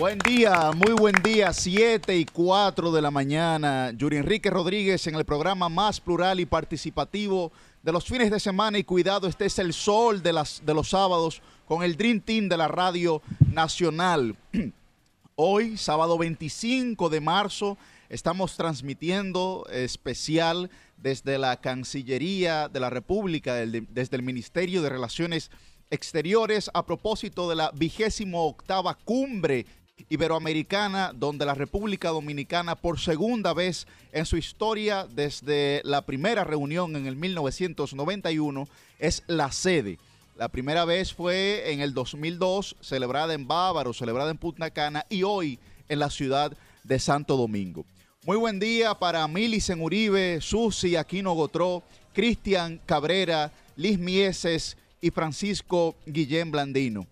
Buen día, muy buen día, 7 y 4 de la mañana. Yuri Enrique Rodríguez en el programa más plural y participativo de los fines de semana y cuidado, este es el sol de, las, de los sábados con el Dream Team de la Radio Nacional. Hoy, sábado 25 de marzo, estamos transmitiendo especial desde la Cancillería de la República, desde el Ministerio de Relaciones Exteriores, a propósito de la vigésimo octava cumbre Iberoamericana, donde la República Dominicana por segunda vez en su historia, desde la primera reunión en el 1991, es la sede. La primera vez fue en el 2002, celebrada en Bávaro, celebrada en Punta Cana, y hoy en la ciudad de Santo Domingo. Muy buen día para Milicen Uribe, Susi Aquino Gotró, Cristian Cabrera, Liz Mieses y Francisco Guillén Blandino.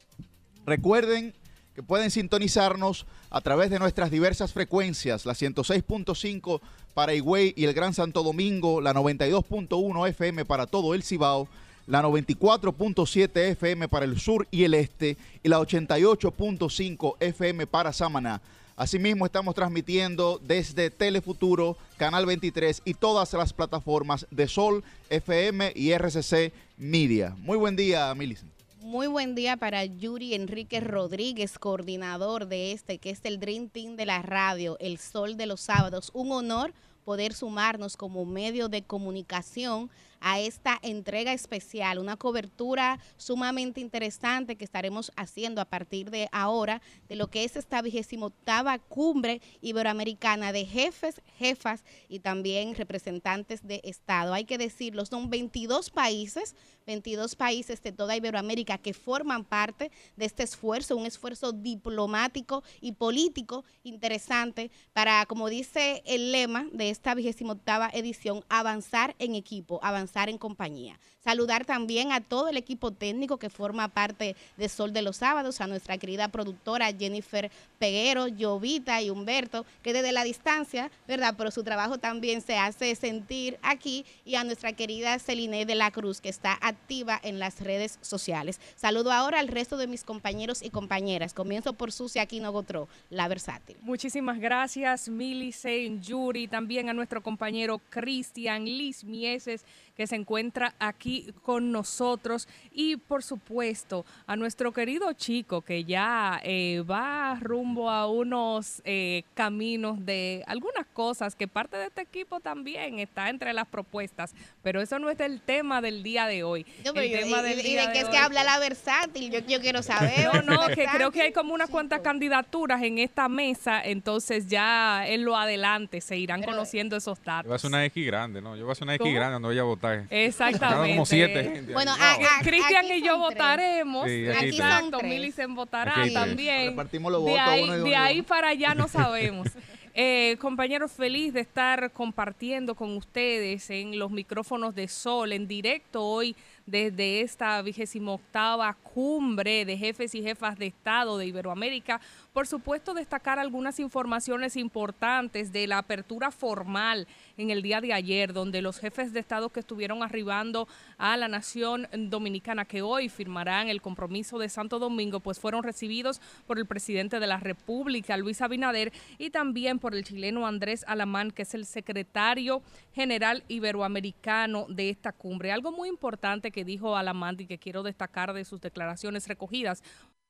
Recuerden que pueden sintonizarnos a través de nuestras diversas frecuencias, la 106.5 para Higüey y el Gran Santo Domingo, la 92.1 FM para todo el Cibao, la 94.7 FM para el sur y el este y la 88.5 FM para Samaná. Asimismo, estamos transmitiendo desde Telefuturo, Canal 23 y todas las plataformas de Sol, FM y RCC Media. Muy buen día, Milicen. Muy buen día para Yuri Enrique Rodríguez, coordinador de este, que es el Dream Team de la radio, El Sol de los Sábados. Un honor poder sumarnos como medio de comunicación a esta entrega especial, una cobertura sumamente interesante que estaremos haciendo a partir de ahora de lo que es esta vigésima octava cumbre iberoamericana de jefes, jefas y también representantes de Estado. Hay que decirlo, son 22 países, 22 países de toda Iberoamérica que forman parte de este esfuerzo, un esfuerzo diplomático y político interesante para, como dice el lema de esta vigésima octava edición, avanzar en equipo, avanzar en compañía. Saludar también a todo el equipo técnico que forma parte de Sol de los Sábados, a nuestra querida productora Jennifer Peguero, Jovita y Humberto, que desde la distancia, ¿verdad? Pero su trabajo también se hace sentir aquí, y a nuestra querida Celine de la Cruz, que está activa en las redes sociales. Saludo ahora al resto de mis compañeros y compañeras. Comienzo por Sucia Aquino Gotró, la versátil. Muchísimas gracias, Mili Yuri, también a nuestro compañero Cristian Liz Mieses, que se encuentra aquí con nosotros y por supuesto a nuestro querido chico que ya eh, va rumbo a unos eh, caminos de algunas cosas que parte de este equipo también está entre las propuestas, pero eso no es el tema del día de hoy. el tema y, del día de, qué es que habla la versátil, yo, yo quiero saber. No, no, que creo que hay como unas cuantas candidaturas en esta mesa, entonces ya en lo adelante se irán conociendo esos datos. Yo voy a hacer una X grande, ¿no? Yo voy a hacer una X grande cuando voy a votar Exactamente. Como siete. Bueno, Cristian y yo votaremos. aquí Exacto, Milicen votará también. de ahí, de ahí para allá no sabemos. Eh, compañeros, feliz de estar compartiendo con ustedes en los micrófonos de Sol en directo hoy desde esta vigésima octava cumbre de jefes y jefas de Estado de Iberoamérica. Por supuesto, destacar algunas informaciones importantes de la apertura formal en el día de ayer, donde los jefes de Estado que estuvieron arribando a la nación dominicana, que hoy firmarán el compromiso de Santo Domingo, pues fueron recibidos por el presidente de la República, Luis Abinader, y también por el chileno Andrés Alamán, que es el secretario general iberoamericano de esta cumbre. Algo muy importante que que dijo Alamandi, que quiero destacar de sus declaraciones recogidas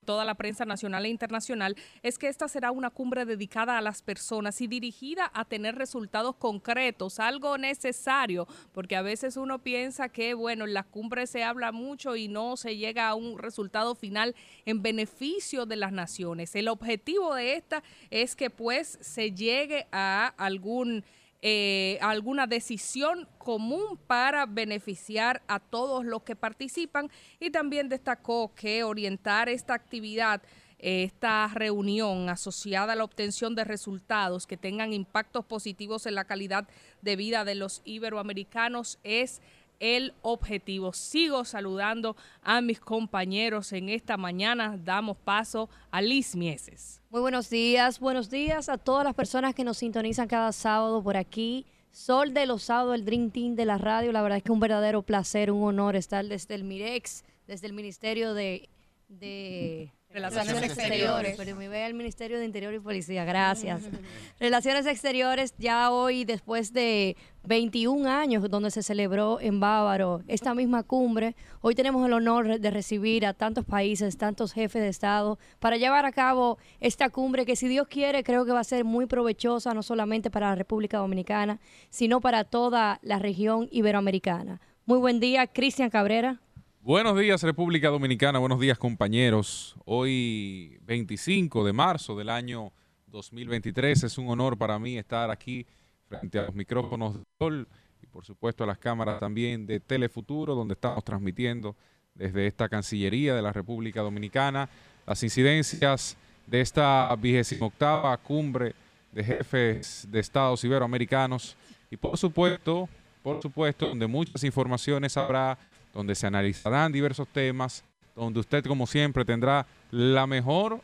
toda la prensa nacional e internacional, es que esta será una cumbre dedicada a las personas y dirigida a tener resultados concretos, algo necesario, porque a veces uno piensa que, bueno, en las cumbres se habla mucho y no se llega a un resultado final en beneficio de las naciones. El objetivo de esta es que pues se llegue a algún eh, alguna decisión común para beneficiar a todos los que participan. Y también destacó que orientar esta actividad esta reunión asociada a la obtención de resultados que tengan impactos positivos en la calidad de vida de los iberoamericanos es el objetivo. Sigo saludando a mis compañeros en esta mañana. Damos paso a Liz Mieses. Muy buenos días, buenos días a todas las personas que nos sintonizan cada sábado por aquí. Sol de los sábados, el Dream Team de la radio. La verdad es que un verdadero placer, un honor estar desde el Mirex, desde el Ministerio de, de Relaciones, Exteriores. Pero me ve al Ministerio de Interior y Policía, gracias. Relaciones Exteriores, ya hoy, después de 21 años donde se celebró en Bávaro esta misma cumbre, hoy tenemos el honor de recibir a tantos países, tantos jefes de Estado, para llevar a cabo esta cumbre que si Dios quiere creo que va a ser muy provechosa, no solamente para la República Dominicana, sino para toda la región iberoamericana. Muy buen día, Cristian Cabrera. Buenos días República Dominicana, buenos días compañeros. Hoy 25 de marzo del año 2023 es un honor para mí estar aquí frente a los micrófonos de Sol y por supuesto a las cámaras también de Telefuturo donde estamos transmitiendo desde esta Cancillería de la República Dominicana las incidencias de esta vigésima octava cumbre de jefes de estados iberoamericanos y por supuesto, por supuesto, donde muchas informaciones habrá donde se analizarán diversos temas, donde usted como siempre tendrá la mejor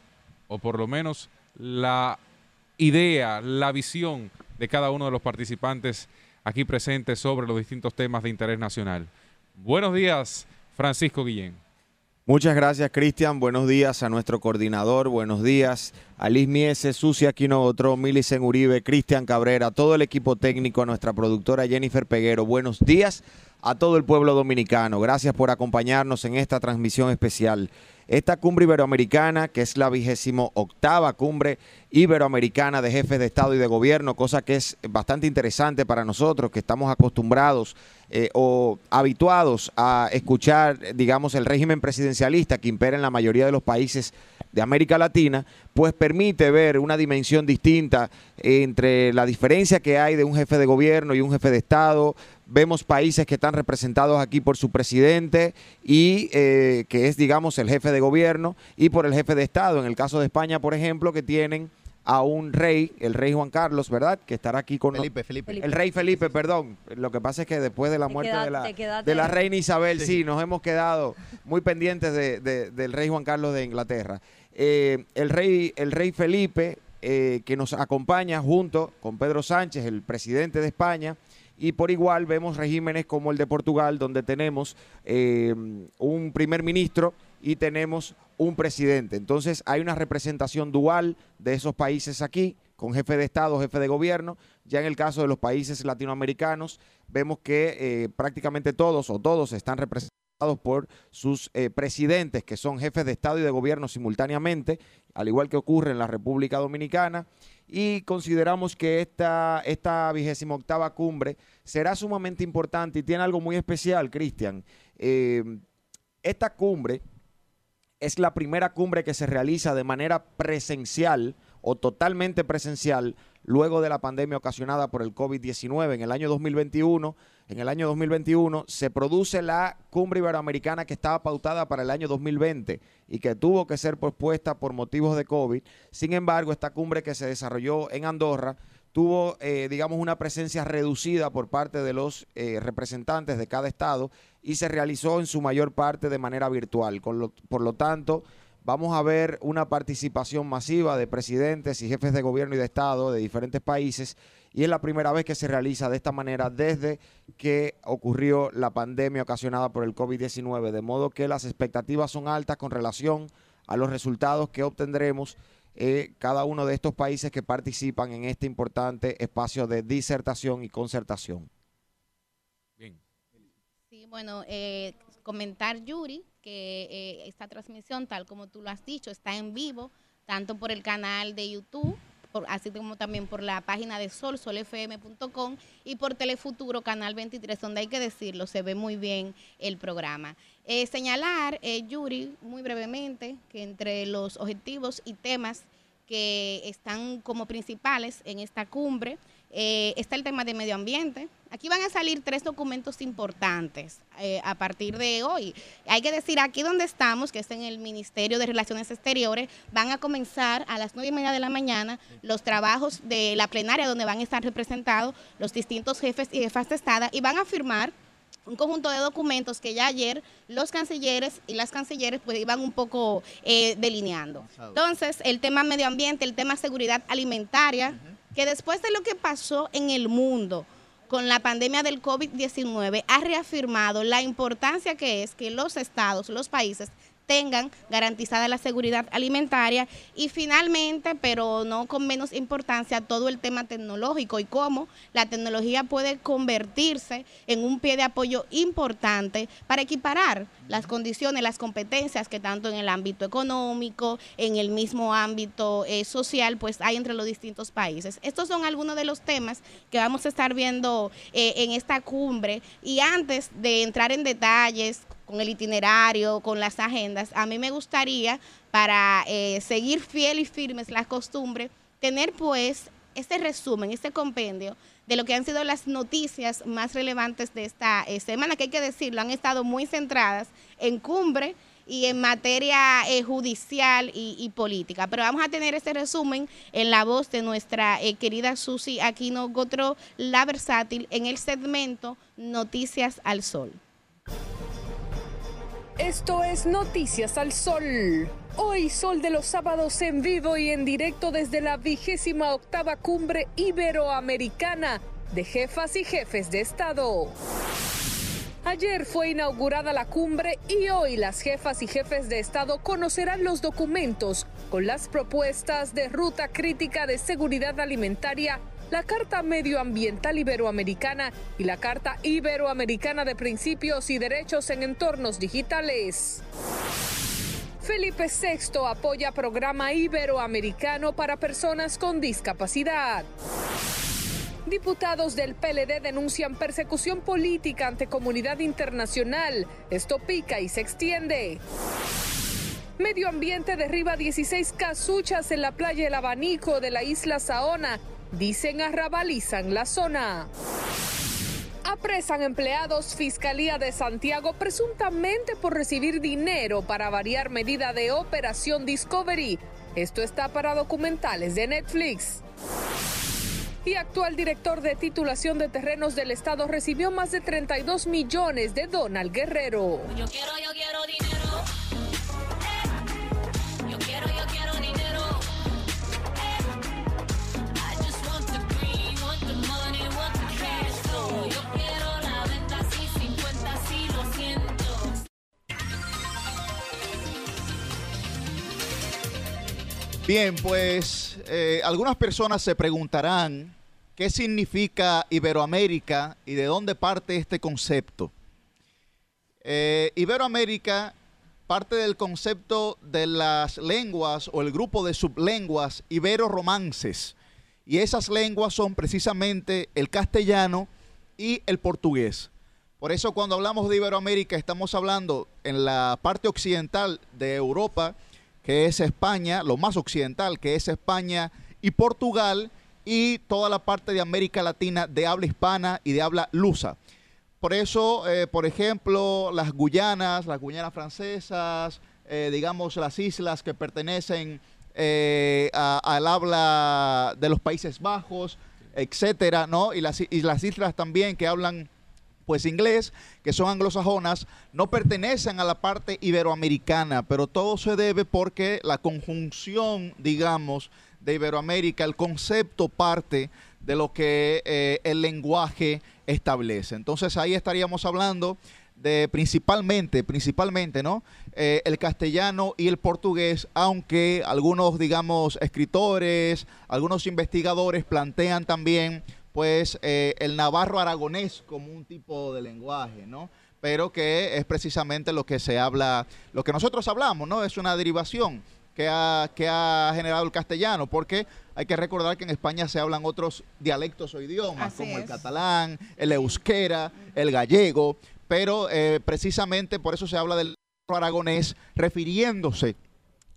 o por lo menos la idea, la visión de cada uno de los participantes aquí presentes sobre los distintos temas de interés nacional. Buenos días, Francisco Guillén. Muchas gracias, Cristian. Buenos días a nuestro coordinador. Buenos días a Liz Mieses, Sucia Aquino Otro, Milicen Uribe, Cristian Cabrera, todo el equipo técnico, a nuestra productora Jennifer Peguero. Buenos días a todo el pueblo dominicano. Gracias por acompañarnos en esta transmisión especial. Esta cumbre iberoamericana, que es la vigésimo octava cumbre iberoamericana de jefes de Estado y de Gobierno, cosa que es bastante interesante para nosotros, que estamos acostumbrados eh, o habituados a escuchar, digamos, el régimen presidencialista que impera en la mayoría de los países de América Latina, pues permite ver una dimensión distinta entre la diferencia que hay de un jefe de gobierno y un jefe de Estado. Vemos países que están representados aquí por su presidente y eh, que es, digamos, el jefe de gobierno y por el jefe de Estado. En el caso de España, por ejemplo, que tienen a un rey, el rey Juan Carlos, ¿verdad? Que estará aquí con Felipe, Felipe. El rey Felipe, perdón. Lo que pasa es que después de la muerte de, la, de la reina Isabel, sí. nos hemos quedado muy pendientes del rey Juan Carlos de Inglaterra. Eh, el, rey, el rey Felipe, eh, que nos acompaña junto con Pedro Sánchez, el presidente de España, y por igual vemos regímenes como el de Portugal, donde tenemos eh, un primer ministro y tenemos un presidente. Entonces hay una representación dual de esos países aquí, con jefe de Estado, jefe de gobierno. Ya en el caso de los países latinoamericanos, vemos que prácticamente todos o todos están representados por sus eh, presidentes, que son jefes de Estado y de gobierno simultáneamente, al igual que ocurre en la República Dominicana. Y consideramos que esta, esta octava cumbre será sumamente importante y tiene algo muy especial, Cristian. Eh, esta cumbre es la primera cumbre que se realiza de manera presencial o totalmente presencial luego de la pandemia ocasionada por el COVID-19. En el año 2021 en el año 2021 se produce la cumbre iberoamericana que estaba pautada para el año 2020 y que tuvo que ser pospuesta por motivos de COVID. Sin embargo, esta cumbre que se desarrolló en Andorra tuvo, eh, digamos, una presencia reducida por parte de los eh, representantes de cada estado y se realizó en su mayor parte de manera virtual. por lo tanto, vamos a ver una participación masiva de presidentes y jefes de gobierno y de estado de diferentes países y es la primera vez que se realiza de esta manera desde que ocurrió la pandemia ocasionada por el COVID-19, de modo que las expectativas son altas con relación a los resultados que obtendremos eh, cada uno de estos países que participan en este importante espacio de disertación y concertación. Bueno, eh, comentar, Yuri, que eh, esta transmisión, tal como tú lo has dicho, está en vivo, tanto por el canal de YouTube así como también por la página de Sol, solfm.com y por Telefuturo, Canal 23, donde hay que decirlo, se ve muy bien el programa. Eh, señalar, eh, Yuri, muy brevemente, que entre los objetivos y temas que están como principales en esta cumbre, eh, está el tema de medio ambiente. Aquí van a salir tres documentos importantes eh, a partir de hoy. Hay que decir, aquí donde estamos, que es en el Ministerio de Relaciones Exteriores, van a comenzar a las nueve y media de la mañana los trabajos de la plenaria donde van a estar representados los distintos jefes y jefas de Estado y van a firmar un conjunto de documentos que ya ayer los cancilleres y las cancilleres pues iban un poco eh, delineando. Entonces, el tema medio ambiente, el tema seguridad alimentaria, que después de lo que pasó en el mundo con la pandemia del COVID-19, ha reafirmado la importancia que es que los estados, los países, tengan garantizada la seguridad alimentaria y finalmente, pero no con menos importancia, todo el tema tecnológico y cómo la tecnología puede convertirse en un pie de apoyo importante para equiparar las condiciones, las competencias que tanto en el ámbito económico, en el mismo ámbito eh, social, pues hay entre los distintos países. Estos son algunos de los temas que vamos a estar viendo eh, en esta cumbre y antes de entrar en detalles con el itinerario, con las agendas, a mí me gustaría, para eh, seguir fiel y firmes las costumbres, tener pues este resumen, este compendio de lo que han sido las noticias más relevantes de esta eh, semana, que hay que decirlo, han estado muy centradas en cumbre y en materia eh, judicial y, política. Pero vamos a tener este resumen en la voz de nuestra querida Susi Aquino Gotro, la versátil, en el segmento Noticias al Sol. Esto es Noticias al Sol. Hoy Sol de los sábados en vivo y en directo desde la vigésima octava cumbre iberoamericana de jefas y jefes de Estado. Ayer fue inaugurada la cumbre y hoy las jefas y jefes de Estado conocerán los documentos con las propuestas de ruta crítica de seguridad alimentaria la Carta Medioambiental Iberoamericana y la Carta Iberoamericana de Principios y Derechos en Entornos Digitales. Felipe VI apoya programa iberoamericano para personas con discapacidad. Diputados del PLD denuncian persecución política ante comunidad internacional. Esto pica y se extiende. Medio Ambiente derriba 16 casuchas en la playa El Abanico de la isla Saona Dicen arrabalizan la zona. Apresan empleados Fiscalía de Santiago presuntamente por recibir dinero para variar medida de Operación Discovery. Esto está para documentales de Netflix. Y actual director de titulación de terrenos del Estado recibió más de 32 millones de Donald Guerrero. Yo quiero, yo quiero dinero. Bien, pues eh, algunas personas se preguntarán qué significa Iberoamérica y de dónde parte este concepto. Eh, Iberoamérica parte del concepto de las lenguas o el grupo de sublenguas ibero-romances. Y esas lenguas son precisamente el castellano y el portugués. Por eso cuando hablamos de Iberoamérica estamos hablando en la parte occidental de Europa, que es España, lo más occidental, que es España y Portugal, y toda la parte de América Latina de habla hispana y de habla lusa. Por eso, eh, por ejemplo, las Guyanas, las Guyanas francesas, eh, digamos las islas que pertenecen eh, al habla de los Países Bajos, etcétera, ¿no? Y las, y las islas también que hablan pues inglés, que son anglosajonas, no pertenecen a la parte iberoamericana, pero todo se debe porque la conjunción, digamos, de Iberoamérica, el concepto parte de lo que eh, el lenguaje establece. Entonces ahí estaríamos hablando de principalmente, principalmente, ¿no? Eh, el castellano y el portugués, aunque algunos, digamos, escritores, algunos investigadores plantean también pues eh, el navarro aragonés como un tipo de lenguaje, ¿no? Pero que es precisamente lo que se habla, lo que nosotros hablamos, ¿no? Es una derivación que ha, que ha generado el castellano, porque hay que recordar que en España se hablan otros dialectos o idiomas, como el catalán, el euskera, el gallego, pero eh, precisamente por eso se habla del aragonés refiriéndose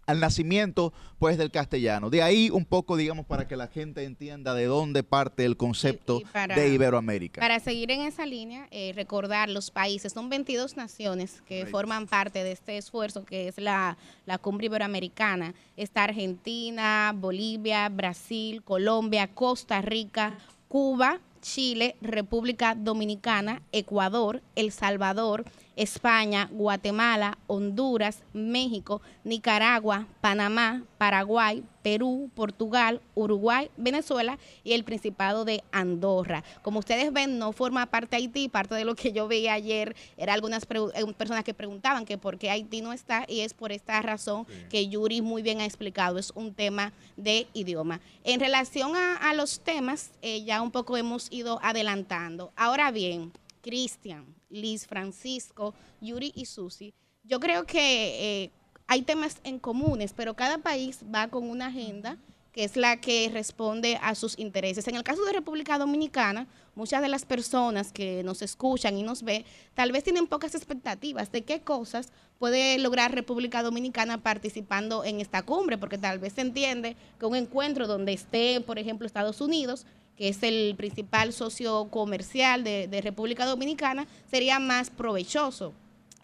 al nacimiento pues del castellano. De ahí un poco, digamos, para que la gente entienda de dónde parte el concepto de Iberoamérica. Para seguir en esa línea, eh, recordar los países, son 22 naciones que forman parte de este esfuerzo que es la, la cumbre iberoamericana. Está Argentina, Bolivia, Brasil, Colombia, Costa Rica, Cuba, Chile, República Dominicana, Ecuador, El Salvador, España, Guatemala, Honduras, México, Nicaragua, Panamá, Paraguay, Perú, Portugal, Uruguay, Venezuela y el Principado de Andorra. Como ustedes ven, no forma parte Haití, parte de lo que yo veía ayer era algunas eh, personas que preguntaban que por qué Haití no está y es por esta razón que Yuri muy bien ha explicado, es un tema de idioma. En relación a, los temas, eh, ya un poco hemos ido adelantando. Ahora bien, Cristian, Liz, Francisco, Yuri y Susi, yo creo que eh, hay temas en comunes, pero cada país va con una agenda que es la que responde a sus intereses. En el caso de República Dominicana, muchas de las personas que nos escuchan y nos ven, tal vez tienen pocas expectativas de qué cosas puede lograr República Dominicana participando en esta cumbre, porque tal vez se entiende que un encuentro donde esté, por ejemplo, Estados Unidos, que es el principal socio comercial de, República Dominicana, sería más provechoso.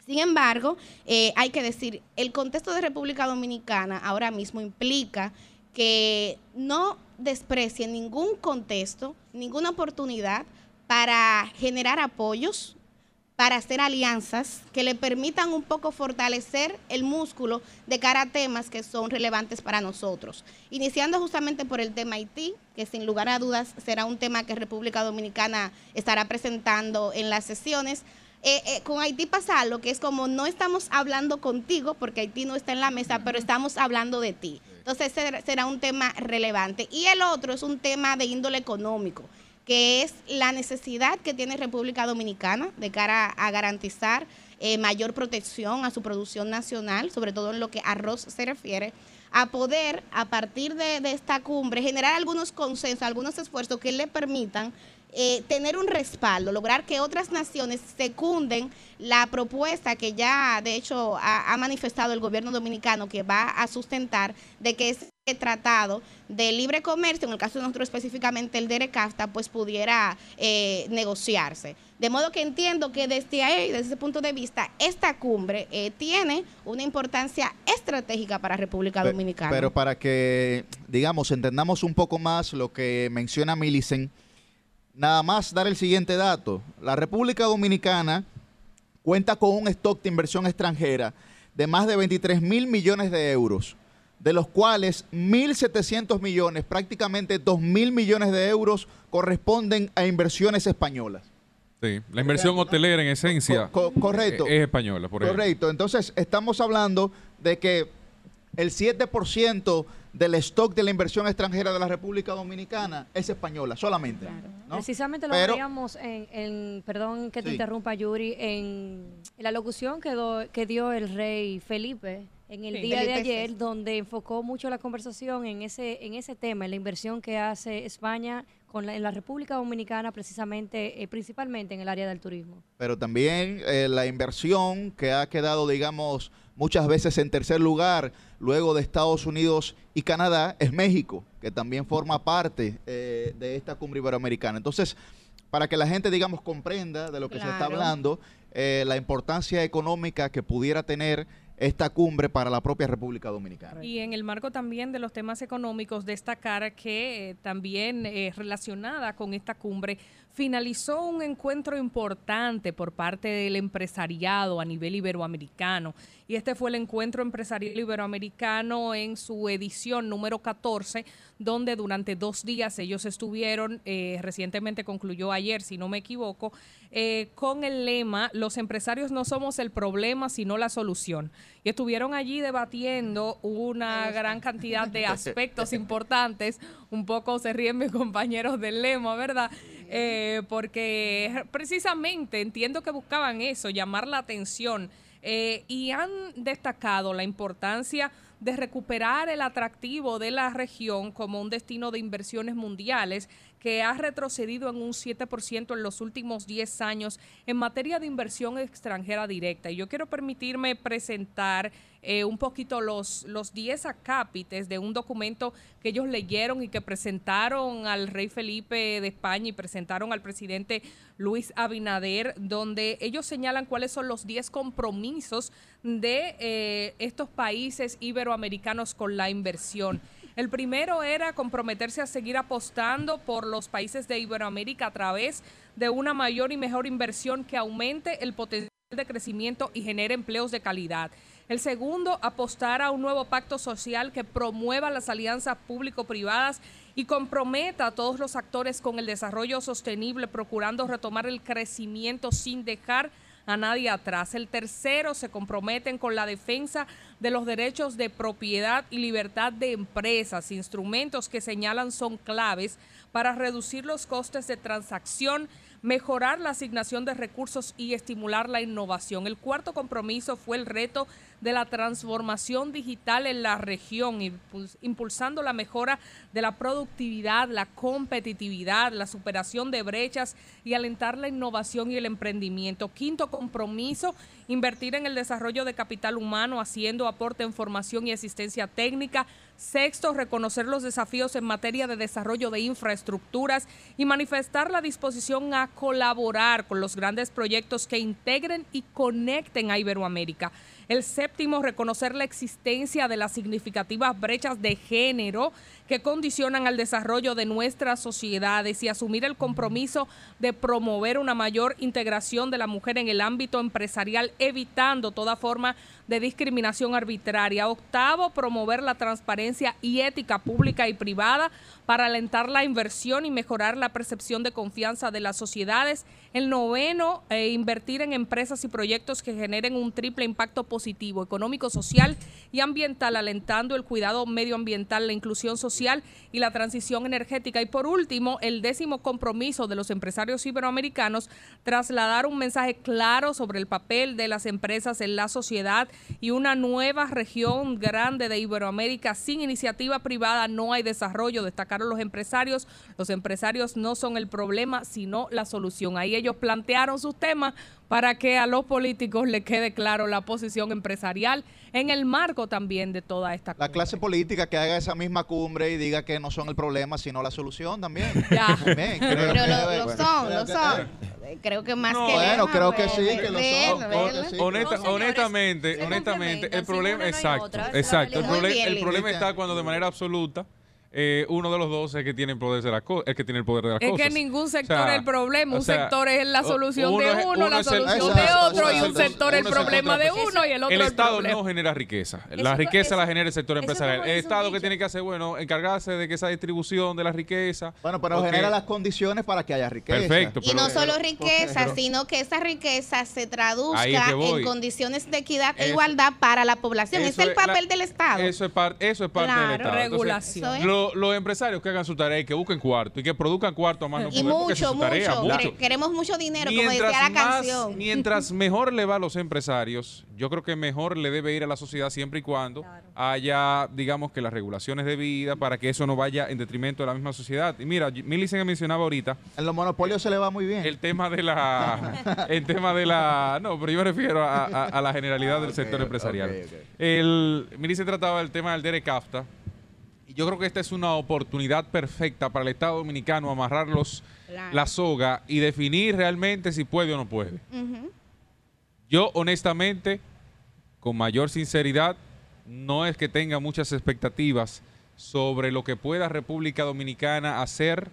Sin embargo, eh, hay que decir, el contexto de República Dominicana ahora mismo implica que no desprecie ningún contexto, ninguna oportunidad para generar apoyos, para hacer alianzas que le permitan un poco fortalecer el músculo de cara a temas que son relevantes para nosotros. Iniciando justamente por el tema Haití, que sin lugar a dudas será un tema que República Dominicana estará presentando en las sesiones, eh, eh, con Haití pasa lo que es como no estamos hablando contigo, porque Haití no está en la mesa, pero estamos hablando de ti. Entonces será un tema relevante. Y el otro es un tema de índole económico, que es la necesidad que tiene República Dominicana de cara a garantizar eh, mayor protección a su producción nacional, sobre todo en lo que arroz se refiere, a poder, a partir de, esta cumbre, generar algunos consensos, algunos esfuerzos que le permitan eh, tener un respaldo, lograr que otras naciones secunden la propuesta que ya de hecho ha, manifestado el gobierno dominicano que va a sustentar de que tratado de libre comercio, en el caso de nosotros específicamente el de ERECAFTA, pues pudiera eh, negociarse. De modo que entiendo que desde ahí, desde ese punto de vista, esta cumbre eh, tiene una importancia estratégica para República Dominicana. Pero para que, digamos, entendamos un poco más lo que menciona Milicen, Nada más dar el siguiente dato. La República Dominicana cuenta con un stock de inversión extranjera de más de 23 mil millones de euros, de los cuales 1.700 millones, prácticamente 2 mil millones de euros, corresponden a inversiones españolas. Sí, la inversión hotelera en esencia correcto, es española. Por correcto, entonces estamos hablando de que el 7% del stock de la inversión extranjera de la República Dominicana es española, solamente. Precisamente lo veíamos en, perdón que te interrumpa Yuri, en, la locución que, que dio el rey Felipe en el día de ayer, donde enfocó mucho la conversación en ese, en ese tema, en la inversión que hace España con en la República Dominicana, precisamente, eh, principalmente en el área del turismo. Pero también eh, la inversión que ha quedado, digamos, muchas veces en tercer lugar, luego de Estados Unidos y Canadá, es México, que también forma parte eh, de esta cumbre iberoamericana. Entonces, para que la gente, digamos, comprenda de lo que se está hablando, eh, la importancia económica que pudiera tener esta cumbre para la propia República Dominicana. Y en el marco también de los temas económicos, destacar que eh, también relacionada con esta cumbre finalizó un encuentro importante por parte del empresariado a nivel iberoamericano. Y este fue el encuentro empresarial iberoamericano en su edición número 14, donde durante dos días ellos estuvieron, eh, recientemente concluyó ayer, si no me equivoco, eh, con el lema, los empresarios no somos el problema, sino la solución. Y estuvieron allí debatiendo una gran cantidad de aspectos importantes. Un poco se ríen mis compañeros del lema, ¿verdad? Eh, porque precisamente entiendo que buscaban eso, llamar la atención. Eh, y han destacado la importancia de recuperar el atractivo de la región como un destino de inversiones mundiales que ha retrocedido en un 7% en los últimos 10 años en materia de inversión extranjera directa. Y yo quiero permitirme presentar eh, un poquito los, los 10 acápites de un documento que ellos leyeron y que presentaron al rey Felipe de España y presentaron al presidente Luis Abinader, donde ellos señalan cuáles son los 10 compromisos de eh, estos países iberoamericanos con la inversión. El primero era comprometerse a seguir apostando por los países de Iberoamérica a través de una mayor y mejor inversión que aumente el potencial de crecimiento y genere empleos de calidad. El segundo, apostar a un nuevo pacto social que promueva las alianzas público-privadas y comprometa a todos los actores con el desarrollo sostenible, procurando retomar el crecimiento sin dejar a nadie atrás. El tercero, se comprometen con la defensa de los derechos de propiedad y libertad de empresas, instrumentos que señalan son claves para reducir los costes de transacción mejorar la asignación de recursos y estimular la innovación. El cuarto compromiso fue el reto de la transformación digital en la región, impulsando la mejora de la productividad, la competitividad, la superación de brechas y alentar la innovación y el emprendimiento. Quinto compromiso, invertir en el desarrollo de capital humano, haciendo aporte en formación y asistencia técnica, Sexto, reconocer los desafíos en materia de desarrollo de infraestructuras y manifestar la disposición a colaborar con los grandes proyectos que integren y conecten a Iberoamérica. El séptimo, reconocer la existencia de las significativas brechas de género que condicionan al desarrollo de nuestras sociedades y asumir el compromiso de promover una mayor integración de la mujer en el ámbito empresarial, evitando toda forma de discriminación arbitraria. Octavo, promover la transparencia y ética pública y privada para alentar la inversión y mejorar la percepción de confianza de las sociedades. El noveno, eh, invertir en empresas y proyectos que generen un triple impacto positivo, económico, social y ambiental, alentando el cuidado medioambiental, la inclusión social y la transición energética. Y por último, el décimo compromiso de los empresarios iberoamericanos, trasladar un mensaje claro sobre el papel de las empresas en la sociedad y una nueva región grande de Iberoamérica sin iniciativa privada no hay desarrollo, destacaron los empresarios. Los empresarios no son el problema, sino la solución. Ahí ellos plantearon sus temas para que a los políticos le quede claro la posición empresarial en el marco también de toda esta La clase política que haga esa misma cumbre y diga que no son el problema, sino la solución también. Ya. Pero lo, son, lo son. Creo que más que Bueno, creo que sí, que lo son. honestamente, honestamente, el problema, exacto, exacto. el problema está cuando de manera absoluta eh, uno de los dos es que tiene el poder de las cosas, es que tiene el poder de las es cosas. Es que ningún sector es el problema, un sector es la solución de uno, la solución de otro, y un sector es el problema de uno y el otro el Estado no genera riqueza, la riqueza la genera el sector empresarial. El Estado que tiene que hacer, bueno, encargarse de que esa distribución de la riqueza. Bueno, pero genera las condiciones para que haya riqueza. Perfecto. y no solo riqueza, sino que esa riqueza se traduzca en condiciones de equidad e igualdad para la población. es el papel del Estado. Eso es, parte eso es parte del Estado. regulación los empresarios que hagan su tarea y que busquen cuarto y que produzcan cuarto a más no y mucho, mucho. Queremos mucho dinero, como decía la canción. Mientras mejor le va a los empresarios, yo creo que mejor le debe ir a la sociedad siempre y cuando haya, digamos, que las regulaciones de vida para que eso no vaya en detrimento de la misma sociedad. Y mira, Millicent mencionaba ahorita. En los monopolios se le va muy bien. El tema de la. el tema de la. No, pero yo me refiero a, la generalidad del sector empresarial. El, Millicent trataba el tema del Derek Yo creo que esta es una oportunidad perfecta para el Estado Dominicano amarrar la soga y definir realmente si puede o no puede. Yo honestamente, con mayor sinceridad, no es que tenga muchas expectativas sobre lo que pueda República Dominicana hacer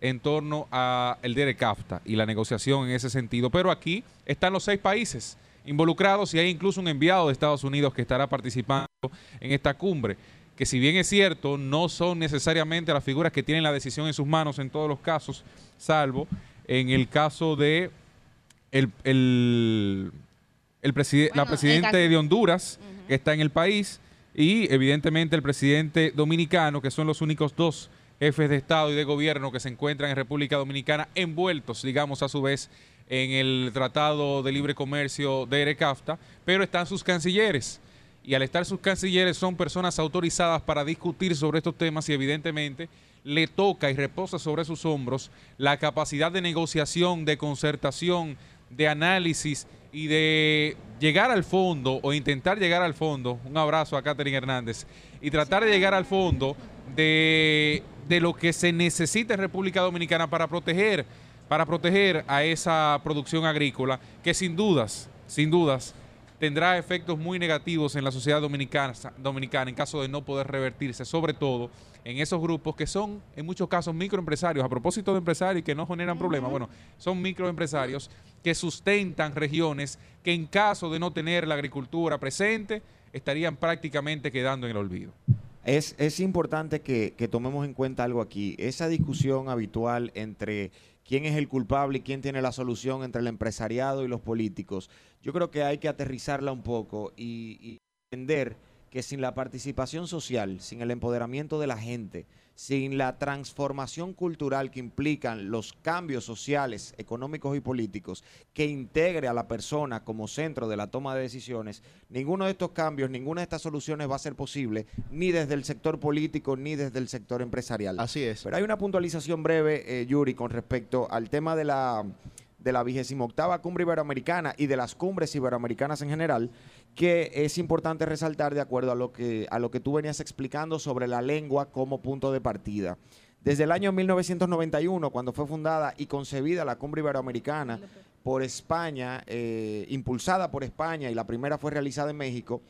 en torno a el DERECAFTA y la negociación en ese sentido. Pero aquí están los seis países involucrados y hay incluso un enviado de Estados Unidos que estará participando en esta cumbre que si bien es cierto, no son necesariamente las figuras que tienen la decisión en sus manos en todos los casos, salvo en el caso de el, el, la presidente de Honduras, que está en el país, y evidentemente el presidente dominicano, que son los únicos dos jefes de Estado y de gobierno que se encuentran en República Dominicana, envueltos, digamos, a su vez, en el Tratado de Libre Comercio de ERECAFTA, pero están sus cancilleres y al estar sus cancilleres son personas autorizadas para discutir sobre estos temas y evidentemente le toca y reposa sobre sus hombros la capacidad de negociación, de concertación, de análisis y de llegar al fondo o intentar llegar al fondo, un abrazo a Catherine Hernández, y tratar de llegar al fondo de, de lo que se necesita en República Dominicana para proteger, para proteger a esa producción agrícola que sin dudas, sin dudas, tendrá efectos muy negativos en la sociedad dominicana, dominicana en caso de no poder revertirse, sobre todo en esos grupos que son en muchos casos microempresarios, a propósito de empresarios que no generan problemas, bueno, son microempresarios que sustentan regiones que en caso de no tener la agricultura presente, estarían prácticamente quedando en el olvido. Es, es importante que, que, tomemos en cuenta algo aquí. Esa discusión habitual entre quién es el culpable y quién tiene la solución entre el empresariado y los políticos, yo creo que hay que aterrizarla un poco y, entender que sin la participación social, sin el empoderamiento de la gente, sin la transformación cultural que implican los cambios sociales, económicos y políticos, que integre a la persona como centro de la toma de decisiones, ninguno de estos cambios, ninguna de estas soluciones va a ser posible ni desde el sector político ni desde el sector empresarial. Así es. Pero hay una puntualización breve, eh, Yuri, con respecto al tema de la de la vigésima octava cumbre iberoamericana y de las cumbres iberoamericanas en general, que es importante resaltar de acuerdo a lo que, a lo que tú venías explicando sobre la lengua como punto de partida. Desde el año 1991, cuando fue fundada y concebida la cumbre iberoamericana por España, eh, impulsada por España y la primera fue realizada en México,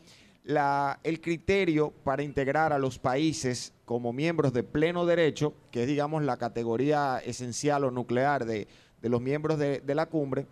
la, el criterio para integrar a los países como miembros de pleno derecho, que es digamos la categoría esencial o nuclear de de los miembros de, la cumbre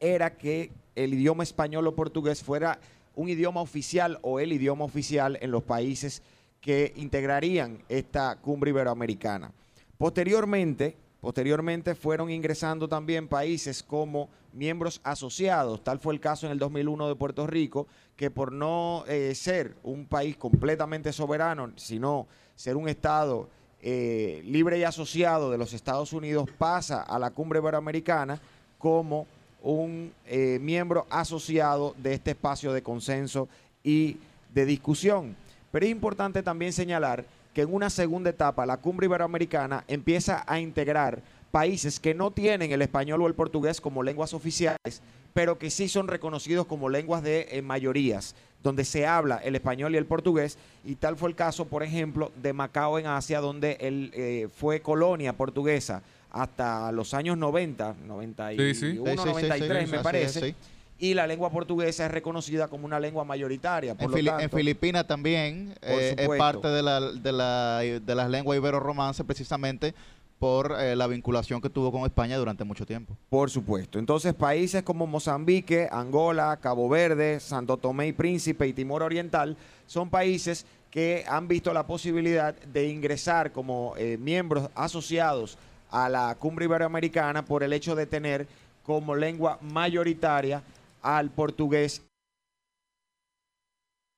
era que el idioma español o portugués fuera un idioma oficial o el idioma oficial en los países que integrarían esta cumbre iberoamericana. Posteriormente, posteriormente fueron ingresando también países como miembros asociados. Tal fue el caso en el 2001 de Puerto Rico, que por no eh, ser un país completamente soberano, sino ser un Estado eh, libre y asociado de los Estados Unidos pasa a la cumbre iberoamericana como un eh, miembro asociado de este espacio de consenso y de discusión. Pero es importante también señalar que en una segunda etapa la cumbre iberoamericana empieza a integrar países que no tienen el español o el portugués como lenguas oficiales, pero que sí son reconocidos como lenguas de eh, mayorías donde se habla el español y el portugués, y tal fue el caso, por ejemplo, de Macao en Asia, donde él eh, fue colonia portuguesa hasta los años 90, 91, 93 me parece. Y la lengua portuguesa es reconocida como una lengua mayoritaria. en, Filipinas también eh, es parte de, la, de, la, de las lenguas ibero-romances precisamente por eh, la vinculación que tuvo con España durante mucho tiempo. Por supuesto. Entonces, países como Mozambique, Angola, Cabo Verde, Santo Tomé y Príncipe y Timor Oriental son países que han visto la posibilidad de ingresar como eh, miembros asociados a la cumbre iberoamericana por el hecho de tener como lengua mayoritaria al portugués.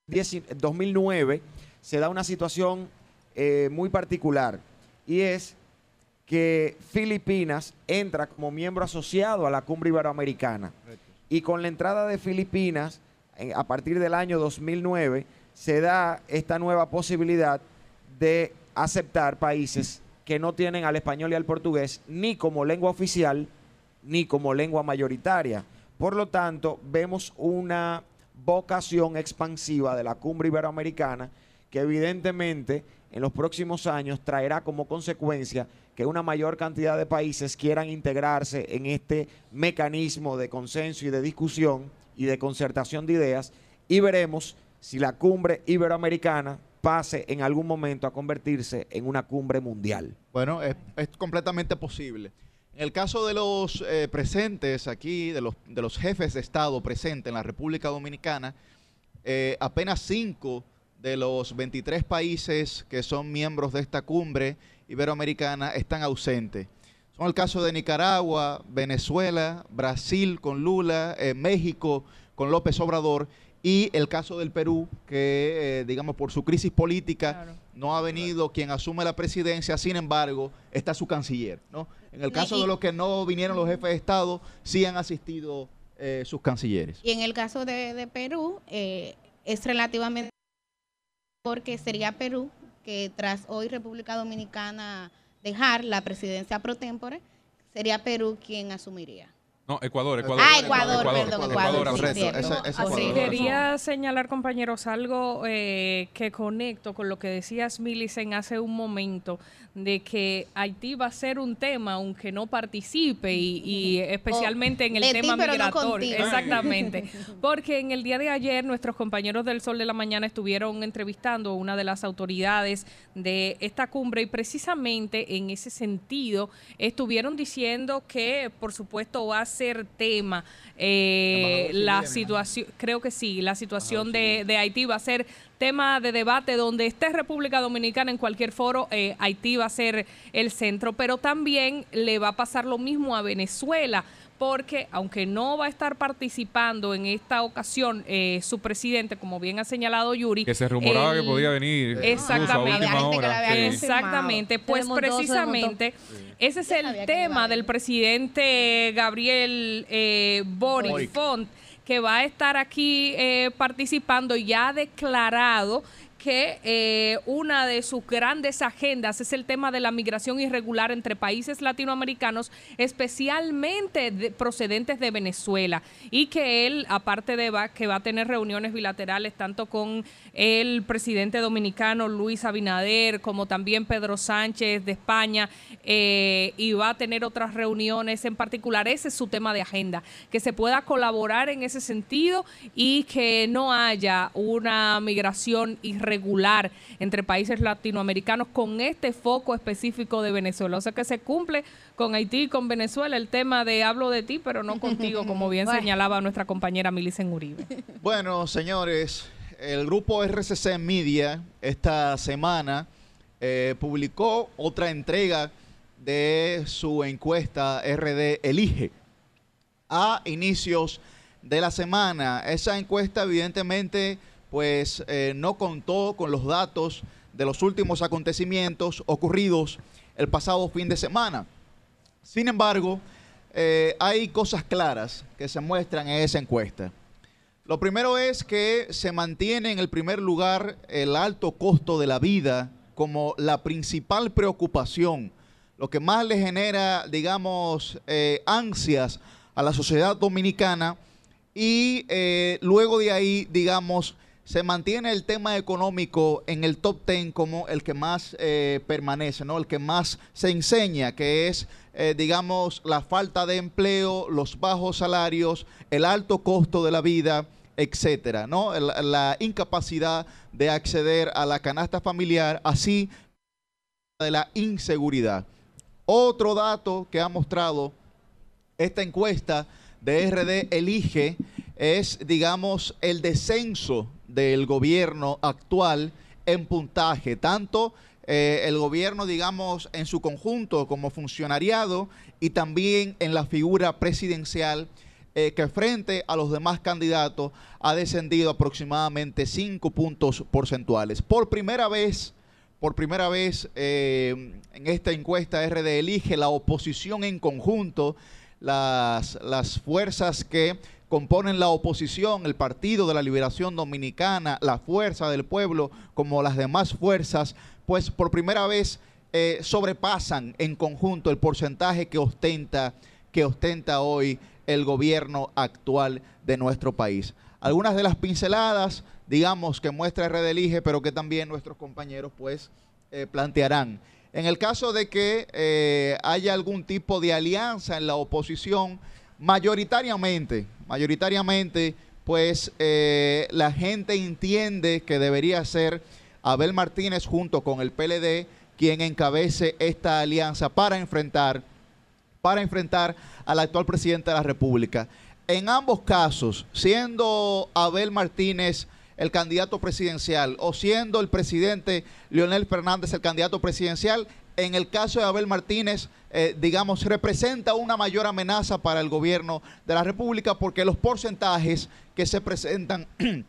En 2009 se da una situación eh, muy particular y es que Filipinas entra como miembro asociado a la cumbre iberoamericana. Y con la entrada de Filipinas, a partir del año 2009, se da esta nueva posibilidad de aceptar países que no tienen al español y al portugués ni como lengua oficial ni como lengua mayoritaria. Por lo tanto, vemos una vocación expansiva de la cumbre iberoamericana que evidentemente en los próximos años traerá como consecuencia que una mayor cantidad de países quieran integrarse en este mecanismo de consenso y de discusión y de concertación de ideas y veremos si la cumbre iberoamericana pase en algún momento a convertirse en una cumbre mundial. Bueno, es, completamente posible. En el caso de los eh, presentes aquí, de los, de los jefes de Estado presentes en la República Dominicana, eh, apenas cinco de los 23 países que son miembros de esta cumbre iberoamericana están ausentes. Son el caso de Nicaragua, Venezuela, Brasil con Lula, eh, México con López Obrador y el caso del Perú, que eh, digamos por su crisis política no ha venido quien asume la presidencia, sin embargo está su canciller. ¿no? En el caso de los que no vinieron los jefes de Estado, sí han asistido eh, sus cancilleres. Y en el caso de, de Perú, es relativamente porque sería Perú que tras hoy República Dominicana dejar la presidencia pro tempore, sería Perú quien asumiría. No, Ecuador, Ecuador. Ah, Ecuador, perdón, Ecuador. Quería señalar, compañeros, algo eh, que conecto con lo que decías, Milicen, hace un momento, de que Haití va a ser un tema, aunque no participe, y, especialmente en el tema migratorio. Exactamente. Porque en el día de ayer, nuestros compañeros del Sol de la Mañana estuvieron entrevistando a una de las autoridades de esta cumbre, y precisamente en ese sentido estuvieron diciendo que, por supuesto, va a ser tema eh, la situación, creo que sí, la situación de, de, Haití va a ser tema de debate donde esté República Dominicana en cualquier foro, eh, Haití va a ser el centro, pero también le va a pasar lo mismo a Venezuela porque aunque no va a estar participando en esta ocasión eh, su presidente, como bien ha señalado Yuri. Que se rumoraba que podía venir. Exactamente. Exactamente. Pues precisamente ese es el tema del presidente Gabriel eh, Boric Font que va a estar aquí eh, participando y ya ha declarado que eh, una de sus grandes agendas es el tema de la migración irregular entre países latinoamericanos, especialmente procedentes de Venezuela, y que él, aparte de que va a tener reuniones bilaterales tanto con el presidente dominicano Luis Abinader, como también Pedro Sánchez de España, eh, y va a tener otras reuniones en particular. Ese es su tema de agenda, que se pueda colaborar en ese sentido y que no haya una migración irregular regular entre países latinoamericanos con este foco específico de Venezuela. O sea que se cumple con Haití y con Venezuela el tema de hablo de ti, pero no contigo, como bien señalaba nuestra compañera Milicen Uribe. Bueno, señores, el grupo RCC Media esta semana eh, publicó otra entrega de su encuesta RD Elige a inicios de la semana. Esa encuesta evidentemente pues eh, no contó con los datos de los últimos acontecimientos ocurridos el pasado fin de semana. Sin embargo, eh, hay cosas claras que se muestran en esa encuesta. Lo primero es que se mantiene en el primer lugar el alto costo de la vida como la principal preocupación, lo que más le genera, digamos, eh, ansias a la sociedad dominicana y luego de ahí, digamos, se mantiene el tema económico en el top 10 como el que más eh, permanece, ¿no? El que más se enseña, que es, eh, digamos, la falta de empleo, los bajos salarios, el alto costo de la vida, etcétera, ¿no? La, la incapacidad de acceder a la canasta familiar, así de la inseguridad. Otro dato que ha mostrado esta encuesta de RD Elige es, digamos, el descenso del gobierno actual en puntaje, tanto eh, el gobierno, digamos, en su conjunto como funcionariado y también en la figura presidencial eh, que frente a los demás candidatos ha descendido aproximadamente cinco puntos porcentuales. Por primera vez, por primera vez eh, en esta encuesta RD elige la oposición en conjunto, las, las fuerzas que componen la oposición, el Partido de la Liberación Dominicana, la Fuerza del Pueblo, como las demás fuerzas, pues por primera vez eh, sobrepasan en conjunto el porcentaje que ostenta, que ostenta hoy el gobierno actual de nuestro país. Algunas de las pinceladas, digamos, que muestra Redelige, pero que también nuestros compañeros pues eh, plantearán. En el caso de que eh, haya algún tipo de alianza en la oposición, mayoritariamente, mayoritariamente, pues eh, la gente entiende que debería ser Abel Martínez junto con el PLD quien encabece esta alianza para enfrentar, para enfrentar al actual presidente de la República. En ambos casos, siendo Abel Martínez el candidato presidencial o siendo el presidente Leonel Fernández el candidato presidencial, en el caso de Abel Martínez, eh, digamos, representa una mayor amenaza para el gobierno de la República porque los porcentajes que se presentan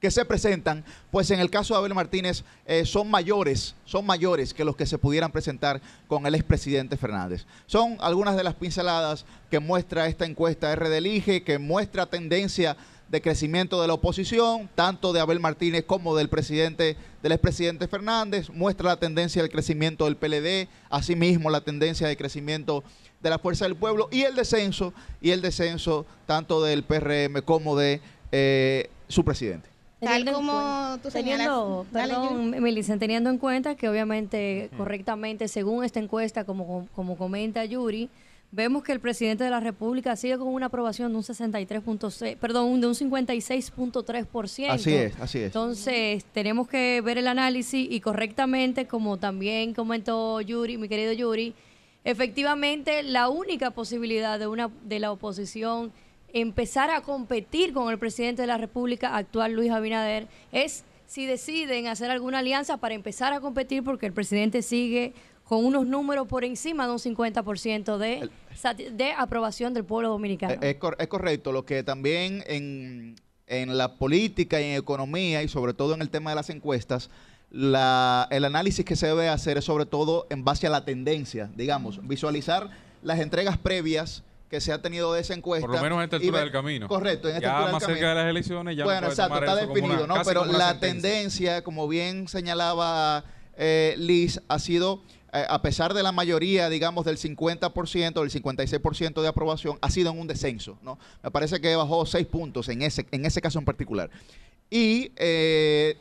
que se presentan, pues en el caso de Abel Martínez eh, son mayores, son mayores que los que se pudieran presentar con el expresidente Fernández. Son algunas de las pinceladas que muestra esta encuesta RD Elige, que muestra tendencia de crecimiento de la oposición, tanto de Abel Martínez como del presidente, del expresidente Fernández, muestra la tendencia del crecimiento del PLD, asimismo la tendencia de crecimiento de la Fuerza del Pueblo y el descenso, y el descenso tanto del PRM como de eh, su presidente. Tal como tú teniendo, perdón, teniendo en cuenta que obviamente correctamente, según esta encuesta, como, como comenta Yuri, vemos que el presidente de la República sigue con una aprobación de un 63.6, perdón, de un 56.3%. Así es, así es. Entonces, tenemos que ver el análisis y correctamente, como también comentó Yuri, mi querido Yuri, efectivamente la única posibilidad de una de la oposición empezar a competir con el presidente de la República actual Luis Abinader es si deciden hacer alguna alianza para empezar a competir porque el presidente sigue con unos números por encima de un 50% de, de aprobación del pueblo dominicano. Es, es correcto, lo que también en, en la política y en economía y sobre todo en el tema de las encuestas, la, el análisis que se debe hacer es sobre todo en base a la tendencia, digamos, visualizar las entregas previas que se ha tenido de esa encuesta. Por lo menos en esta altura del camino. Correcto, en esta ya altura más cerca de las elecciones ya Bueno, exacto, está definido, ¿no? Pero la tendencia, como bien señalaba eh, Liz, ha sido, eh, a pesar de la mayoría, digamos, del 50%, del 56% de aprobación, ha sido en un descenso, ¿no? Me parece que bajó seis puntos en ese, en ese caso en particular. Y eh,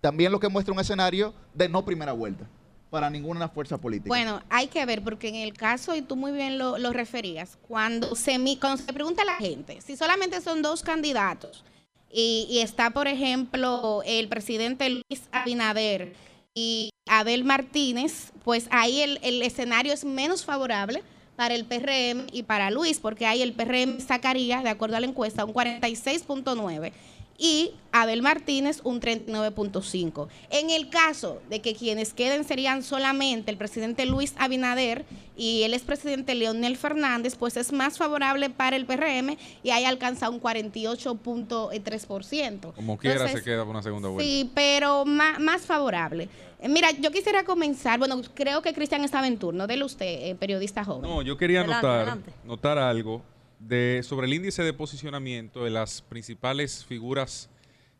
también lo que muestra un escenario de no primera vuelta para ninguna fuerza política. Bueno, hay que ver, porque en el caso, y tú muy bien lo, referías, cuando se, cuando se pregunta a la gente, si solamente son dos candidatos y, está, por ejemplo, el presidente Luis Abinader y Abel Martínez, pues ahí el, el escenario es menos favorable para el PRM y para Luis, porque ahí el PRM sacaría, de acuerdo a la encuesta, un 46.9 y Abel Martínez un 39.5. En el caso de que quienes queden serían solamente el presidente Luis Abinader y el expresidente Leonel Fernández, pues es más favorable para el PRM y ahí alcanza un 48.3%. Como quiera se queda por una segunda vuelta. Sí, pero más, más favorable. Eh, mira, yo quisiera comenzar, bueno, creo que Cristian estaba en turno, dele usted, eh, periodista joven. No, yo quería notar, notar algo de, sobre el índice de posicionamiento de las principales figuras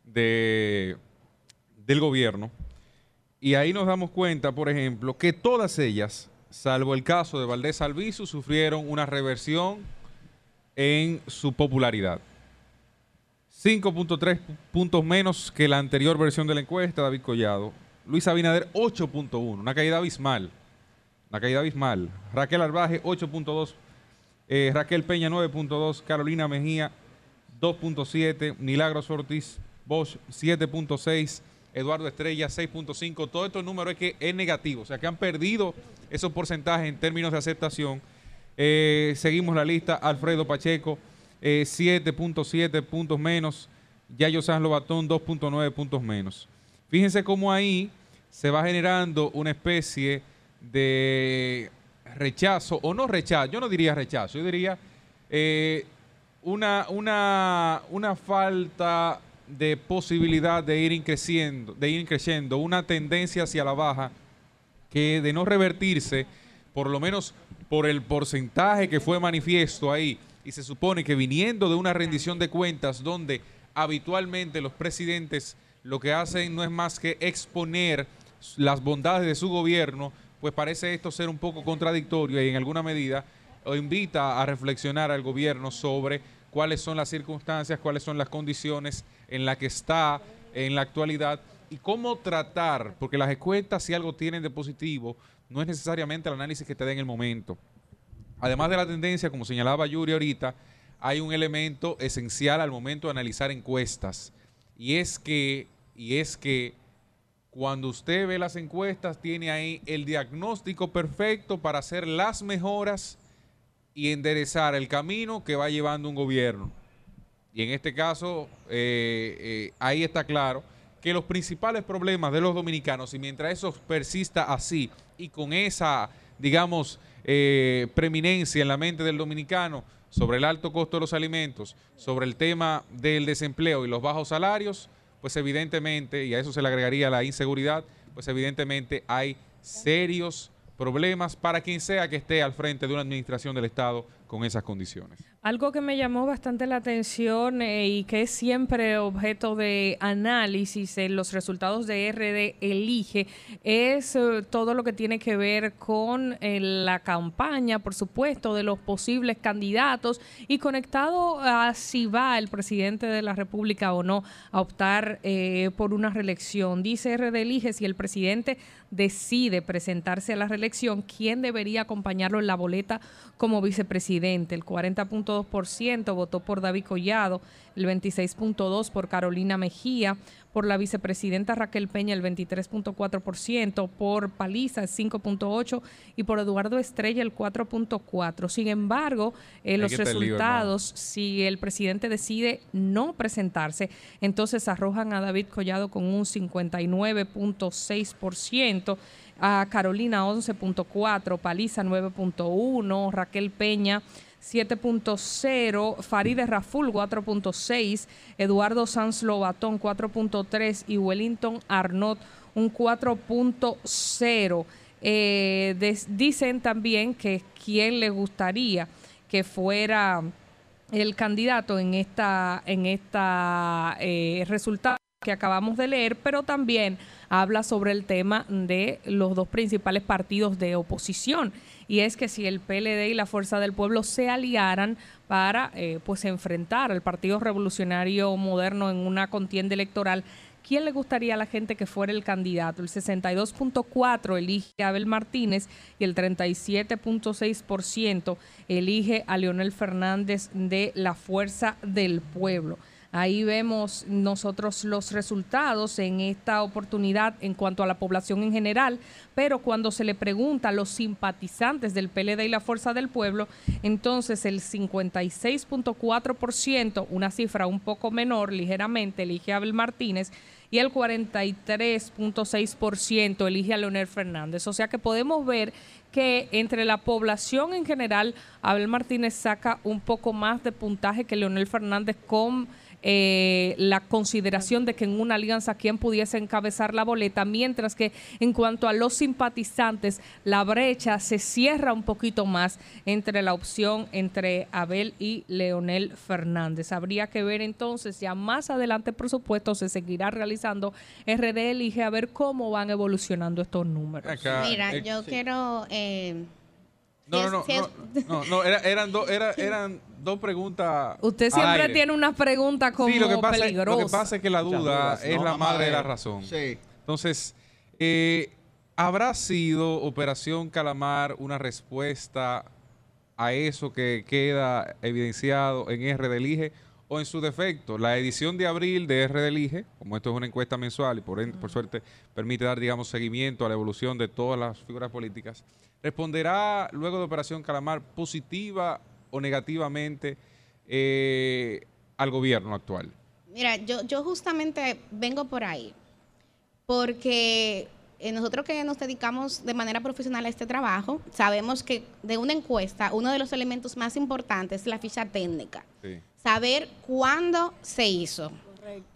de, del gobierno. Y ahí nos damos cuenta, por ejemplo, que todas ellas, salvo el caso de Valdés Albizu, sufrieron una reversión en su popularidad. 5.3 puntos menos que la anterior versión de la encuesta, David Collado. Luis Abinader, 8.1, una caída abismal. Una caída abismal. Raquel Arbaje, 8.2 eh, Raquel Peña 9.2, Carolina Mejía 2.7, Milagros Ortiz Bosch 7.6, Eduardo Estrella 6.5. Todo estos números es que es negativo, o sea que han perdido esos porcentajes en términos de aceptación. Eh, seguimos la lista, Alfredo Pacheco 7.7 eh, puntos menos, Yayo San Lobatón 2.9 puntos menos. Fíjense cómo ahí se va generando una especie de rechazo, o no rechazo, yo no diría rechazo, yo diría eh, una, una, una falta de posibilidad de ir creciendo, de ir creciendo, una tendencia hacia la baja que de no revertirse, por lo menos por el porcentaje que fue manifiesto ahí, y se supone que viniendo de una rendición de cuentas donde habitualmente los presidentes lo que hacen no es más que exponer las bondades de su gobierno, pues parece esto ser un poco contradictorio y en alguna medida invita a reflexionar al gobierno sobre cuáles son las circunstancias, cuáles son las condiciones en las que está en la actualidad y cómo tratar, porque las encuestas si algo tienen de positivo, no es necesariamente el análisis que te dé en el momento. Además de la tendencia, como señalaba Yuri ahorita, hay un elemento esencial al momento de analizar encuestas y es que y es que cuando usted ve las encuestas, tiene ahí el diagnóstico perfecto para hacer las mejoras y enderezar el camino que va llevando un gobierno. Y en este caso, eh, eh, ahí está claro que los principales problemas de los dominicanos, y mientras eso persista así y con esa, digamos, eh, preeminencia en la mente del dominicano sobre el alto costo de los alimentos, sobre el tema del desempleo y los bajos salarios, pues evidentemente, y a eso se le agregaría la inseguridad, pues evidentemente hay serios problemas para quien sea que esté al frente de una administración del Estado con esas condiciones. Algo que me llamó bastante la atención eh, y que es siempre objeto de análisis en los resultados de RD Elige es eh, todo lo que tiene que ver con eh, la campaña, por supuesto, de los posibles candidatos y conectado a si va el presidente de la República o no a optar por una reelección. Dice RD Elige si el presidente decide presentarse a la reelección, ¿quién debería acompañarlo en la boleta como vicepresidente? El 40.2 26.2% votó por David Collado, el 26.2% por Carolina Mejía, por la vicepresidenta Raquel Peña el 23.4%, por Paliza el 5.8% y por Eduardo Estrella el 4.4%. Sin embargo, eh, los resultados, si el presidente decide no presentarse, entonces arrojan a David Collado con un 59.6%, a Carolina 11.4%, Paliza 9.1%, Raquel Peña 7.0, Farideh Raful 4.6, Eduardo Sanz Lobatón 4.3 y Wellington Arnott un 4.0. Eh, dicen también que quién le gustaría que fuera el candidato en esta en esta eh, resultado que acabamos de leer, pero también habla sobre el tema de los dos principales partidos de oposición y es que si el PLD y la Fuerza del Pueblo se aliaran para eh, pues enfrentar al Partido Revolucionario Moderno en una contienda electoral, ¿quién le gustaría a la gente que fuera el candidato? El 62.4 elige a Abel Martínez y el 37.6% elige a Leonel Fernández de la Fuerza del Pueblo. Ahí vemos nosotros los resultados en esta oportunidad en cuanto a la población en general, pero cuando se le pregunta a los simpatizantes del PLD y la Fuerza del Pueblo, entonces el 56.4%, una cifra un poco menor, ligeramente, elige a Abel Martínez y el 43.6% elige a Leonel Fernández. O sea que podemos ver que entre la población en general, Abel Martínez saca un poco más de puntaje que Leonel Fernández con eh, la consideración de que en una alianza quien pudiese encabezar la boleta, mientras que en cuanto a los simpatizantes, la brecha se cierra un poquito más entre la opción entre Abel y Leonel Fernández. Habría que ver entonces, ya más adelante, por supuesto, se seguirá realizando RD Elige a ver cómo van evolucionando estos números. Mira, eh, yo quiero... Eh, no, no, no, no, eran, eran dos preguntas. Usted siempre tiene una pregunta como sí, lo que pasa, Lo que pasa es que la duda es la madre de la razón. Sí. Entonces, eh, ¿habrá sido Operación Calamar una respuesta a eso que queda evidenciado en R de Elige? O en su defecto, la edición de abril de R de Elige, como esto es una encuesta mensual y por, por suerte permite dar, digamos, seguimiento a la evolución de todas las figuras políticas, responderá luego de Operación Calamar positiva o negativamente eh, al gobierno actual? Mira, yo, yo justamente vengo por ahí, porque eh, nosotros que nos dedicamos de manera profesional a este trabajo, sabemos que de una encuesta, uno de los elementos más importantes es la ficha técnica. Saber cuándo se hizo.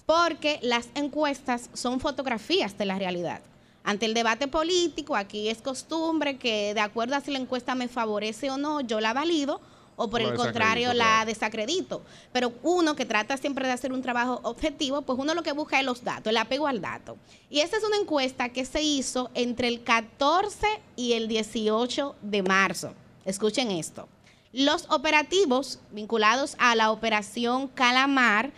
Porque las encuestas son fotografías de la realidad. Ante el debate político, aquí es costumbre que de acuerdo a si la encuesta me favorece o no, yo la valido o por el contrario la desacredito. Pero uno que trata siempre de hacer un trabajo objetivo, pues uno lo que busca es los datos, el apego al dato. Y esta es una encuesta que se hizo entre el 14 y el 18 de marzo. Escuchen esto. Los operativos vinculados a la operación Calamar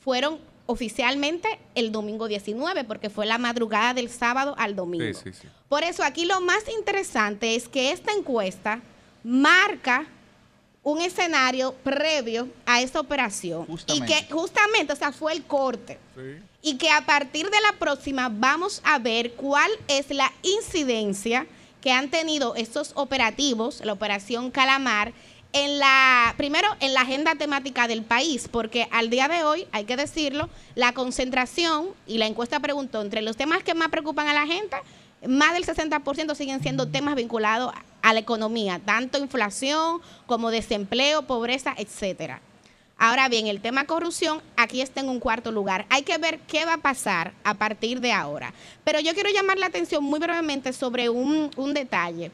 fueron oficialmente el domingo 19, porque fue la madrugada del sábado al domingo. Por eso aquí lo más interesante es que esta encuesta marca un escenario previo a esta operación y que justamente, o sea, fue el corte. Y que a partir de la próxima vamos a ver cuál es la incidencia que han tenido estos operativos, la operación Calamar, en la, primero, en la agenda temática del país, porque al día de hoy, hay que decirlo, la concentración, y la encuesta preguntó, entre los temas que más preocupan a la gente, más del 60% siguen siendo temas vinculados a la economía, tanto inflación como desempleo, pobreza, etcétera. Ahora bien, el tema corrupción aquí está en un cuarto lugar. Hay que ver qué va a pasar a partir de ahora. Pero yo quiero llamar la atención muy brevemente sobre un, un detalle.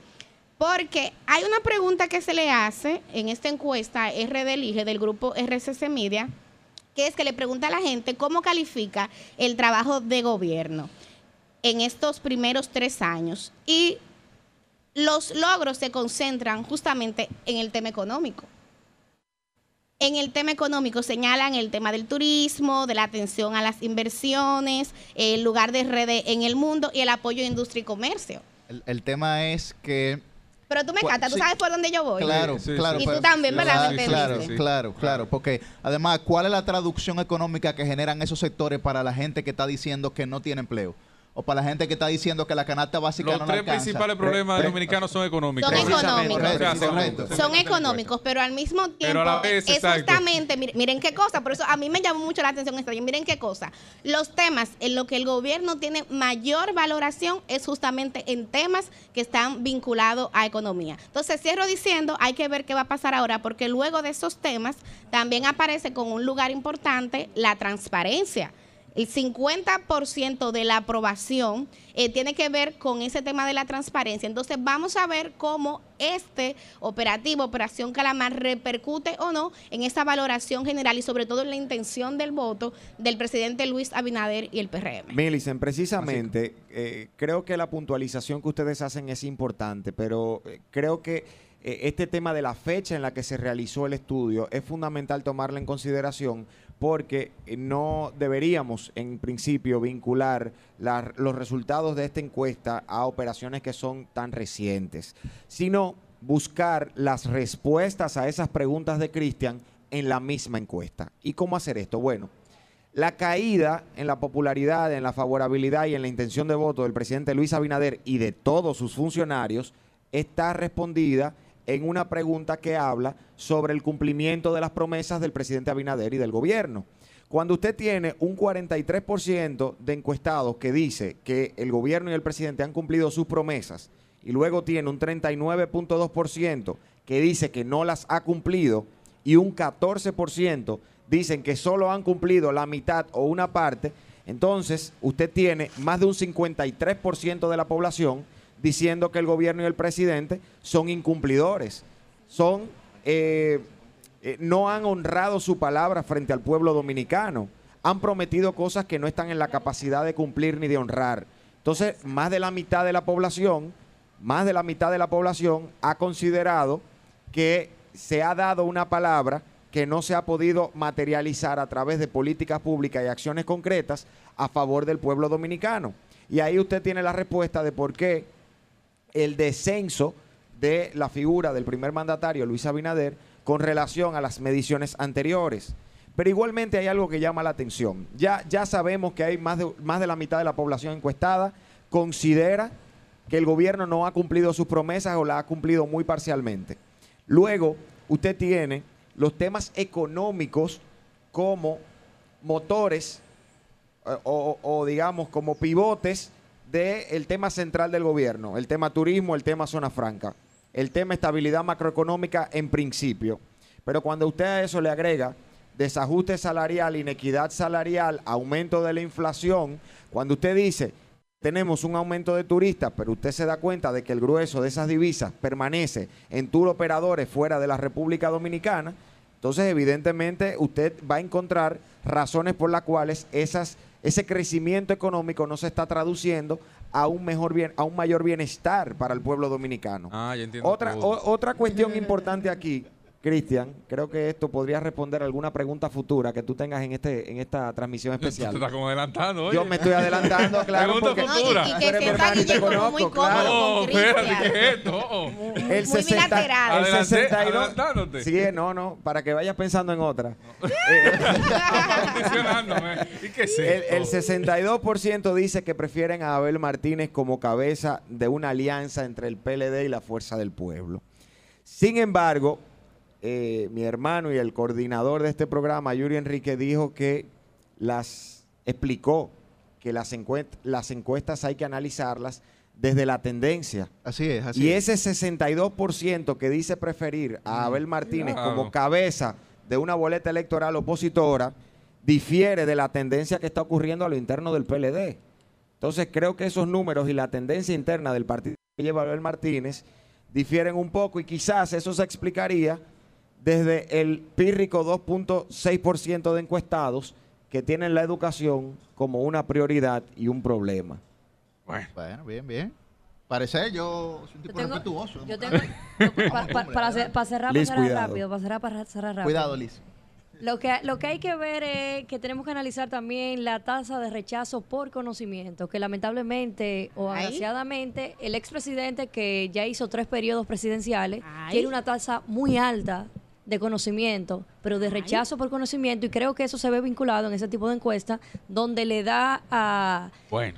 Porque hay una pregunta que se le hace en esta encuesta RD Elige del grupo RCC Media, que es que le pregunta a la gente cómo califica el trabajo de gobierno en estos primeros tres años. Y los logros se concentran justamente en el tema económico. En el tema económico señalan el tema del turismo, de la atención a las inversiones, el lugar de red en el mundo y el apoyo a industria y comercio. el tema es que Pero tú me encantas, tú sabes por dónde yo voy. Claro, claro. Y tú también, ¿verdad? Claro, claro, claro. Porque además, ¿cuál es la traducción económica que generan esos sectores para la gente que está diciendo que no tiene empleo? O para la gente que está diciendo que la canasta básica Los tres principales problemas de dominicanos son económicos. Son económicos. son económicos, pero al mismo tiempo es justamente, miren, qué cosa, por eso a mí me llamó mucho la atención esta, miren qué cosa. Los temas en los que el gobierno tiene mayor valoración es justamente en temas que están vinculados a economía. Entonces, cierro diciendo, hay que ver qué va a pasar ahora, porque luego de esos temas también aparece con un lugar importante la transparencia el 50% de la aprobación eh, tiene que ver con ese tema de la transparencia. Entonces vamos a ver cómo este operativo, Operación Calamar, repercute o no en esa valoración general y sobre todo en la intención del voto del presidente Luis Abinader y el PRM. Milicen, precisamente, eh, creo que la puntualización que ustedes hacen es importante, pero eh, creo que este tema de la fecha en la que se realizó el estudio es fundamental tomarla en consideración porque eh, no deberíamos en principio vincular los resultados de esta encuesta a operaciones que son tan recientes, sino buscar las respuestas a esas preguntas de Cristian en la misma encuesta. ¿Y cómo hacer esto? Bueno, la caída en la popularidad, en la favorabilidad y en la intención de voto del presidente Luis Abinader y de todos sus funcionarios está respondida en una pregunta que habla sobre el cumplimiento de las promesas del presidente Abinader y del gobierno. Cuando usted tiene un 43% de encuestados que dice que el gobierno y el presidente han cumplido sus promesas y luego tiene un 39.2% que dice que no las ha cumplido y un 14% dicen que solo han cumplido la mitad o una parte, entonces usted tiene más de un 53% de la población diciendo que el gobierno y el presidente son incumplidores, son eh, eh, no han honrado su palabra frente al pueblo dominicano, han prometido cosas que no están en la capacidad de cumplir ni de honrar. Entonces, más de la mitad de la población, más de la mitad de la población ha considerado que se ha dado una palabra que no se ha podido materializar a través de políticas públicas y acciones concretas a favor del pueblo dominicano. Y ahí usted tiene la respuesta de por qué el descenso de la figura del primer mandatario, Luis Abinader, con relación a las mediciones anteriores. Pero igualmente hay algo que llama la atención. Ya, ya sabemos que hay más de, más de la mitad de la población encuestada considera que el gobierno no ha cumplido sus promesas o la ha cumplido muy parcialmente. Luego, usted tiene los temas económicos como motores eh, o digamos como pivotes del tema central del gobierno, el tema turismo, el tema zona franca, el tema estabilidad macroeconómica en principio. Pero cuando usted a eso le agrega desajuste salarial, inequidad salarial, aumento de la inflación, cuando usted dice tenemos un aumento de turistas, pero usted se da cuenta de que el grueso de esas divisas permanece en tour operadores fuera de la República Dominicana, entonces evidentemente usted va a encontrar razones por las cuales esas ese crecimiento económico no se está traduciendo a un mejor bien, a un mayor bienestar para el pueblo dominicano. Ah, ya entiendo. Otra, otra cuestión importante aquí Cristian, creo que esto podría responder a alguna pregunta futura que tú tengas en este en esta transmisión especial. Tú estás como adelantando, oye. Yo me estoy adelantando, claro. Pregunta futura. y, que sienta Guillermo muy cómodo no, espérate, ¿qué es esto? El muy 60, bilateral. El 62, Sí, no, no, para que vayas pensando en otra. ¿Y qué es el, el 62% dice que prefieren a Abel Martínez como cabeza de una alianza entre el PLD y la Fuerza del Pueblo. Sin embargo, eh, mi hermano y el coordinador de este programa, Yuri Enrique, dijo que las explicó que las, las encuestas hay que analizarlas desde la tendencia. Así es, así Y ese 62% que dice preferir a Abel Martínez como cabeza de una boleta electoral opositora, difiere de la tendencia que está ocurriendo a lo interno del PLD. Entonces creo que esos números y la tendencia interna del partido que lleva Abel Martínez difieren un poco y quizás eso se explicaría desde el pírrico 2.6% de encuestados que tienen la educación como una prioridad y un problema. Bueno, bien, bien. Parece yo soy un tipo respetuoso. Yo tengo, para, cerrar, para cerrar rápido, para cerrar, para cerrar rápido. Cuidado, Liz. Lo que, lo que hay que ver es que tenemos que analizar también la tasa de rechazo por conocimiento, que lamentablemente o agraciadamente el expresidente que ya hizo tres periodos presidenciales tiene una tasa muy alta de conocimiento, pero de rechazo por conocimiento, y creo que eso se ve vinculado en ese tipo de encuesta, donde le da a,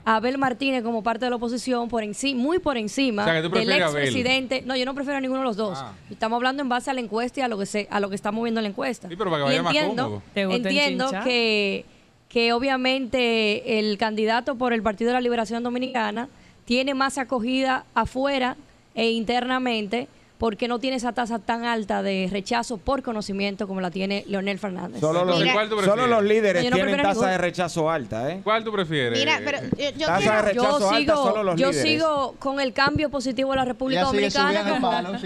Abel Martínez como parte de la oposición por encima, muy por encima del expresidente. No, yo no prefiero a ninguno de los dos. Ah. Estamos hablando en base a la encuesta y a lo que se, a lo que está moviendo la encuesta. Sí, pero para que vaya entiendo, entiendo que, que obviamente el candidato por el Partido de la Liberación Dominicana tiene más acogida afuera e internamente porque no tiene esa tasa tan alta de rechazo por conocimiento como la tiene Leonel Fernández. Solo los, solo los líderes tienen tasa de rechazo alta, ¿eh? ¿Cuál tú prefieres? Mira, pero yo, tasa de rechazo alta, sigo, solo los yo sigo con el cambio positivo de la República Dominicana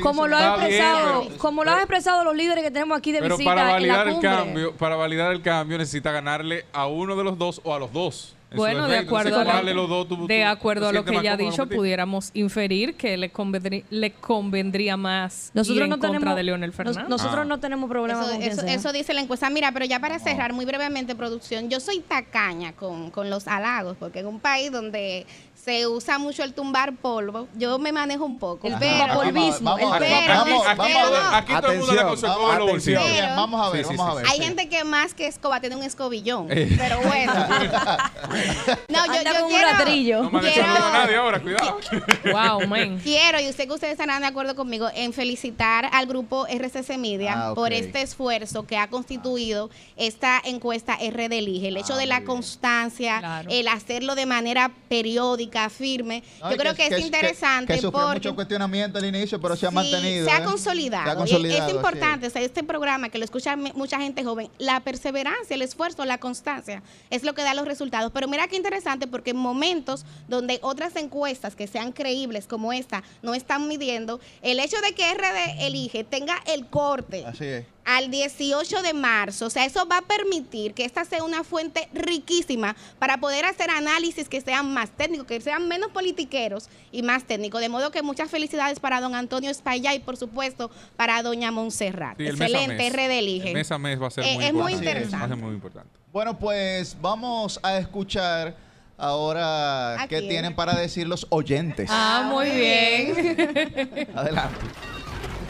como, lo han expresado, como lo han expresado los líderes que tenemos aquí de pero visita para validar el cambio, para validar el cambio necesita ganarle a uno de los dos o a los dos. Bueno, de acuerdo, a, de acuerdo a lo que ya ha dicho, pudiéramos inferir que le, convendría, le convendría más nosotros en no contra tenemos, de Leonel Fernández. nosotros ah. no tenemos problema eso, con eso, dice la encuesta. Mira, pero ya para cerrar, muy brevemente, producción, yo soy tacaña con, con los halagos, porque en un país donde se usa mucho el tumbar polvo. Yo me manejo un poco. El pero, polvismo. Vamos, el vamos, aquí, todo el mundo le con los bolsillos. Vamos a ver, vamos a ver. Hay gente que más que escoba tiene un escobillón. Eh. pero bueno. no, yo, yo quiero, un ladrillo. No quiero, a nadie ahora, cuidado. wow, man. Quiero, y sé que ustedes estarán de acuerdo conmigo, en felicitar al grupo RCC Media ah, por este esfuerzo que ha constituido esta encuesta RD Elige. El hecho ah, de la constancia, el hacerlo de manera periódica firme. Yo creo que, es interesante. Que, sufrió mucho cuestionamiento al inicio, pero se ha mantenido. Se ha ¿eh? consolidado. es importante, este programa que lo escucha mucha gente joven, la perseverancia, el esfuerzo, la constancia es lo que da los resultados. Pero mira qué interesante, porque en momentos donde otras encuestas que sean creíbles como esta no están midiendo, el hecho de que RD elige tenga el corte. Así es al 18 de marzo. O sea, eso va a permitir que esta sea una fuente riquísima para poder hacer análisis que sean más técnicos, que sean menos politiqueros y más técnicos. De modo que muchas felicidades para don Antonio Espaillá y, por supuesto, para doña Montserrat. Excelente, RD Elige. mes a mes va a ser eh, muy, interesante. muy importante. Bueno, pues vamos a escuchar ahora qué tienen para decir los oyentes. Ah, muy bien. Adelante.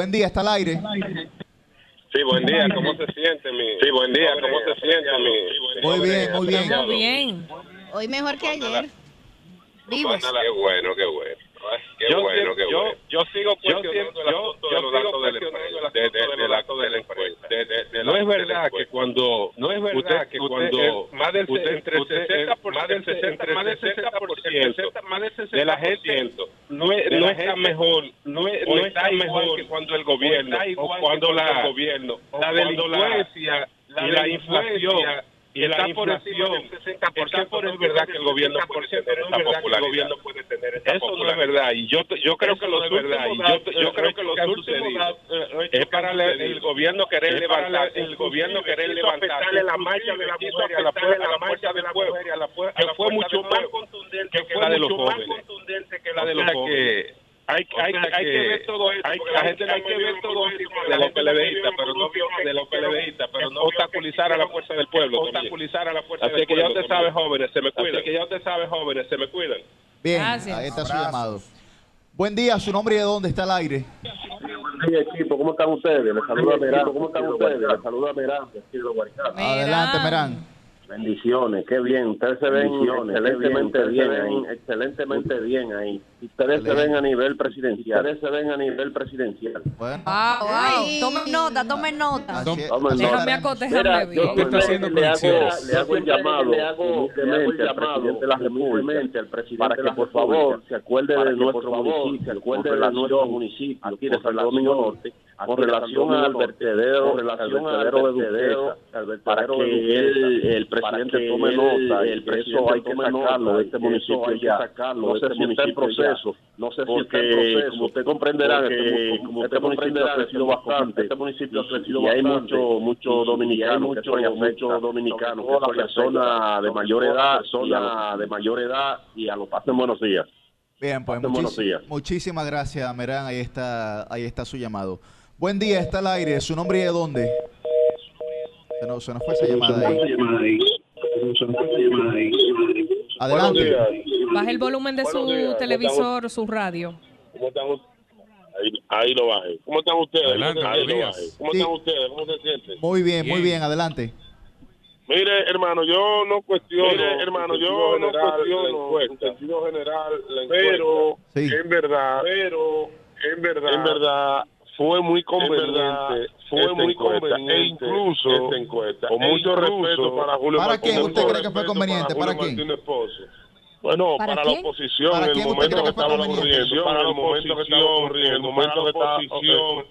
Buen día, está al aire. Sí, buen día, ¿cómo se siente mi? Sí, buen día, ¿cómo se siente mi? Muy bien, muy bien. Muy bien. Hoy mejor que ayer. Vivos. Qué bueno, qué bueno yo, bueno, yo, yo, sigo cuestionando yo, los datos del de la encuesta. No es verdad que cuando no es verdad que cuando más del entre 60 más del 60 más del 60 más del 60 de la gente no no está mejor no no está mejor que cuando el gobierno o cuando la gobierno la delincuencia y la inflación y está por encima del 60%, por es verdad que el gobierno puede tener esta popularidad. Eso no es verdad y yo yo creo que lo es verdad yo yo creo que lo que sucedido es para el gobierno querer levantar el gobierno querer levantar. la marcha de la mujer a la marcha de la mujer que fue mucho más contundente que la de los jóvenes que la de los jóvenes hay, hay, hay que, ver todo eso. Hay, la gente hay que ver todo eso de los PLDistas, pero no de los PLDistas, pero no obstaculizar a la fuerza del pueblo. Obstaculizar a la fuerza Así que ya usted sabe, jóvenes, se me cuidan. Así que ya usted sabe, jóvenes, se me cuidan. Bien, ahí está su llamado. Buen día, su nombre y de dónde está el aire. Sí, equipo, ¿cómo están ustedes? Les saluda Merán. ¿Cómo están ustedes? Les saluda Merán. Adelante, Merán. Bendiciones, qué bien. Ustedes se ven excelentemente bien, ahí. Excelentemente bien ahí. Ustedes se ven a nivel presidencial. Ustedes se ven a nivel presidencial. Bueno. Ah, Tomen nota, tomen nota. Déjame acotejarme bien. Yo está haciendo le hago, le hago el llamado, le hago, el llamado de la República para que por favor se acuerde de nuestro municipio, se acuerde de nuestro municipio aquí de San Domingo Norte con relación al vertedero, relación al vertedero, para que el, el presidente tome nota, el preso hay que sacarlo de este municipio ya. No sé si está en proceso, no sé si está en proceso. Como usted comprenderá, este, como este municipio ha crecido bastante, este municipio ha crecido bastante. Y hay mucho, mucho dominicano, mucho, mucho dominicano, que la zona de mayor edad, zona de mayor edad y a los pasen buenos días. Bien, pues muchísimas gracias, Merán. Ahí está, ahí está su llamado. Buen día, está al aire. ¿Su nombre y de dónde? Se nos, se nos fue esa llamada ahí. Adelante. Baje el volumen de su televisor, su radio. ¿Cómo están ahí, ahí lo baje. ¿Cómo están ustedes? Adelante, ahí lo baje. ¿Cómo están ustedes? ¿Cómo se sienten? Muy bien, muy bien. Adelante. Mire, hermano, yo no cuestiono, Mire, hermano, yo no cuestiono en sentido general la encuesta, pero en verdad, pero en verdad, en verdad fue muy conveniente, fue muy conveniente e incluso esta encuesta, con mucho respeto para Julio ¿Para quién usted cree que fue conveniente? ¿Para, quién? Bueno, para, la oposición, en el momento que estaba ocurriendo, para la oposición, en el momento que estaba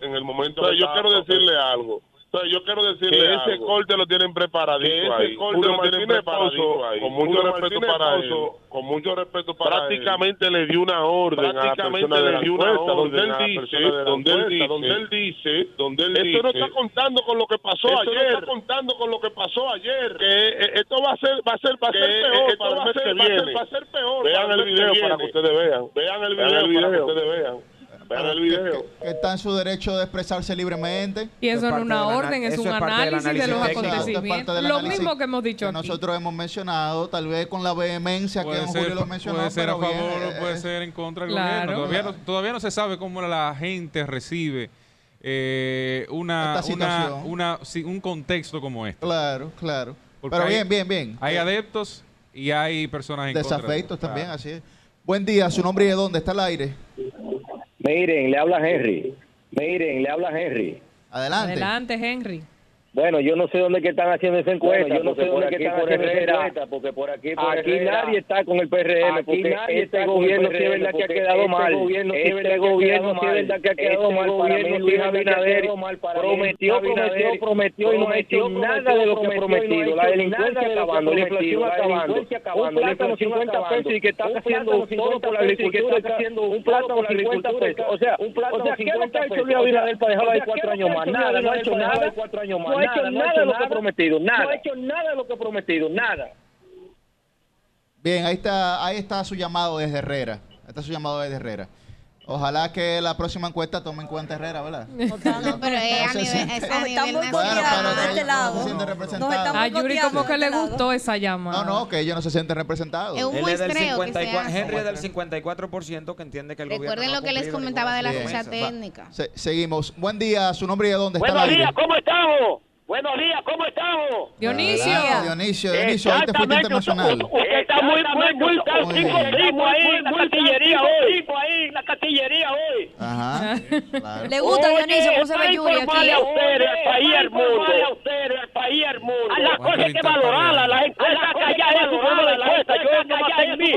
en el momento que yo quiero decirle algo entonces, yo quiero decirle que ese corte lo tienen preparadito que ese ahí. corte lo tienen preparadito ahí. Con mucho respeto para él. Con mucho respeto para Prácticamente le dio una orden Prácticamente a la le dio una orden donde él dice, donde él dice, donde él dice, donde él dice. Esto no está contando con lo que pasó esto ayer. no está contando con lo que pasó ayer. Que eh, esto va a ser, va a ser, va a ser peor para el mes que viene. Va a ser peor. Vean el video para que ustedes vean. Vean el video para que ustedes vean el video. Que, está en su derecho de expresarse libremente. Y eso no es una orden, es un análisis de, los acontecimientos. Lo mismo que hemos dicho Nosotros hemos mencionado, tal vez con la vehemencia que Julio lo mencionó. Puede ser a favor o puede ser en contra del gobierno. Todavía, no, todavía no se sabe cómo la gente recibe eh, una, una, un contexto como este. Claro, claro. Pero bien, bien, bien. Hay adeptos y hay personas en Desafectos también, así es. Buen día, su nombre y de dónde está el aire. Miren, le habla Henry. Miren, le habla Henry. Adelante. Adelante, Henry. Bueno, yo no sé dónde que están haciendo esa encuesta. yo no sé dónde que están haciendo esa encuesta, porque por aquí por aquí nadie está con el PRM, aquí porque nadie este gobierno sí es verdad que ha quedado mal. Este gobierno sí es verdad que ha quedado mal. Mí Luis Abinader prometió, prometió, prometió y no ha hecho nada de lo que ha prometido. La delincuencia acabando, la inflación acabando, un plátano 50 pesos y que está haciendo todo por la agricultura, está haciendo un plátano 50 pesos. O sea, 50 pesos. ¿qué ha hecho Luis Abinader para dejarlo ahí cuatro años más? Nada, no ha hecho nada cuatro años más ha hecho nada, de lo que ha prometido, nada. No ha hecho nada de lo que ha prometido, nada. Bien, ahí está, ahí está su llamado desde Herrera. Ahí está su llamado desde Herrera. Ojalá que la próxima encuesta tome en cuenta Herrera, ¿verdad? No, pero es a nivel, es a nivel nacional. de este lado. A Yuri como que le gustó esa llamada. No, no, que ellos no se sienten representados. Es un 54, Henry es del 54% que entiende que el Recuerden gobierno lo que les comentaba de la ficha técnica. seguimos. Buen día, su nombre y de dónde está Buenos días, ¿cómo estamos? Buenos días, ¿cómo estamos? Dionisio. Dionisio, Dionisio, ahí te fuiste internacional. Usted está muy, muy, muy, muy cinco ahí en la catillería hoy. ahí en la catillería hoy. Ajá. Le gusta Dionisio, cómo se ve Yuri aquí. a ustedes, al país mundo. a ustedes, al país mundo. A las cosas hay que valorarlas, las encuestas que haya es su forma de encuesta. Yo no maté en mí.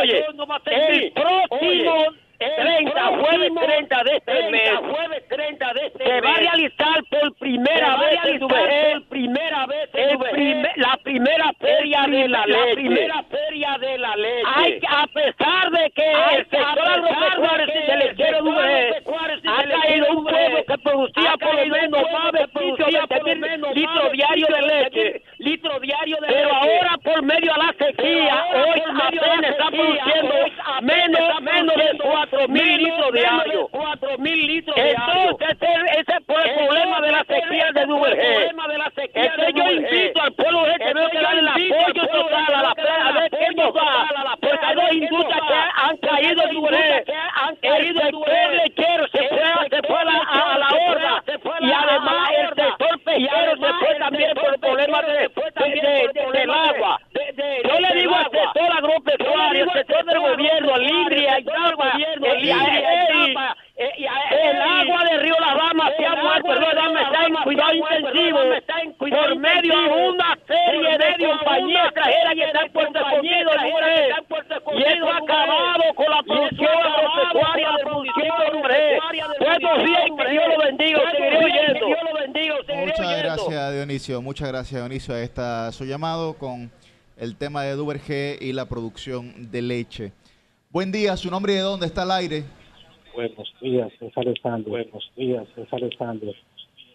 Oye, el próximo 30, jueves 30 de este mes, jueves 30 de este se va a realizar por primera vez en por primera vez en la primera feria de la leche. La primera feria de la leche. Hay, a pesar de que el sector agropecuario y lechero de ha caído un pueblo que producía por lo menos más de 20 litros diarios de leche, litro diario de Pero ahora por medio de la sequía, hoy apenas está produciendo menos, menos de 4 mil litros diarios. 4 mil litros diarios. Entonces, ese, es el problema de la sequía de Duvergé. Es yo invito al pueblo de que no que darle el apoyo total a la de que nos. Porque hay dos industrias que han caído en Duvergé. El sector lechero se fue, se fue a, la, a la horda. Y además el castigaron después también por el problema del agua. Yo le digo al sector agropecuario, al sector del gobierno, al INRI, al gobierno, el agua de Río Las Ramas se ha muerto, Río Las Ramas está en cuidado intensivo. por medio de una serie de compañías extranjeras que están por Dionisio. Muchas gracias, Dionisio. Ahí está su llamado con el tema de Duvergé y la producción de leche. Buen día, su nombre y de dónde está el aire. Buenos días, es Alexander. Buenos días, es Alexander.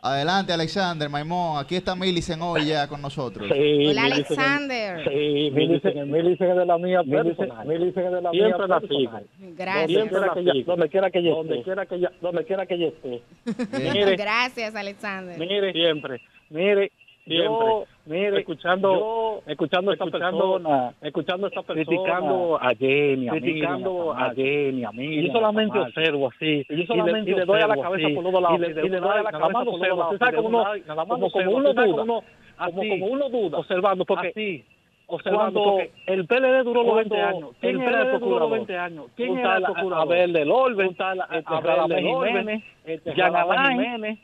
Adelante, Alexander, Maimón. Aquí está Millicent hoy ya con nosotros. Sí, Hola, Alexander. Sí, Millicent, es de la mía personal. Millicent es de la mía personal. Gracias. Siempre la que donde quiera que yo donde quiera que donde quiera que yo esté. Mire, Gracias, Alexander. Mire, siempre. Mire, yo, mire, escuchando, escuchando esta persona, escuchando esta persona, criticando a Jenny, criticando a Jenny, a mí. Yo solamente observo así, y yo solamente y le, doy a la cabeza por todos lados, y le, doy a la cabeza por todos lados. ¿Sabe como uno, como, como uno duda, como, como uno duda, observando, porque así, observando porque el PLD duró los 20 años. ¿Quién era el duró los 20 años? ¿Quién era el procurador? Abel del Orbe, Abel del Orbe, Jan Alain Jiménez,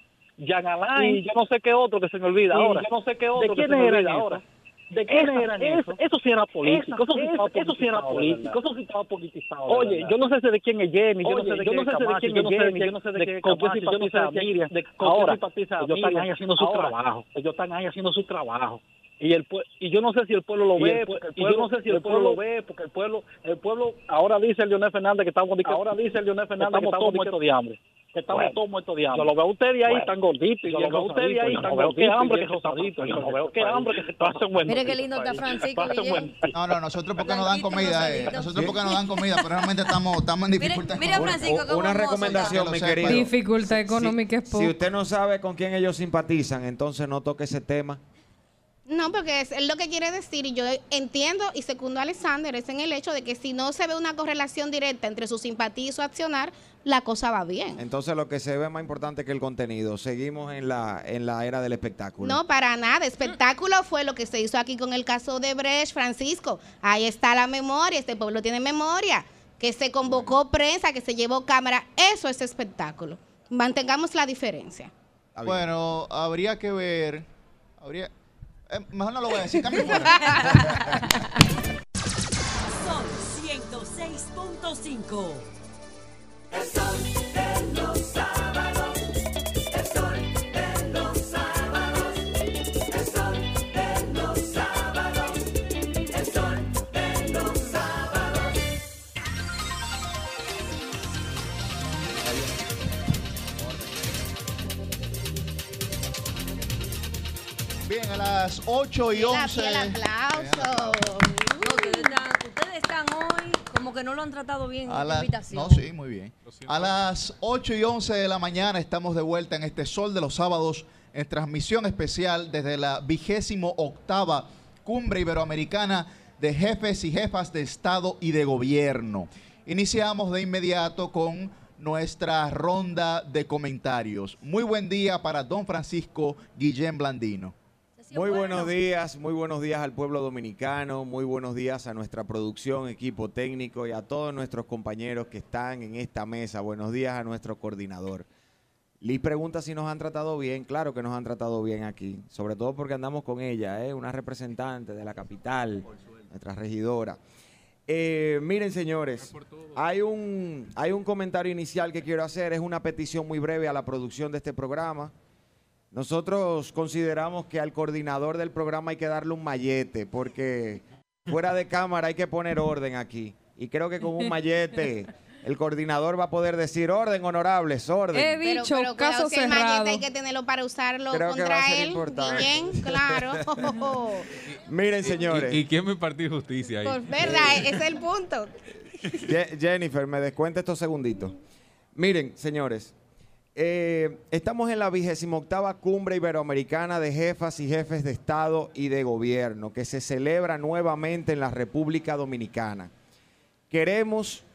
Jan Alain, y yo no sé qué otro que se me olvida ahora. Yo no sé qué otro ¿De quiénes eran ahora? ¿De quiénes eran eso? Eso sí era político, eso, sí estaba eso sí era político, eso sí estaba politizado. Oye, yo no sé de quién es Jenny, yo no sé de quién es Jenny, yo no sé de quién yo no sé de Miriam, ahora, ellos están ahí haciendo su trabajo, ellos están ahí haciendo su trabajo. Y, el, y yo no sé si el pueblo lo ve, y yo no sé si el pueblo lo ve, porque el pueblo, el pueblo, ahora dice el Leonel Fernández que estamos, ahora dice el Leonel Fernández que estamos muertos de hambre que estamos todos muertos de hambre. Yo lo veo a usted de ahí tan gordito, y yo lo veo a usted de ahí tan gordito, qué hambre que rosadito, yo lo veo qué hambre que se pasa un buen Mire qué lindo está Francisco No, no, nosotros porque nos dan comida, eh. nosotros porque nos dan comida, pero realmente estamos, estamos en dificultad. Mira, Francisco, Una recomendación, mi querido. Dificultad económica es Si usted no sabe con quién ellos simpatizan, entonces no toque ese tema. No, porque es, lo que quiere decir, y yo entiendo y secundo a Alexander, es en el hecho de que si no se ve una correlación directa entre su simpatía y su accionar, la cosa va bien. Entonces lo que se ve más importante que el contenido. Seguimos en la, en la era del espectáculo. No, para nada. Espectáculo fue lo que se hizo aquí con el caso de Brecht, Francisco. Ahí está la memoria, este pueblo tiene memoria. Que se convocó prensa, que se llevó cámara. Eso es espectáculo. Mantengamos la diferencia. Bueno, habría que ver. Habría, eh, mejor no lo voy a decir, cambio fuera. Son 106.5. El sol de los las 8 y 11. El aplauso. Ustedes están hoy como que no lo han tratado bien A en la- la invitación. No, sí, muy bien. A las 8 y 11 de la mañana estamos de vuelta en este Sol de los Sábados en transmisión especial desde la vigésimo octava Cumbre Iberoamericana de Jefes y Jefas de Estado y de Gobierno. Iniciamos de inmediato con nuestra ronda de comentarios. Muy buen día para don Francisco Guillén Blandino. Muy buenos días, muy buenos días al pueblo dominicano, muy buenos días a nuestra producción, equipo técnico y a todos nuestros compañeros que están en esta mesa. Buenos días a nuestro coordinador. Liz pregunta si nos han tratado bien. Claro que nos han tratado bien aquí, sobre todo porque andamos con ella, ¿eh? una representante de la capital, nuestra regidora. Eh, miren, señores, hay un, hay un comentario inicial que quiero hacer. Es una petición muy breve a la producción de este programa. Nosotros consideramos que al coordinador del programa hay que darle un mallete, porque fuera de cámara hay que poner orden aquí. Y creo que con un mallete el coordinador va a poder decir orden, honorables, orden. He dicho, pero, pero caso que el cerrado. mallete hay que tenerlo para usarlo Creo contra él. importante. Bien, claro. Miren, señores. ¿Y, y quién me impartir justicia ahí? Por verdad, ese es el punto. Je- Jennifer, me descuenta estos segunditos. Miren, señores, eh, estamos en la vigésima octava cumbre iberoamericana de jefas y jefes de Estado y de Gobierno que se celebra nuevamente en la República Dominicana. Queremos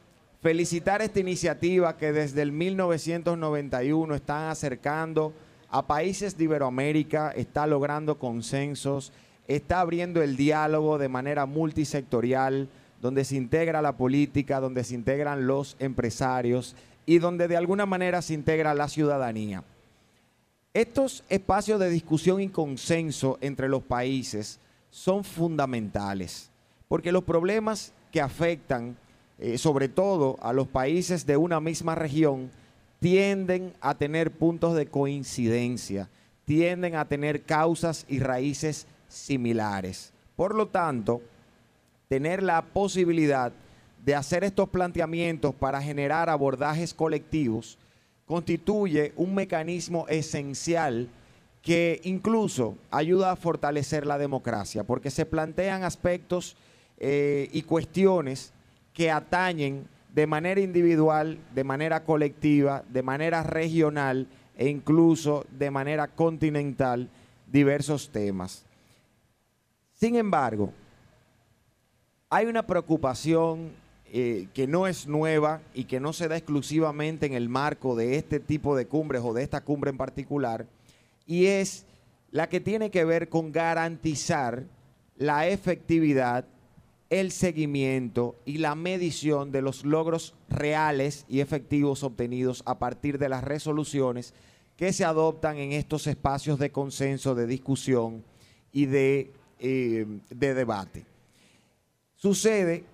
felicitar esta iniciativa que desde el 1991 están acercando a países de Iberoamérica, está logrando consensos, está abriendo el diálogo de manera multisectorial, donde se integra la política, donde se integran los empresarios y donde de alguna manera se integra la ciudadanía. Estos espacios de discusión y consenso entre los países son fundamentales, porque los problemas que afectan eh, sobre todo a los países de una misma región, tienden a tener puntos de coincidencia, tienden a tener causas y raíces similares. Por lo tanto, tener la posibilidad de hacer estos planteamientos para generar abordajes colectivos constituye un mecanismo esencial que incluso ayuda a fortalecer la democracia, porque se plantean aspectos eh, y cuestiones que atañen de manera individual, de manera colectiva, de manera regional e incluso de manera continental diversos temas. Sin embargo, hay una preocupación eh, que no es nueva y que no se da exclusivamente en el marco de este tipo de cumbres o de esta cumbre en particular, y es la que tiene que ver con garantizar la efectividad el seguimiento y la medición de los logros reales y efectivos obtenidos a partir de las resoluciones que se adoptan en estos espacios de consenso, de discusión y de, eh, debate. Sucede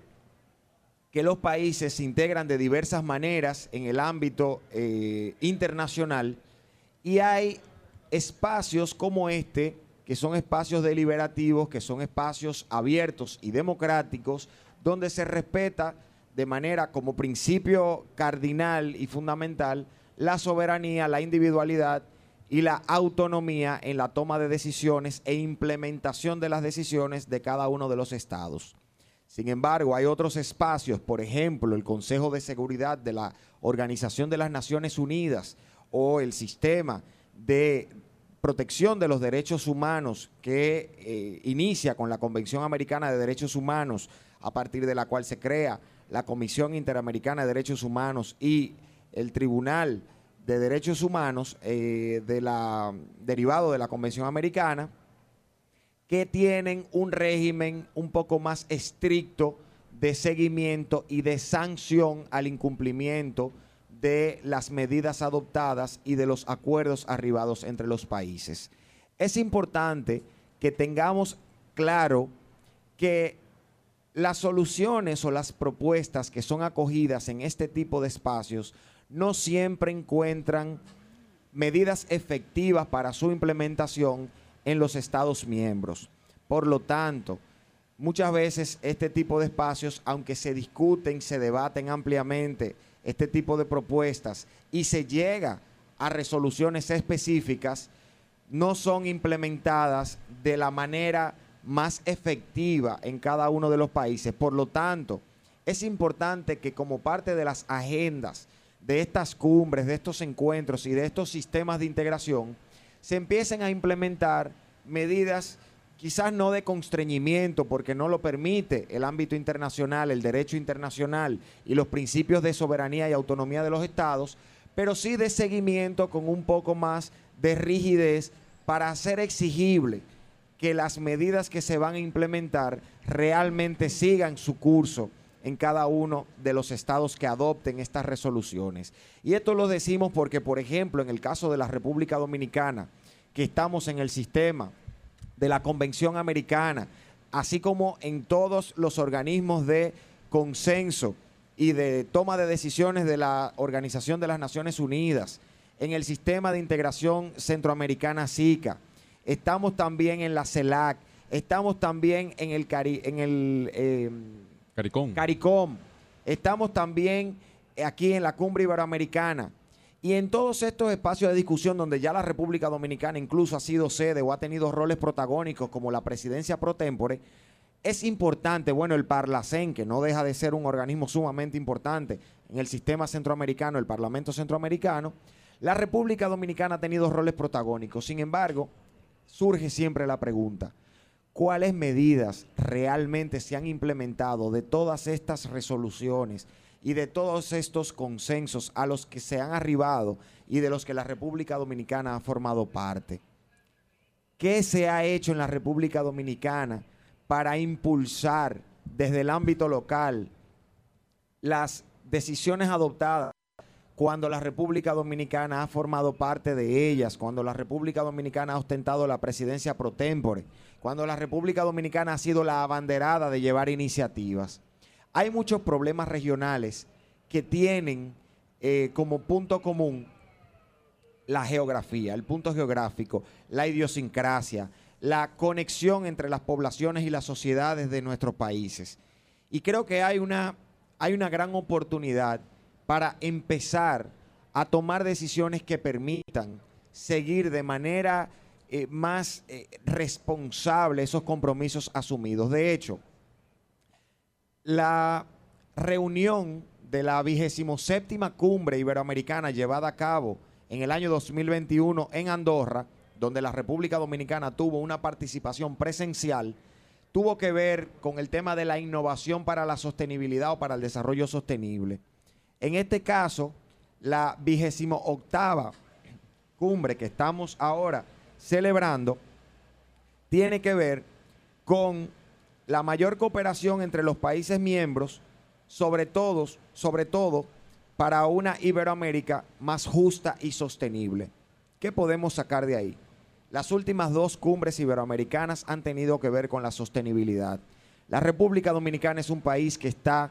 que los países se integran de diversas maneras en el ámbito eh, internacional y hay espacios como este que son espacios deliberativos, que son espacios abiertos y democráticos, donde se respeta de manera como principio cardinal y fundamental la soberanía, la individualidad y la autonomía en la toma de decisiones e implementación de las decisiones de cada uno de los estados. Sin embargo, hay otros espacios, por ejemplo, el Consejo de Seguridad de la Organización de las Naciones Unidas o el sistema de protección de los derechos humanos que eh, inicia con la Convención Americana de Derechos Humanos, a partir de la cual se crea la Comisión Interamericana de Derechos Humanos y el Tribunal de Derechos Humanos eh, derivado de la Convención Americana, que tienen un régimen un poco más estricto de seguimiento y de sanción al incumplimiento de las medidas adoptadas y de los acuerdos arribados entre los países. Es importante que tengamos claro que las soluciones o las propuestas que son acogidas en este tipo de espacios no siempre encuentran medidas efectivas para su implementación en los Estados miembros. Por lo tanto, muchas veces este tipo de espacios, aunque se discuten, se debaten ampliamente, este tipo de propuestas y se llega a resoluciones específicas, no son implementadas de la manera más efectiva en cada uno de los países. Por lo tanto, es importante que como parte de las agendas de estas cumbres, de estos encuentros y de estos sistemas de integración, se empiecen a implementar medidas quizás no de constreñimiento, porque no lo permite el ámbito internacional, el derecho internacional y los principios de soberanía y autonomía de los estados, pero sí de seguimiento con un poco más de rigidez para hacer exigible que las medidas que se van a implementar realmente sigan su curso en cada uno de los estados que adopten estas resoluciones. Y esto lo decimos porque, por ejemplo, en el caso de la República Dominicana, que estamos en el sistema de la Convención Americana, así como en todos los organismos de consenso y de toma de decisiones de la Organización de las Naciones Unidas, en el sistema de integración centroamericana SICA, estamos también en la CELAC, estamos también en el, en el em, CARICOM, estamos también aquí en la Cumbre Iberoamericana. Y en todos estos espacios de discusión donde ya la República Dominicana incluso ha sido sede o ha tenido roles protagónicos como la presidencia pro tempore, es importante, bueno, el Parlacén, que no deja de ser un organismo sumamente importante en el sistema centroamericano, el Parlamento centroamericano, la República Dominicana ha tenido roles protagónicos. Sin embargo, surge siempre la pregunta, ¿cuáles medidas realmente se han implementado de todas estas resoluciones y de todos estos consensos a los que se han arribado y de los que la República Dominicana ha formado parte. ¿Qué se ha hecho en la República Dominicana para impulsar desde el ámbito local las decisiones adoptadas cuando la República Dominicana ha formado parte de ellas, cuando la República Dominicana ha ostentado la presidencia pro tempore, cuando la República Dominicana ha sido la abanderada de llevar iniciativas. Hay muchos problemas regionales que tienen eh, como punto común la geografía, el punto geográfico, la idiosincrasia, la conexión entre las poblaciones y las sociedades de nuestros países. Y creo que hay una, hay una gran oportunidad para empezar a tomar decisiones que permitan seguir de manera eh, más eh, responsable esos compromisos asumidos. De hecho, la reunión de la vigésimo séptima cumbre iberoamericana llevada a cabo en el año 2021 en Andorra, donde la República Dominicana tuvo una participación presencial, tuvo que ver con el tema de la innovación para la sostenibilidad o para el desarrollo sostenible. En este caso, la vigésimo octava cumbre que estamos ahora celebrando tiene que ver con la mayor cooperación entre los países miembros, sobre todo, sobre todo para una Iberoamérica más justa y sostenible. ¿Qué podemos sacar de ahí? Las últimas dos cumbres iberoamericanas han tenido que ver con la sostenibilidad. La República Dominicana es un país que está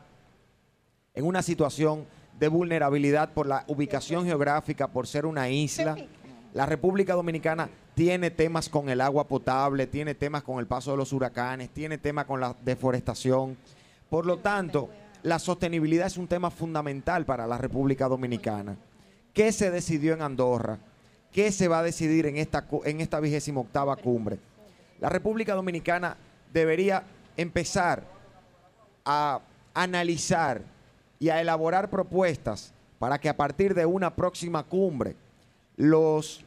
en una situación de vulnerabilidad por la ubicación geográfica, por ser una isla. La República Dominicana tiene temas con el agua potable, tiene temas con el paso de los huracanes, tiene temas con la deforestación. Por lo tanto, la sostenibilidad es un tema fundamental para la República Dominicana. ¿Qué se decidió en Andorra? ¿Qué se va a decidir en esta, en esta vigésima octava cumbre? La República Dominicana debería empezar a analizar y a elaborar propuestas para que a partir de una próxima cumbre los,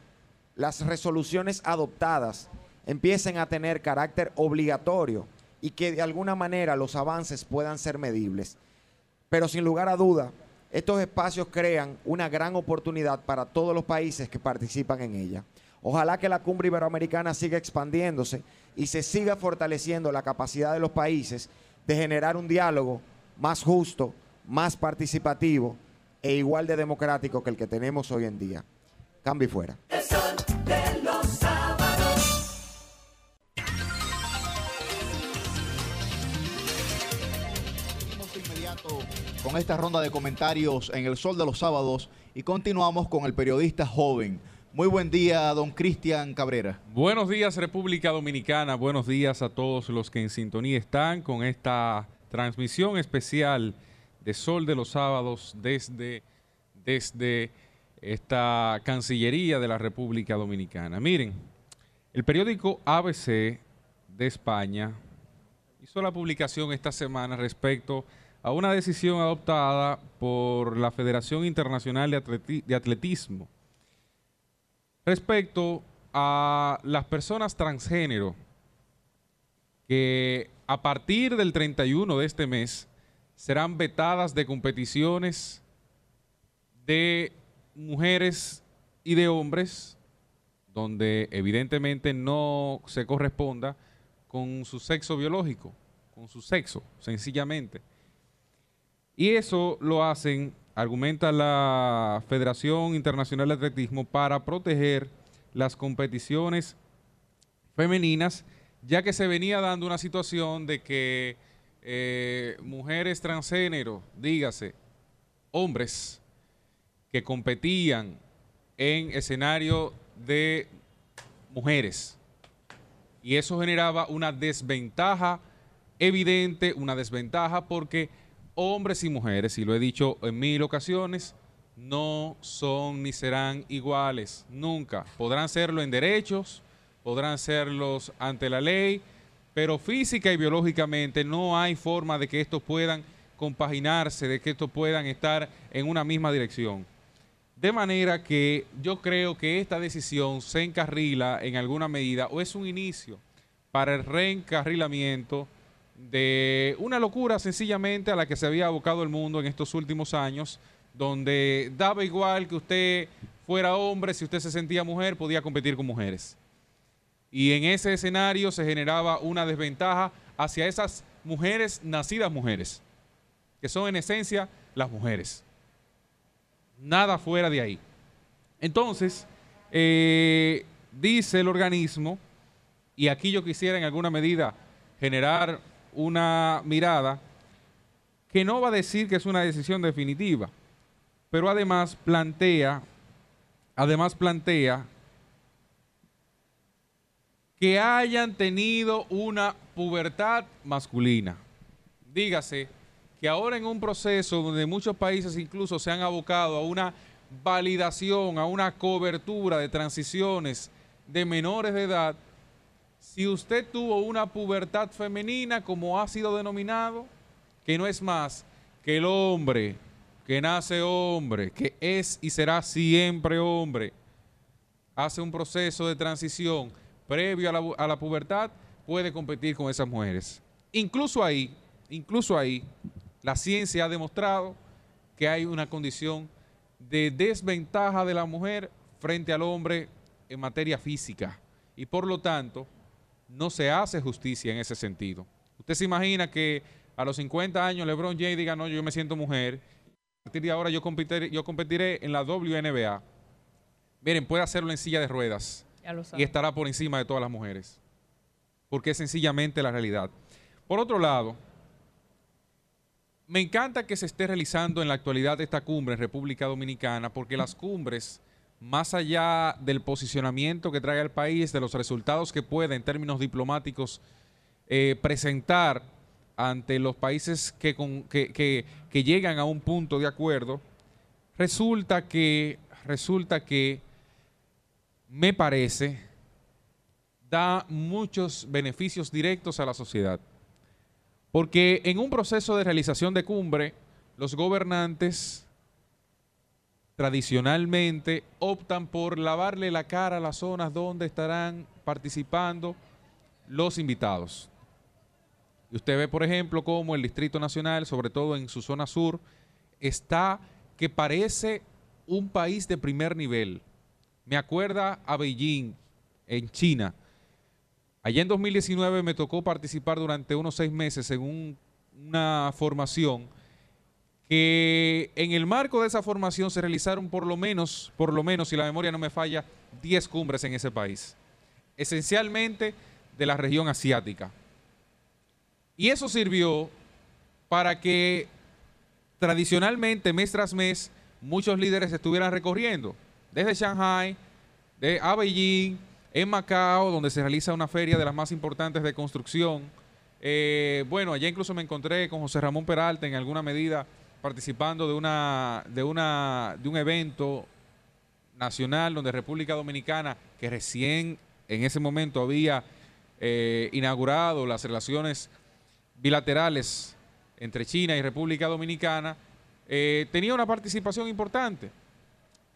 las resoluciones adoptadas empiecen a tener carácter obligatorio y que de alguna manera los avances puedan ser medibles. Pero sin lugar a duda, estos espacios crean una gran oportunidad para todos los países que participan en ella. Ojalá que la cumbre iberoamericana siga expandiéndose y se siga fortaleciendo la capacidad de los países de generar un diálogo más justo, más participativo e igual de democrático que el que tenemos hoy en día. Cambio fuera. con esta ronda de comentarios en el Sol de los Sábados y continuamos con el periodista joven. Muy buen día, don Cristian Cabrera. Buenos días, República Dominicana. Buenos días a todos los que en sintonía están con esta transmisión especial de Sol de los Sábados desde, desde esta Cancillería de la República Dominicana. Miren, el periódico ABC de España hizo la publicación esta semana respecto a una decisión adoptada por la Federación Internacional de, Atletismo respecto a las personas transgénero que a partir del 31 de este mes serán vetadas de competiciones de mujeres y de hombres donde evidentemente no se corresponda con su sexo biológico, con su sexo, sencillamente. Y eso lo hacen, argumenta la Federación Internacional de Atletismo, para proteger las competiciones femeninas, ya que se venía dando una situación de que eh, mujeres transgénero, dígase, hombres que competían en escenario de mujeres. Y eso generaba una desventaja evidente, una desventaja porque hombres y mujeres, y lo he dicho en mil ocasiones, no son ni serán iguales, nunca. Podrán serlo en derechos, podrán serlos ante la ley, pero física y biológicamente no hay forma de que estos puedan compaginarse, de que estos puedan estar en una misma dirección. De manera que yo creo que esta decisión se encarrila en alguna medida o es un inicio para el reencarrilamiento de una locura sencillamente a la que se había abocado el mundo en estos últimos años, donde daba igual que usted fuera hombre, si usted se sentía mujer, podía competir con mujeres. Y en ese escenario se generaba una desventaja hacia esas mujeres nacidas mujeres, que son en esencia las mujeres. Nada fuera de ahí. Entonces, eh, dice el organismo, y aquí yo quisiera en alguna medida generar una mirada que no va a decir que es una decisión definitiva, pero además plantea, además plantea que hayan tenido una pubertad masculina. Dígase que ahora en un proceso donde muchos países incluso se han abocado a una validación, a una cobertura de transiciones de menores de edad, si usted tuvo una pubertad femenina, como ha sido denominado, que no es más que el hombre que nace hombre, que es y será siempre hombre, hace un proceso de transición previo a la, a la pubertad, puede competir con esas mujeres. Incluso ahí, incluso ahí, la ciencia ha demostrado que hay una condición de desventaja de la mujer frente al hombre en materia física y por lo tanto no se hace justicia en ese sentido. Usted se imagina que a los 50 años LeBron James diga, no, yo me siento mujer, a partir de ahora yo competiré, yo competiré en la WNBA. Miren, puede hacerlo en silla de ruedas y estará por encima de todas las mujeres, porque es sencillamente la realidad. Por otro lado, me encanta que se esté realizando en la actualidad esta cumbre en República Dominicana, porque las cumbres, más allá del posicionamiento que trae al país, de los resultados que puede en términos diplomáticos eh, presentar ante los países que, que, llegan a un punto de acuerdo, resulta que, resulta que me parece, da muchos beneficios directos a la sociedad. Porque en un proceso de realización de cumbre, los gobernantes tradicionalmente optan por lavarle la cara a las zonas donde estarán participando los invitados. Y usted ve, por ejemplo, cómo el Distrito Nacional, sobre todo en su zona sur, está que parece un país de primer nivel. Me acuerda a Beijing, en China. Allá en 2019 me tocó participar durante unos seis meses en una formación que en el marco de esa formación se realizaron por lo menos, por lo menos, si la memoria no me falla, 10 cumbres en ese país. Esencialmente de la región asiática. Y eso sirvió para que tradicionalmente, mes tras mes, muchos líderes estuvieran recorriendo, desde Shanghai, de a Beijing, en Macao, donde se realiza una feria de las más importantes de construcción. Eh, bueno, allá incluso me encontré con José Ramón Peralta en alguna medida participando de una de una de un evento nacional donde República Dominicana, que recién en ese momento había eh, inaugurado las relaciones bilaterales entre China y República Dominicana, eh, tenía una participación importante.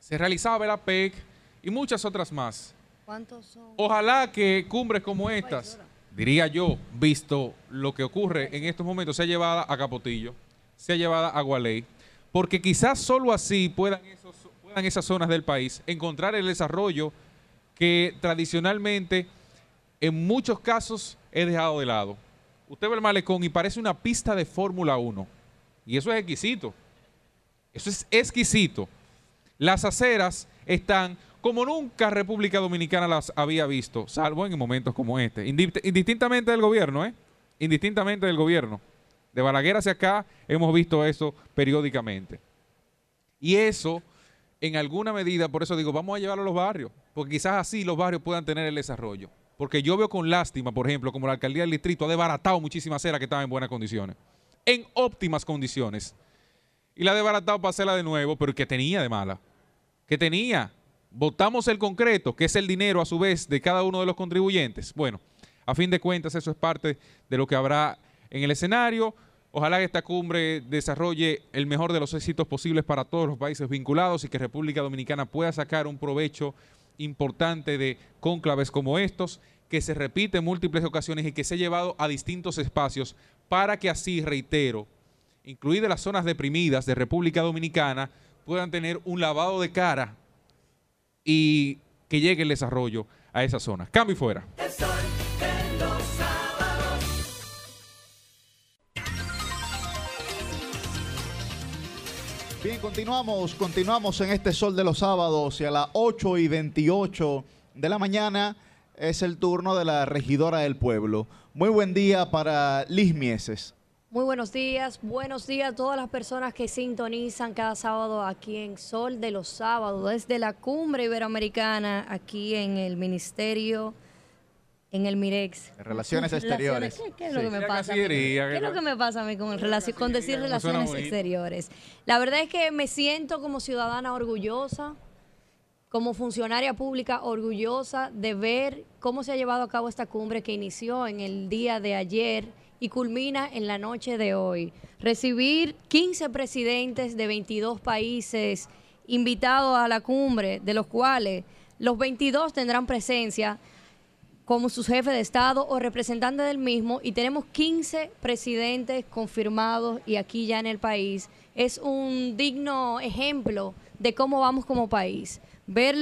Se realizaba la PEC y muchas otras más. ¿Cuántos son? Ojalá que cumbres como estas, diría yo, visto lo que ocurre en estos momentos, sea llevada a Capotillo, sea llevada a Gualey, porque quizás solo así puedan, puedan esas zonas del país encontrar el desarrollo que tradicionalmente en muchos casos he dejado de lado usted ve el malecón y parece una pista de Fórmula 1. Y eso es exquisito. Eso es exquisito. Las aceras están como nunca República Dominicana las había visto, salvo en momentos como este. Indistintamente del gobierno, ¿eh? Indistintamente del gobierno. De Balaguer hacia acá hemos visto eso periódicamente. Y eso, en alguna medida, por eso digo, vamos a llevarlo a los barrios, porque quizás así los barrios puedan tener el desarrollo. Porque yo veo con lástima, por ejemplo, como la alcaldía del distrito ha desbaratado muchísimas acera que estaban en buenas condiciones. En óptimas condiciones. Y la ha desbaratado para hacerla de nuevo, pero que tenía de mala. Que tenía. Votamos el concreto, que es el dinero a su vez de cada uno de los contribuyentes. Bueno, a fin de cuentas, eso es parte de lo que habrá en el escenario. Ojalá que esta cumbre desarrolle el mejor de los éxitos posibles para todos los países vinculados y que República Dominicana pueda sacar un provecho importante de cónclaves como estos, que se repite en múltiples ocasiones y que se ha llevado a distintos espacios para que así, reitero, incluidas las zonas deprimidas de República Dominicana, puedan tener un lavado de cara y que llegue el desarrollo a esas zonas. Cambio y fuera. Bien, continuamos, continuamos en este sol de los sábados y a las 8 y 28 de la mañana es el turno de la regidora del pueblo. Muy buen día para Liz Mieses. Muy buenos días, buenos días a todas las personas que sintonizan cada sábado aquí en Sol de los Sábados, desde la cumbre iberoamericana, aquí en el Ministerio en el Mirex. Relaciones exteriores. ¿Qué, es lo que me pasa? ¿Qué es lo que me pasa a mí con, con decir relaciones exteriores? La verdad es que me siento como ciudadana orgullosa, como funcionaria pública orgullosa de ver cómo se ha llevado a cabo esta cumbre que inició en el día de ayer y culmina en la noche de hoy. Recibir 15 presidentes de 22 países invitados a la cumbre, de los cuales los 22 tendrán presencia como su jefe de Estado o representante del mismo y tenemos 15 presidentes confirmados y aquí ya en el país. Es un digno ejemplo de cómo vamos como país. Ver,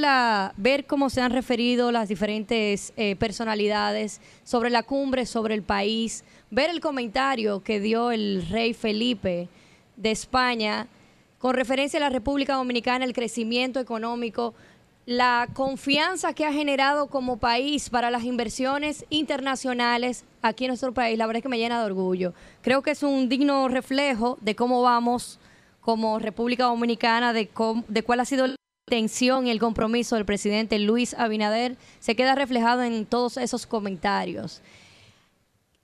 ver cómo se han referido las diferentes eh, personalidades sobre la cumbre, sobre el país, ver el comentario que dio el rey Felipe de España con referencia a la República Dominicana, el crecimiento económico, la confianza que ha generado como país para las inversiones internacionales aquí en nuestro país, la verdad es que me llena de orgullo. Creo que es un digno reflejo de cómo vamos como República Dominicana, de, de cuál ha sido la intención y el compromiso del presidente Luis Abinader, se queda reflejado en todos esos comentarios.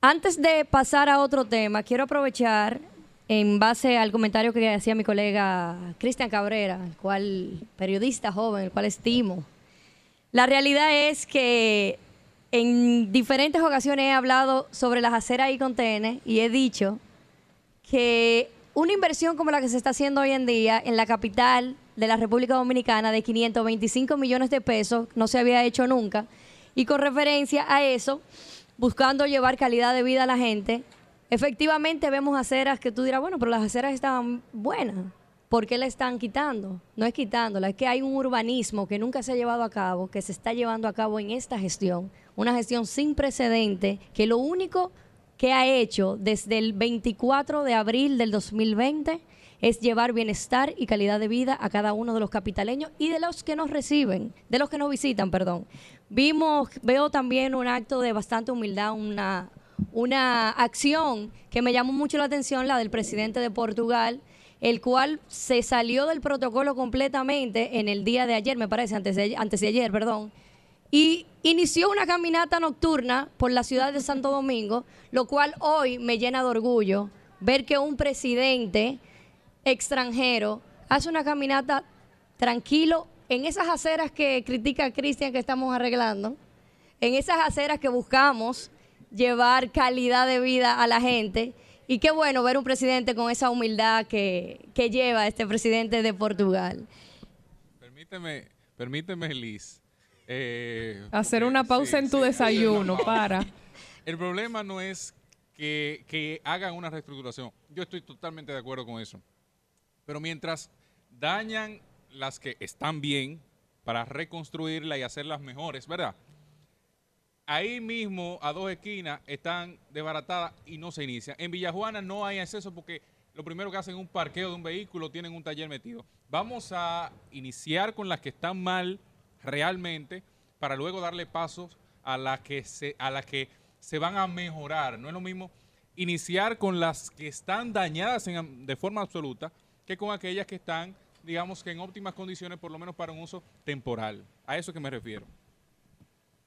Antes de pasar a otro tema, quiero aprovechar en base al comentario que hacía mi colega Cristian Cabrera, el cual periodista joven, el cual estimo. La realidad es que en diferentes ocasiones he hablado sobre las aceras y contenes y he dicho que una inversión como la que se está haciendo hoy en día en la capital de la República Dominicana de 525 millones de pesos no se había hecho nunca y con referencia a eso, buscando llevar calidad de vida a la gente, Efectivamente vemos aceras que tú dirás, bueno, pero las aceras estaban buenas. ¿Por qué la están quitando? No es quitándola, es que hay un urbanismo que nunca se ha llevado a cabo, que se está llevando a cabo en esta gestión. Una gestión sin precedente, que lo único que ha hecho desde el 24 de abril del 2020 es llevar bienestar y calidad de vida a cada uno de los capitaleños y de los que nos reciben, de los que nos visitan, perdón. Vimos, veo también un acto de bastante humildad, una, una acción que me llamó mucho la atención, la del presidente de Portugal, el cual se salió del protocolo completamente en el día de ayer, me parece, antes de, antes de ayer, perdón, y inició una caminata nocturna por la ciudad de Santo Domingo, lo cual hoy me llena de orgullo ver que un presidente extranjero hace una caminata tranquilo en esas aceras que critica Cristian que estamos arreglando, en esas aceras que buscamos llevar calidad de vida a la gente. Y qué bueno ver un presidente con esa humildad que, lleva este presidente de Portugal. Permíteme, permíteme, Liz. Eh, Hacer una pausa en tu desayuno, para. El problema no es que, que hagan una reestructuración. Yo estoy totalmente de acuerdo con eso. Pero mientras dañan las que están bien para reconstruirla y hacerlas mejores, ¿verdad? ahí mismo, a dos esquinas, están desbaratadas y no se inicia. En Villajuana no hay acceso porque lo primero que hacen es un parqueo de un vehículo, tienen un taller metido. Vamos a iniciar con las que están mal realmente para luego darle pasos a las que se, a las que se van a mejorar. No es lo mismo iniciar con las que están dañadas de forma absoluta que con aquellas que están, digamos que en óptimas condiciones, por lo menos para un uso temporal. A eso que me refiero.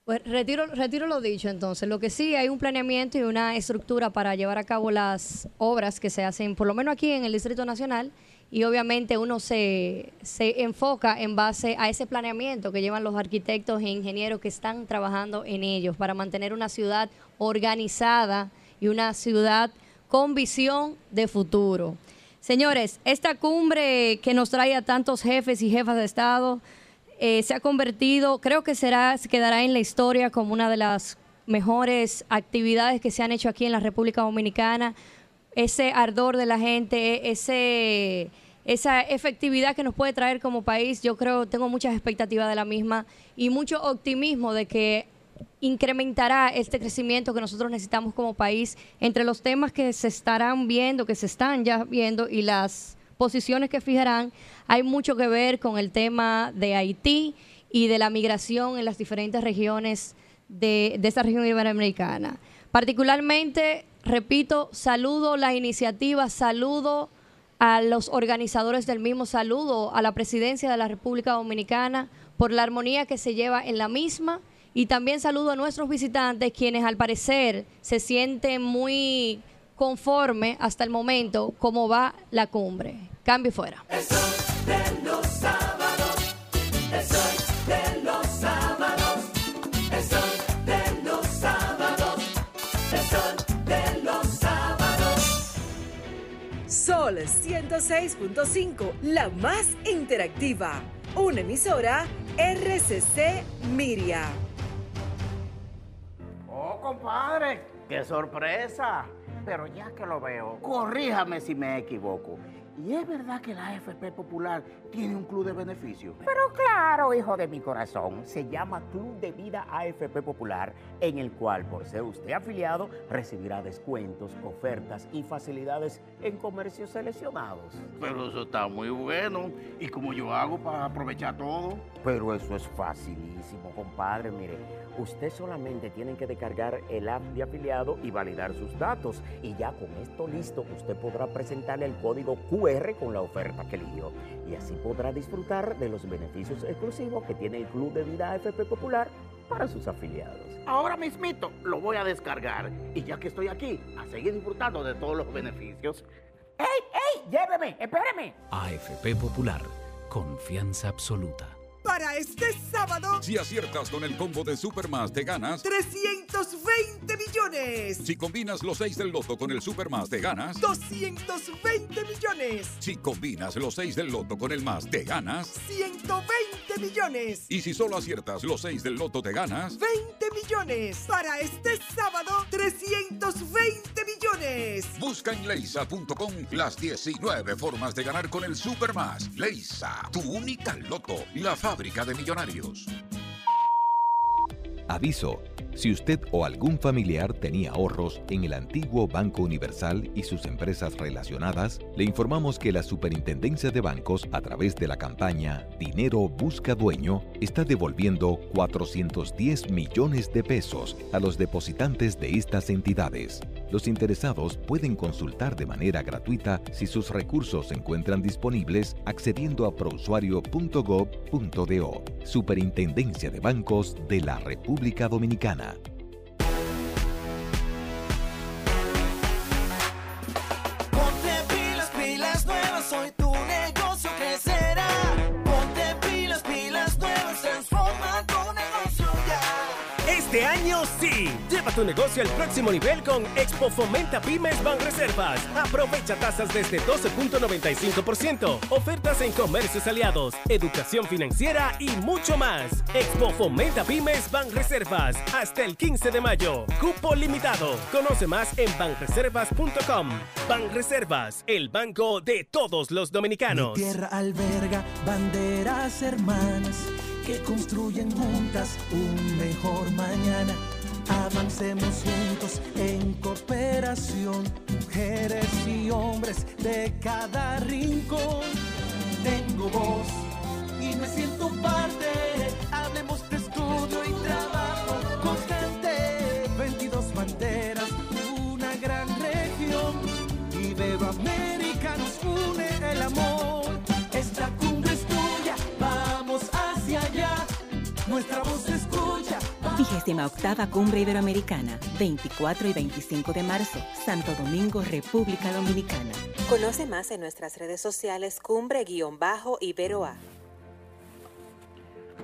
Pues retiro, retiro lo dicho entonces. Lo que sí hay un planeamiento y una estructura para llevar a cabo las obras que se hacen, por lo menos aquí en el Distrito Nacional, y obviamente uno se, se enfoca en base a ese planeamiento que llevan los arquitectos e ingenieros que están trabajando en ellos para mantener una ciudad organizada y una ciudad con visión de futuro. Señores, esta cumbre que nos trae a tantos jefes y jefas de Estado, eh, se ha convertido, creo que será, se quedará en la historia como una de las mejores actividades que se han hecho aquí en la República Dominicana. Ese ardor de la gente, ese, esa efectividad que nos puede traer como país, yo creo, tengo muchas expectativas de la misma y mucho optimismo de que incrementará este crecimiento que nosotros necesitamos como país entre los temas que se estarán viendo, que se están ya viendo y las posiciones que fijarán, hay mucho que ver con el tema de Haití y de la migración en las diferentes regiones de, de esta región iberoamericana. Particularmente, repito, saludo la iniciativa, saludo a los organizadores del mismo, saludo a la presidencia de la República Dominicana por la armonía que se lleva en la misma y también saludo a nuestros visitantes quienes al parecer se sienten muy conforme hasta el momento cómo va la cumbre. Cambio fuera. Sol 106.5, la más interactiva. Una emisora RCC Miria. Oh, compadre, qué sorpresa. Pero ya que lo veo, corríjame si me equivoco. ¿Y es verdad que la AFP Popular tiene un club de beneficios? Pero claro, hijo de mi corazón, se llama Club de Vida AFP Popular, en el cual, por ser usted afiliado, recibirá descuentos, ofertas y facilidades en comercios seleccionados. Pero eso está muy bueno. ¿Y cómo yo hago para aprovechar todo? Pero eso es facilísimo, compadre. Mire, usted solamente tiene que descargar el app de afiliado y validar sus datos. Y ya con esto listo, usted podrá presentarle el código QR con la oferta que eligió. Y así podrá disfrutar de los beneficios exclusivos que tiene el Club de Vida AFP Popular para sus afiliados. Ahora mismito lo voy a descargar. Y ya que estoy aquí, a seguir disfrutando de todos los beneficios. ¡Ey, ey! ¡Lléveme! ¡Espéreme! AFP Popular. Confianza absoluta. Para este sábado, Si aciertas con el combo de Supermas, te ganas 320 millones. Si combinas los 6 del loto con el Supermas, te ganas 220 millones. Si combinas los 6 del loto con el más, te ganas 120 millones. Y si solo aciertas los 6 del loto, te ganas 20 millones. Para este sábado, 320 millones. Busca en leisa.com las 19 formas de ganar con el Supermas. Leisa, tu única loto, la fábrica de millonarios. Aviso. Si usted o algún familiar tenía ahorros en el antiguo Banco Universal y sus empresas relacionadas, le informamos que la Superintendencia de Bancos, a través de la campaña Dinero Busca Dueño, está devolviendo 410 millones de pesos a los depositantes de estas entidades. Los interesados pueden consultar de manera gratuita si sus recursos se encuentran disponibles accediendo a prousuario.gov.do. Superintendencia de Bancos de la República Dominicana. Lleva tu negocio al próximo nivel con Expo Fomenta Pymes Banreservas. Aprovecha tasas desde 12.95%, ofertas en comercios aliados, educación financiera y mucho más. Expo Fomenta Pymes Banreservas hasta el 15 de mayo. Cupo limitado. Conoce más en banreservas.com. Banreservas, el banco de todos los dominicanos. Mi tierra alberga banderas hermanas que construyen juntas un mejor mañana. Avancemos juntos en cooperación, mujeres y hombres de cada rincón. Tengo voz y me siento parte. Hablemos de estudio y trabajo constante. 22 banderas, una gran región. Iberoamérica nos une el amor. Esta cumbre es tuya, vamos hacia allá. Nuestra 38 Cumbre Iberoamericana, 24 y 25 de marzo, Santo Domingo, República Dominicana. Conoce más en nuestras redes sociales cumbre-iberoa.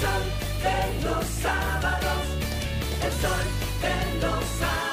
sol de los sábados. El sol de los sábados.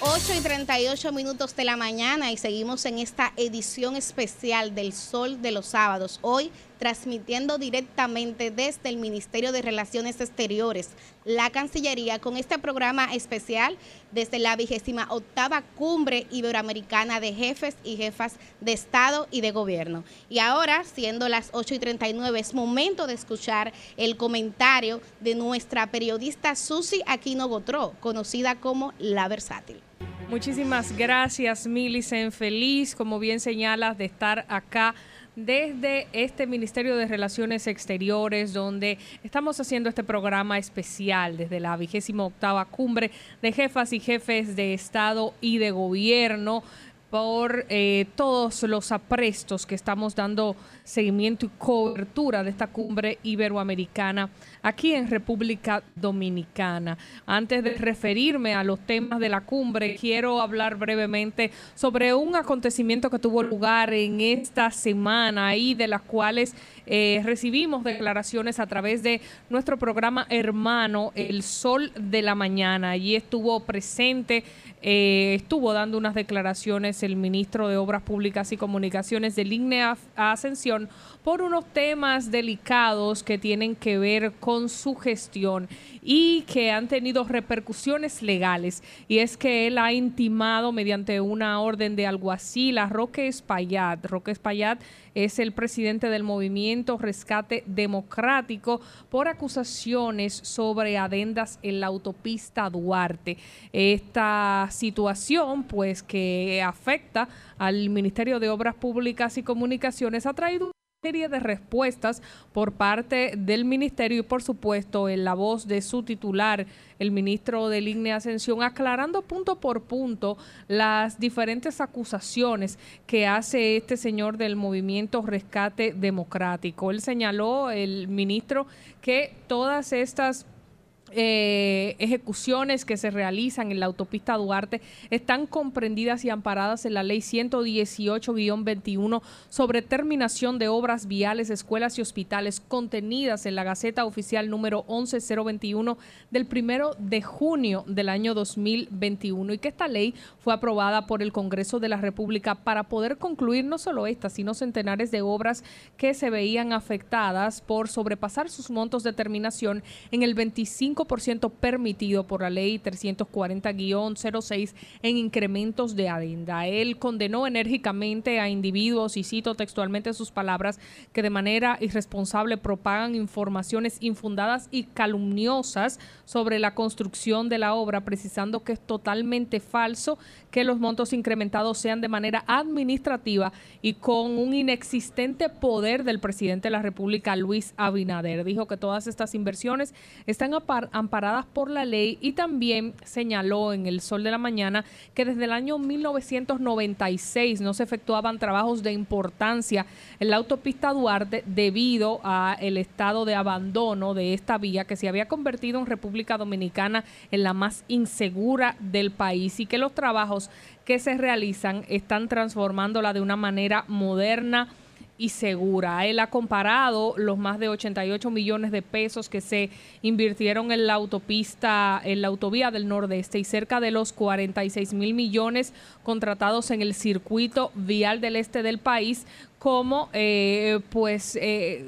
8 y 38 minutos de la mañana y seguimos en esta edición especial del Sol de los Sábados. Hoy transmitiendo directamente desde el Ministerio de Relaciones Exteriores, la Cancillería, con este programa especial desde la vigésima octava Cumbre Iberoamericana de Jefes y Jefas de Estado y de Gobierno. Y ahora, siendo las 8 y 39, es momento de escuchar el comentario de nuestra periodista Susi Aquino Gotró, conocida como La Versátil. Muchísimas gracias, Milicen. Feliz, como bien señalas, de estar acá desde este Ministerio de Relaciones Exteriores, donde estamos haciendo este programa especial desde la vigésima octava cumbre de jefas y jefes de Estado y de Gobierno por eh, todos los aprestos que estamos dando seguimiento y cobertura de esta cumbre iberoamericana aquí en República Dominicana. Antes de referirme a los temas de la cumbre, quiero hablar brevemente sobre un acontecimiento que tuvo lugar en esta semana y de las cuales eh, recibimos declaraciones a través de nuestro programa hermano El Sol de la Mañana. Allí estuvo presente eh, estuvo dando unas declaraciones el ministro de Obras Públicas y Comunicaciones del INE Ascensión por unos temas delicados que tienen que ver con su gestión y que han tenido repercusiones legales. Y es que él ha intimado mediante una orden de alguacil a Roque Espaillat. Roque Espaillat es el presidente del movimiento Rescate Democrático por acusaciones sobre adendas en la autopista Duarte. Esta situación, pues, que afecta al Ministerio de Obras Públicas y Comunicaciones, ha traído serie de respuestas por parte del ministerio y por supuesto en la voz de su titular, el ministro de Línea Ascensión, aclarando punto por punto las diferentes acusaciones que hace este señor del movimiento Rescate Democrático. Él señaló, el ministro, que todas estas eh, ejecuciones que se realizan en la autopista Duarte están comprendidas y amparadas en la ley 118-21 sobre terminación de obras viales, escuelas y hospitales contenidas en la Gaceta Oficial número 11021 del primero de junio del año 2021 y que esta ley fue aprobada por el Congreso de la República para poder concluir no solo esta, sino centenares de obras que se veían afectadas por sobrepasar sus montos de terminación en el 25 ciento permitido por la ley 340-06 en incrementos de adenda. Él condenó enérgicamente a individuos, y cito textualmente sus palabras, que de manera irresponsable propagan informaciones infundadas y calumniosas sobre la construcción de la obra, precisando que es totalmente falso que los montos incrementados sean de manera administrativa y con un inexistente poder del presidente de la República, Luis Abinader. Dijo que todas estas inversiones están amparadas por la ley y también señaló en el Sol de la Mañana que desde el año 1996 no se efectuaban trabajos de importancia en la autopista Duarte debido a el estado de abandono de esta vía que se había convertido en República Dominicana en la más insegura del país y que los trabajos que se realizan están transformándola de una manera moderna y segura. Él ha comparado los más de 88 millones de pesos que se invirtieron en la autopista, en la autovía del Nordeste y cerca de los 46 mil millones contratados en el circuito vial del este del país como eh, pues eh,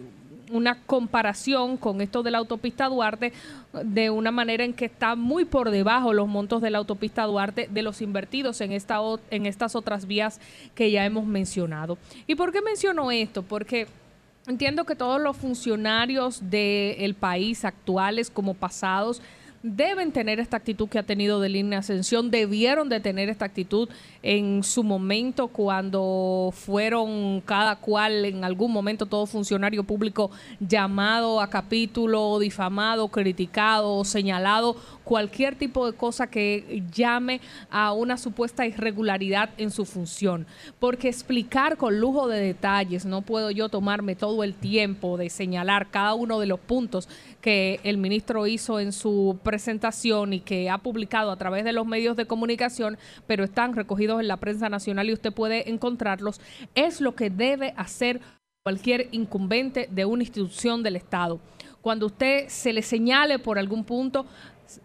una comparación con esto de la autopista Duarte de una manera en que está muy por debajo los montos de la autopista Duarte de los invertidos en, esta, en estas otras vías que ya hemos mencionado. ¿Y por qué menciono esto? Porque entiendo que todos los funcionarios del país, actuales como pasados, deben tener esta actitud que ha tenido de línea Ascensión, debieron de tener esta actitud en su momento cuando fueron cada cual en algún momento todo funcionario público llamado a capítulo, difamado, criticado, señalado, cualquier tipo de cosa que llame a una supuesta irregularidad en su función. Porque explicar con lujo de detalles, no puedo yo tomarme todo el tiempo de señalar cada uno de los puntos que el ministro hizo en su presentación y que ha publicado a través de los medios de comunicación, pero están recogidos en la prensa nacional y usted puede encontrarlos, es lo que debe hacer cualquier incumbente de una institución del Estado. Cuando usted se le señale por algún punto,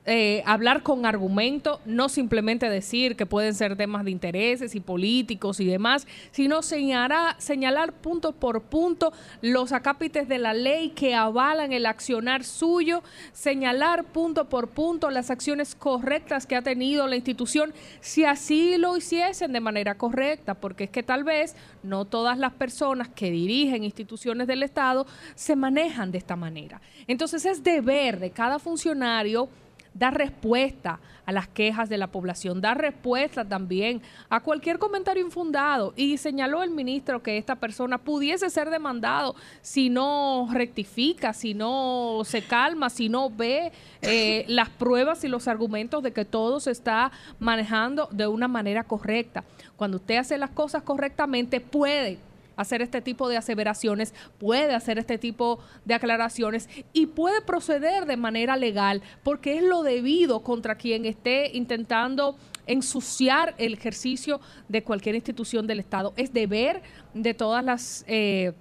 eh, hablar con argumento, no simplemente decir que pueden ser temas de intereses y políticos y demás, sino señalar, señalar punto por punto los acápites de la ley que avalan el accionar suyo, señalar punto por punto las acciones correctas que ha tenido la institución, si así lo hiciesen de manera correcta, porque es que tal vez no todas las personas que dirigen instituciones del Estado se manejan de esta manera. Entonces es deber de cada funcionario dar respuesta a las quejas de la población, dar respuesta también a cualquier comentario infundado. Y señaló el ministro que esta persona pudiese ser demandado si no rectifica, si no se calma, si no ve eh, las pruebas y los argumentos de que todo se está manejando de una manera correcta. Cuando usted hace las cosas correctamente, puede hacer este tipo de aseveraciones, puede hacer este tipo de aclaraciones y puede proceder de manera legal porque es lo debido contra quien esté intentando ensuciar el ejercicio de cualquier institución del Estado. Es deber de todas las... Eh,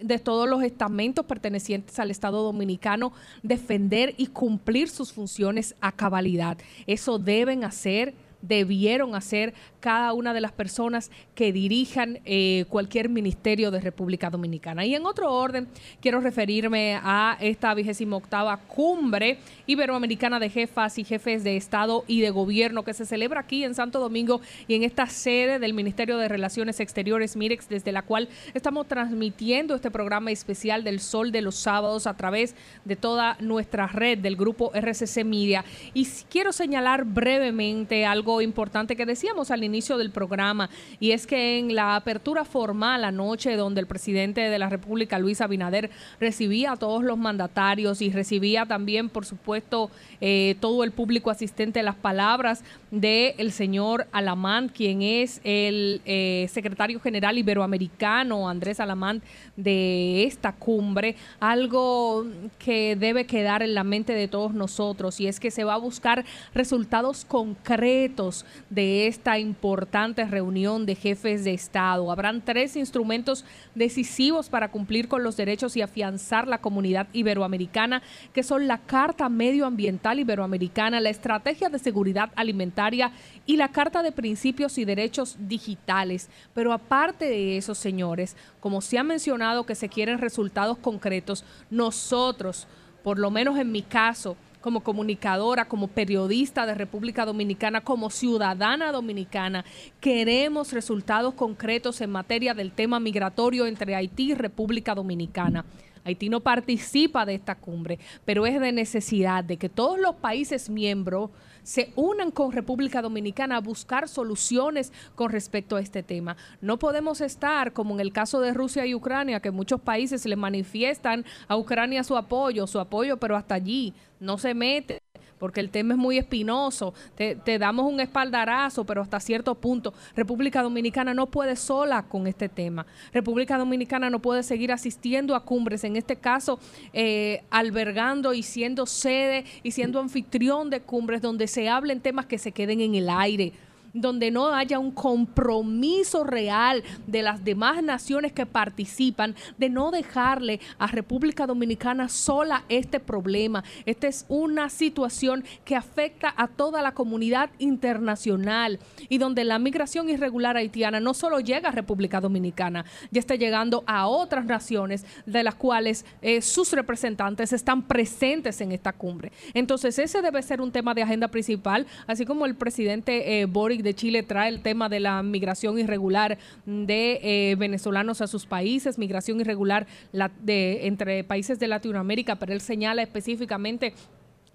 de todos los estamentos pertenecientes al Estado dominicano defender y cumplir sus funciones a cabalidad. Eso deben hacer debieron hacer cada una de las personas que dirijan eh, cualquier ministerio de República Dominicana. Y en otro orden, quiero referirme a esta vigésima octava cumbre iberoamericana de jefas y jefes de Estado y de Gobierno que se celebra aquí en Santo Domingo y en esta sede del Ministerio de Relaciones Exteriores, MIREX, desde la cual estamos transmitiendo este programa especial del Sol de los Sábados a través de toda nuestra red del grupo RCC Media. Y quiero señalar brevemente algo importante que decíamos al inicio del programa y es que en la apertura formal anoche donde el presidente de la República, Luis Abinader, recibía a todos los mandatarios y recibía también, por supuesto, eh, todo el público asistente las palabras del señor Alamán, quien es el eh, secretario general iberoamericano, Andrés Alamán, de esta cumbre, algo que debe quedar en la mente de todos nosotros y es que se va a buscar resultados concretos de esta importante reunión de jefes de Estado. Habrán tres instrumentos decisivos para cumplir con los derechos y afianzar la comunidad iberoamericana, que son la Carta Medioambiental Iberoamericana, la Estrategia de Seguridad Alimentaria y la Carta de Principios y Derechos Digitales. Pero aparte de eso, señores, como se ha mencionado que se quieren resultados concretos, nosotros, por lo menos en mi caso, como comunicadora, como periodista de República Dominicana, como ciudadana dominicana, queremos resultados concretos en materia del tema migratorio entre Haití y República Dominicana. Haití no participa de esta cumbre, pero es de necesidad de que todos los países miembros se unan con República Dominicana a buscar soluciones con respecto a este tema. No podemos estar como en el caso de Rusia y Ucrania, que muchos países le manifiestan a Ucrania su apoyo, su apoyo, pero hasta allí no se mete porque el tema es muy espinoso. Te, damos un espaldarazo, pero hasta cierto punto. República Dominicana no puede sola con este tema. República Dominicana no puede seguir asistiendo a cumbres, en este caso eh, albergando y siendo sede y siendo anfitrión de cumbres donde se hablen temas que se queden en el aire donde no haya un compromiso real de las demás naciones que participan de no dejarle a República Dominicana sola este problema. Esta es una situación que afecta a toda la comunidad internacional y donde la migración irregular haitiana no solo llega a República Dominicana, ya está llegando a otras naciones de las cuales eh, sus representantes están presentes en esta cumbre. Entonces ese debe ser un tema de agenda principal, así como el presidente eh, Boric de Chile trae el tema de la migración irregular de eh, venezolanos a sus países, migración irregular de, entre países de Latinoamérica, pero él señala específicamente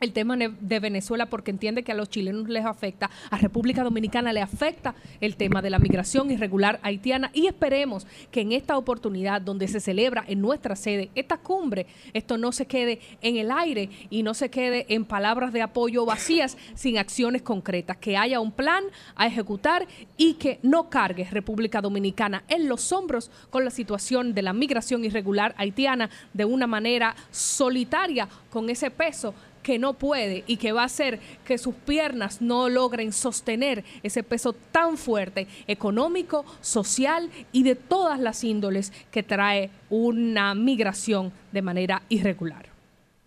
el tema de Venezuela porque entiende que a los chilenos les afecta, a República Dominicana le afecta el tema de la migración irregular haitiana. Y esperemos que en esta oportunidad donde se celebra en nuestra sede esta cumbre, esto no se quede en el aire y no se quede en palabras de apoyo vacías sin acciones concretas, que haya un plan a ejecutar y que no cargue República Dominicana en los hombros con la situación de la migración irregular haitiana de una manera solitaria con ese peso que no puede y que va a hacer que sus piernas no logren sostener ese peso tan fuerte económico, social y de todas las índoles que trae una migración de manera irregular.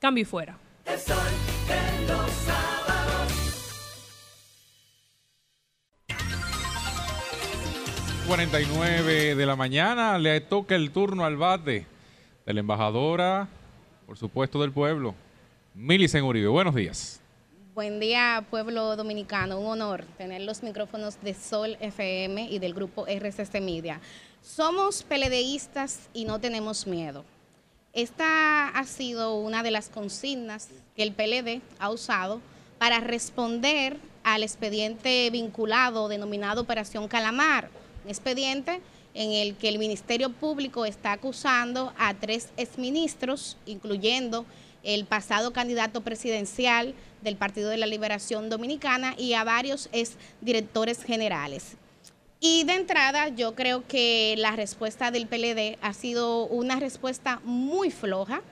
Cambio y fuera. 49 de la mañana le toca el turno al bate de la embajadora, por supuesto, del pueblo, Milicen Uribe, buenos días. Buen día, pueblo dominicano. Un honor tener los micrófonos de Sol FM y del grupo RCC Media. Somos peledeístas y no tenemos miedo. Esta ha sido una de las consignas que el PLD ha usado para responder al expediente vinculado denominado Operación Calamar. Un expediente en el que el Ministerio Público está acusando a tres exministros, incluyendo el pasado candidato presidencial del Partido de la Liberación Dominicana y a varios ex directores generales. Y de entrada, yo creo que la respuesta del PLD ha sido una respuesta muy floja,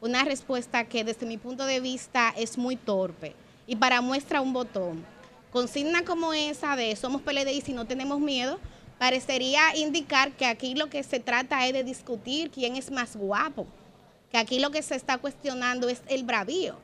una respuesta que desde mi punto de vista es muy torpe. Y para muestra un botón, consigna como esa de somos PLD y si no tenemos miedo, parecería indicar que aquí lo que se trata es de discutir quién es más guapo que aquí lo que se está cuestionando es el bravío.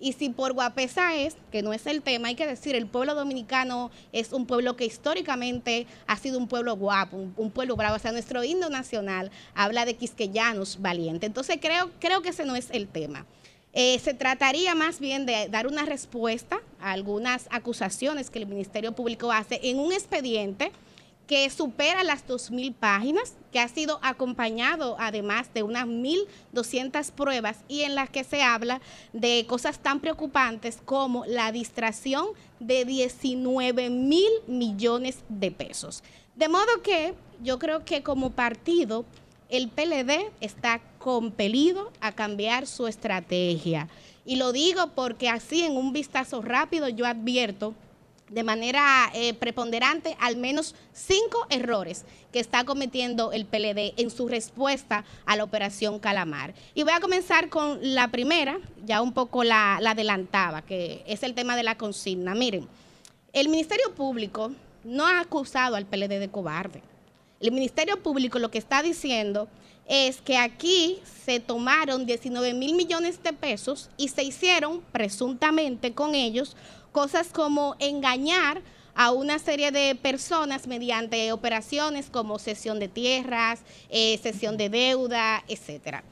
Y si por guapesa es, que no es el tema, hay que decir, el pueblo dominicano es un pueblo que históricamente ha sido un pueblo guapo, un, pueblo bravo. O sea, nuestro himno nacional habla de quisqueyanos valiente. Entonces creo, creo que ese no es el tema. Eh, se trataría más bien de dar una respuesta a algunas acusaciones que el Ministerio Público hace en un expediente que supera las 2.000 páginas, que ha sido acompañado además de unas 1.200 pruebas y en las que se habla de cosas tan preocupantes como la distracción de 19 mil millones de pesos. De modo que yo creo que como partido el PLD está compelido a cambiar su estrategia. Y lo digo porque así en un vistazo rápido yo advierto de manera eh, preponderante al menos cinco errores que está cometiendo el PLD en su respuesta a la operación Calamar. Y voy a comenzar con la primera, ya un poco la, la adelantaba, que es el tema de la consigna. Miren, el Ministerio Público no ha acusado al PLD de cobarde. El Ministerio Público lo que está diciendo es que aquí se tomaron 19 mil millones de pesos y se hicieron presuntamente con ellos cosas como engañar a una serie de personas mediante operaciones como cesión de tierras, eh, cesión de deuda, etcétera.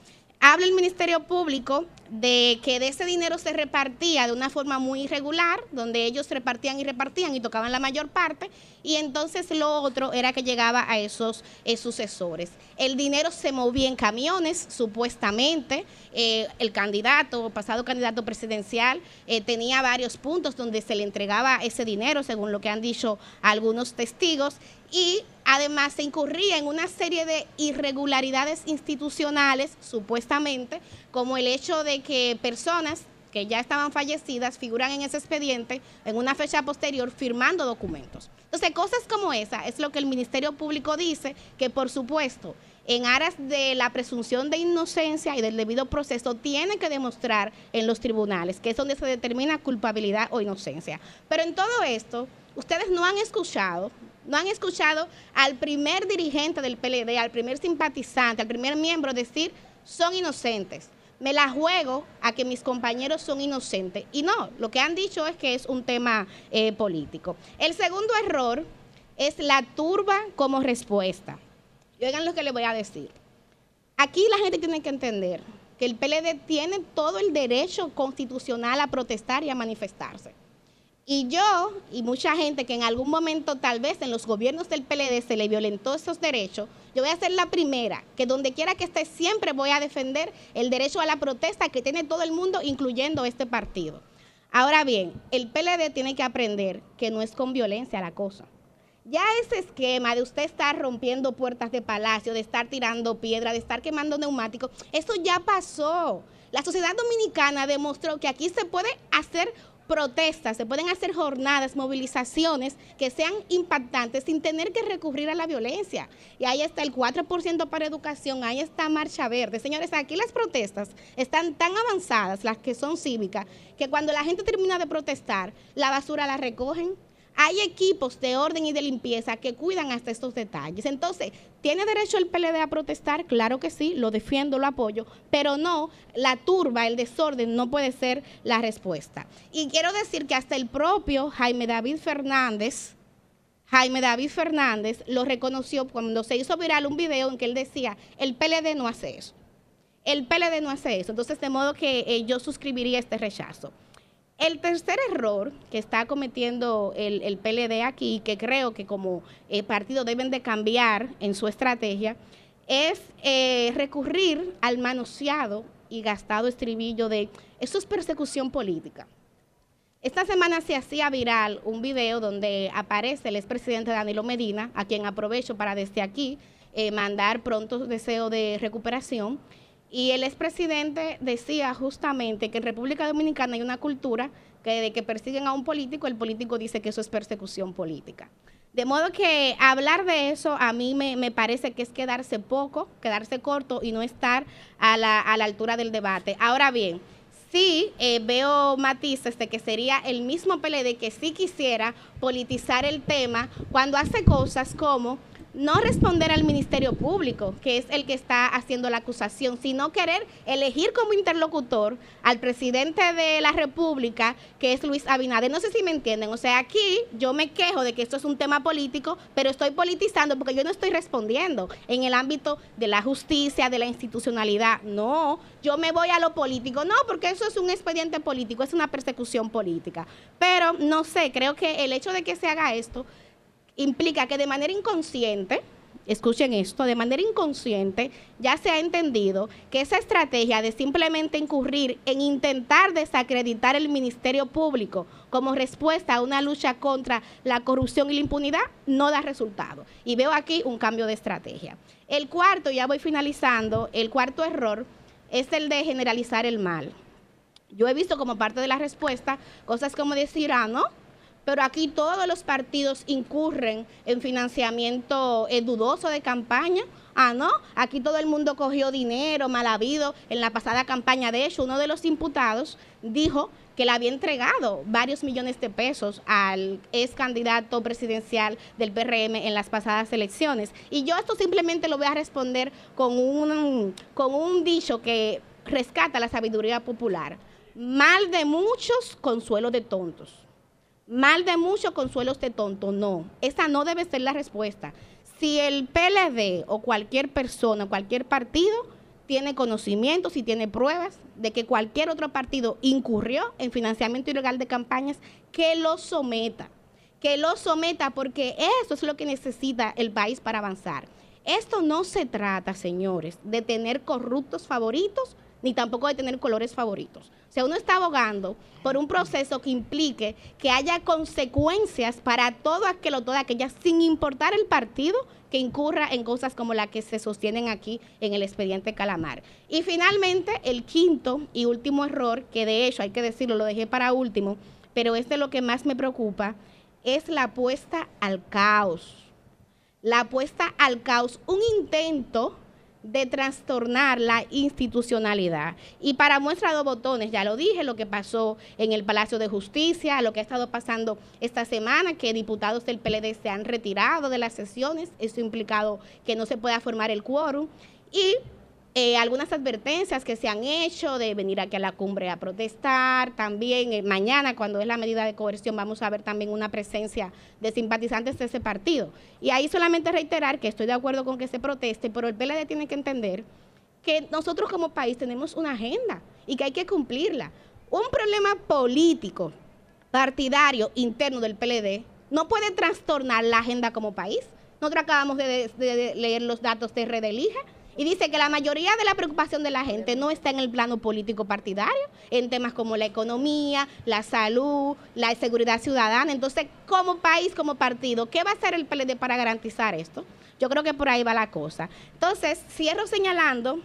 Habla el Ministerio Público de que de ese dinero se repartía de una forma muy irregular, donde ellos repartían y repartían y tocaban la mayor parte, y entonces lo otro era que llegaba a esos eh, sucesores. El dinero se movía en camiones, supuestamente. Eh, el candidato, pasado candidato presidencial, eh, tenía varios puntos donde se le entregaba ese dinero, según lo que han dicho algunos testigos, y además se incurría en una serie de irregularidades institucionales, supuestamente, como el hecho de que personas que ya estaban fallecidas figuran en ese expediente en una fecha posterior firmando documentos. Entonces, cosas como esa es lo que el Ministerio Público dice, que por supuesto, en aras de la presunción de inocencia y del debido proceso, tiene que demostrar en los tribunales, que es donde se determina culpabilidad o inocencia. Pero en todo esto, ustedes no han escuchado no han escuchado al primer dirigente del PLD, al primer simpatizante, al primer miembro decir, son inocentes. Me la juego a que mis compañeros son inocentes. Y no, lo que han dicho es que es un tema eh, político. El segundo error es la turba como respuesta. Y oigan lo que les voy a decir. Aquí la gente tiene que entender que el PLD tiene todo el derecho constitucional a protestar y a manifestarse. Y yo y mucha gente que en algún momento tal vez en los gobiernos del PLD se le violentó esos derechos, yo voy a ser la primera, que donde quiera que esté siempre voy a defender el derecho a la protesta que tiene todo el mundo, incluyendo este partido. Ahora bien, el PLD tiene que aprender que no es con violencia la cosa. Ya ese esquema de usted estar rompiendo puertas de palacio, de estar tirando piedra, de estar quemando neumáticos, eso ya pasó. La sociedad dominicana demostró que aquí se puede hacer protestas, se pueden hacer jornadas, movilizaciones que sean impactantes sin tener que recurrir a la violencia. Y ahí está el 4% para educación, ahí está Marcha Verde. Señores, aquí las protestas están tan avanzadas, las que son cívicas, que cuando la gente termina de protestar, la basura la recogen, hay equipos de orden y de limpieza que cuidan hasta estos detalles. Entonces, ¿tiene derecho el PLD a protestar? Claro que sí, lo defiendo, lo apoyo, pero no, la turba, el desorden no puede ser la respuesta. Y quiero decir que hasta el propio Jaime David Fernández, Jaime David Fernández lo reconoció cuando se hizo viral un video en que él decía, el PLD no hace eso. El PLD no hace eso. Entonces, de modo que eh, yo suscribiría este rechazo. El tercer error que está cometiendo el, PLD aquí, que creo que como eh, partido deben de cambiar en su estrategia, es eh, recurrir al manoseado y gastado estribillo de eso es persecución política. Esta semana se hacía viral un video donde aparece el expresidente Danilo Medina, a quien aprovecho para desde aquí eh, mandar pronto deseo de recuperación y el expresidente decía justamente que en República Dominicana hay una cultura que de que persiguen a un político, el político dice que eso es persecución política. De modo que hablar de eso a mí me, parece que es quedarse poco, quedarse corto y no estar a la, altura del debate. Ahora bien, sí eh, veo matices de que sería el mismo PLD que sí quisiera politizar el tema cuando hace cosas como no responder al Ministerio Público, que es el que está haciendo la acusación, sino querer elegir como interlocutor al presidente de la República, que es Luis Abinader. No sé si me entienden. O sea, aquí yo me quejo de que esto es un tema político, pero estoy politizando porque yo no estoy respondiendo en el ámbito de la justicia, de la institucionalidad. No, yo me voy a lo político. No, porque eso es un expediente político, es una persecución política. Pero no sé, creo que el hecho de que se haga esto implica que de manera inconsciente, escuchen esto, de manera inconsciente ya se ha entendido que esa estrategia de simplemente incurrir en intentar desacreditar el Ministerio Público como respuesta a una lucha contra la corrupción y la impunidad no da resultado. Y veo aquí un cambio de estrategia. El cuarto, ya voy finalizando, el cuarto error es el de generalizar el mal. Yo he visto como parte de la respuesta cosas como decir, ah, ¿no? Pero aquí todos los partidos incurren en financiamiento eh, dudoso de campaña. Ah, no, aquí todo el mundo cogió dinero mal habido en la pasada campaña. De hecho, uno de los imputados dijo que le había entregado varios millones de pesos al ex candidato presidencial del PRM en las pasadas elecciones. Y yo esto simplemente lo voy a responder con un, con un dicho que rescata la sabiduría popular. Mal de muchos, consuelo de tontos. Mal de mucho, consuelo de tonto. No, esa no debe ser la respuesta. Si el PLD o cualquier persona, cualquier partido tiene conocimientos y tiene pruebas de que cualquier otro partido incurrió en financiamiento ilegal de campañas, que lo someta. Que lo someta porque eso es lo que necesita el país para avanzar. Esto no se trata, señores, de tener corruptos favoritos ni tampoco de tener colores favoritos. O sea, uno está abogando por un proceso que implique que haya consecuencias para todo aquel o toda aquella, sin importar el partido que incurra en cosas como la que se sostienen aquí en el expediente Calamar. Y finalmente, el quinto y último error, que de hecho hay que decirlo, lo dejé para último, pero es de lo que más me preocupa, es la apuesta al caos. La apuesta al caos, un intento de trastornar la institucionalidad. Y para muestra dos botones, ya lo dije, lo que pasó en el Palacio de Justicia, lo que ha estado pasando esta semana, que diputados del PLD se han retirado de las sesiones, eso ha implicado que no se pueda formar el quórum. Y eh, algunas advertencias que se han hecho de venir aquí a la cumbre a protestar. También eh, mañana, cuando es la medida de coerción, vamos a ver también una presencia de simpatizantes de ese partido. Y ahí solamente reiterar que estoy de acuerdo con que se proteste, pero el PLD tiene que entender que nosotros como país tenemos una agenda y que hay que cumplirla. Un problema político, partidario, interno del PLD, no puede trastornar la agenda como país. Nosotros acabamos de, leer los datos de Red Elige y dice que la mayoría de la preocupación de la gente no está en el plano político partidario, en temas como la economía, la salud, la seguridad ciudadana. Entonces, como país, como partido, ¿qué va a hacer el PLD para garantizar esto? Yo creo que por ahí va la cosa. Entonces, cierro señalando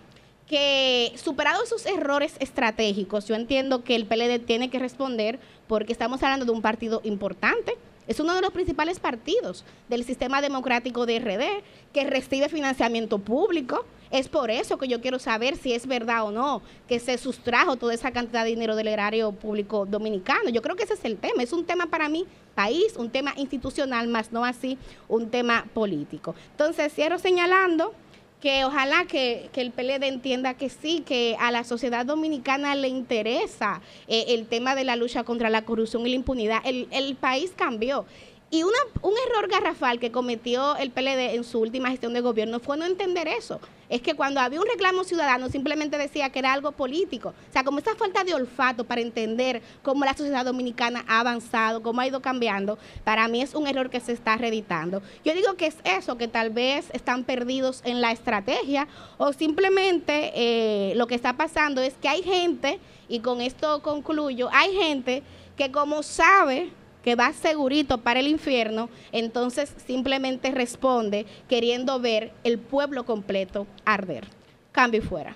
que superados sus errores estratégicos, yo entiendo que el PLD tiene que responder porque estamos hablando de un partido importante, es uno de los principales partidos del sistema democrático de RD que recibe financiamiento público. Es por eso que yo quiero saber si es verdad o no que se sustrajo toda esa cantidad de dinero del erario público dominicano. Yo creo que ese es el tema. Es un tema para mí país, un tema institucional, más no así un tema político. Entonces, cierro señalando que ojalá que, el PLD entienda que sí, que a la sociedad dominicana le interesa eh, el tema de la lucha contra la corrupción y la impunidad. El, el país cambió y una, un error garrafal que cometió el PLD en su última gestión de gobierno fue no entender eso. Es que cuando había un reclamo ciudadano simplemente decía que era algo político. O sea, como esa falta de olfato para entender cómo la sociedad dominicana ha avanzado, cómo ha ido cambiando, para mí es un error que se está reeditando. Yo digo que es eso, que tal vez están perdidos en la estrategia o simplemente eh, lo que está pasando es que hay gente, y con esto concluyo, hay gente que como sabe que va segurito para el infierno, entonces simplemente responde queriendo ver el pueblo completo arder. Cambio y fuera.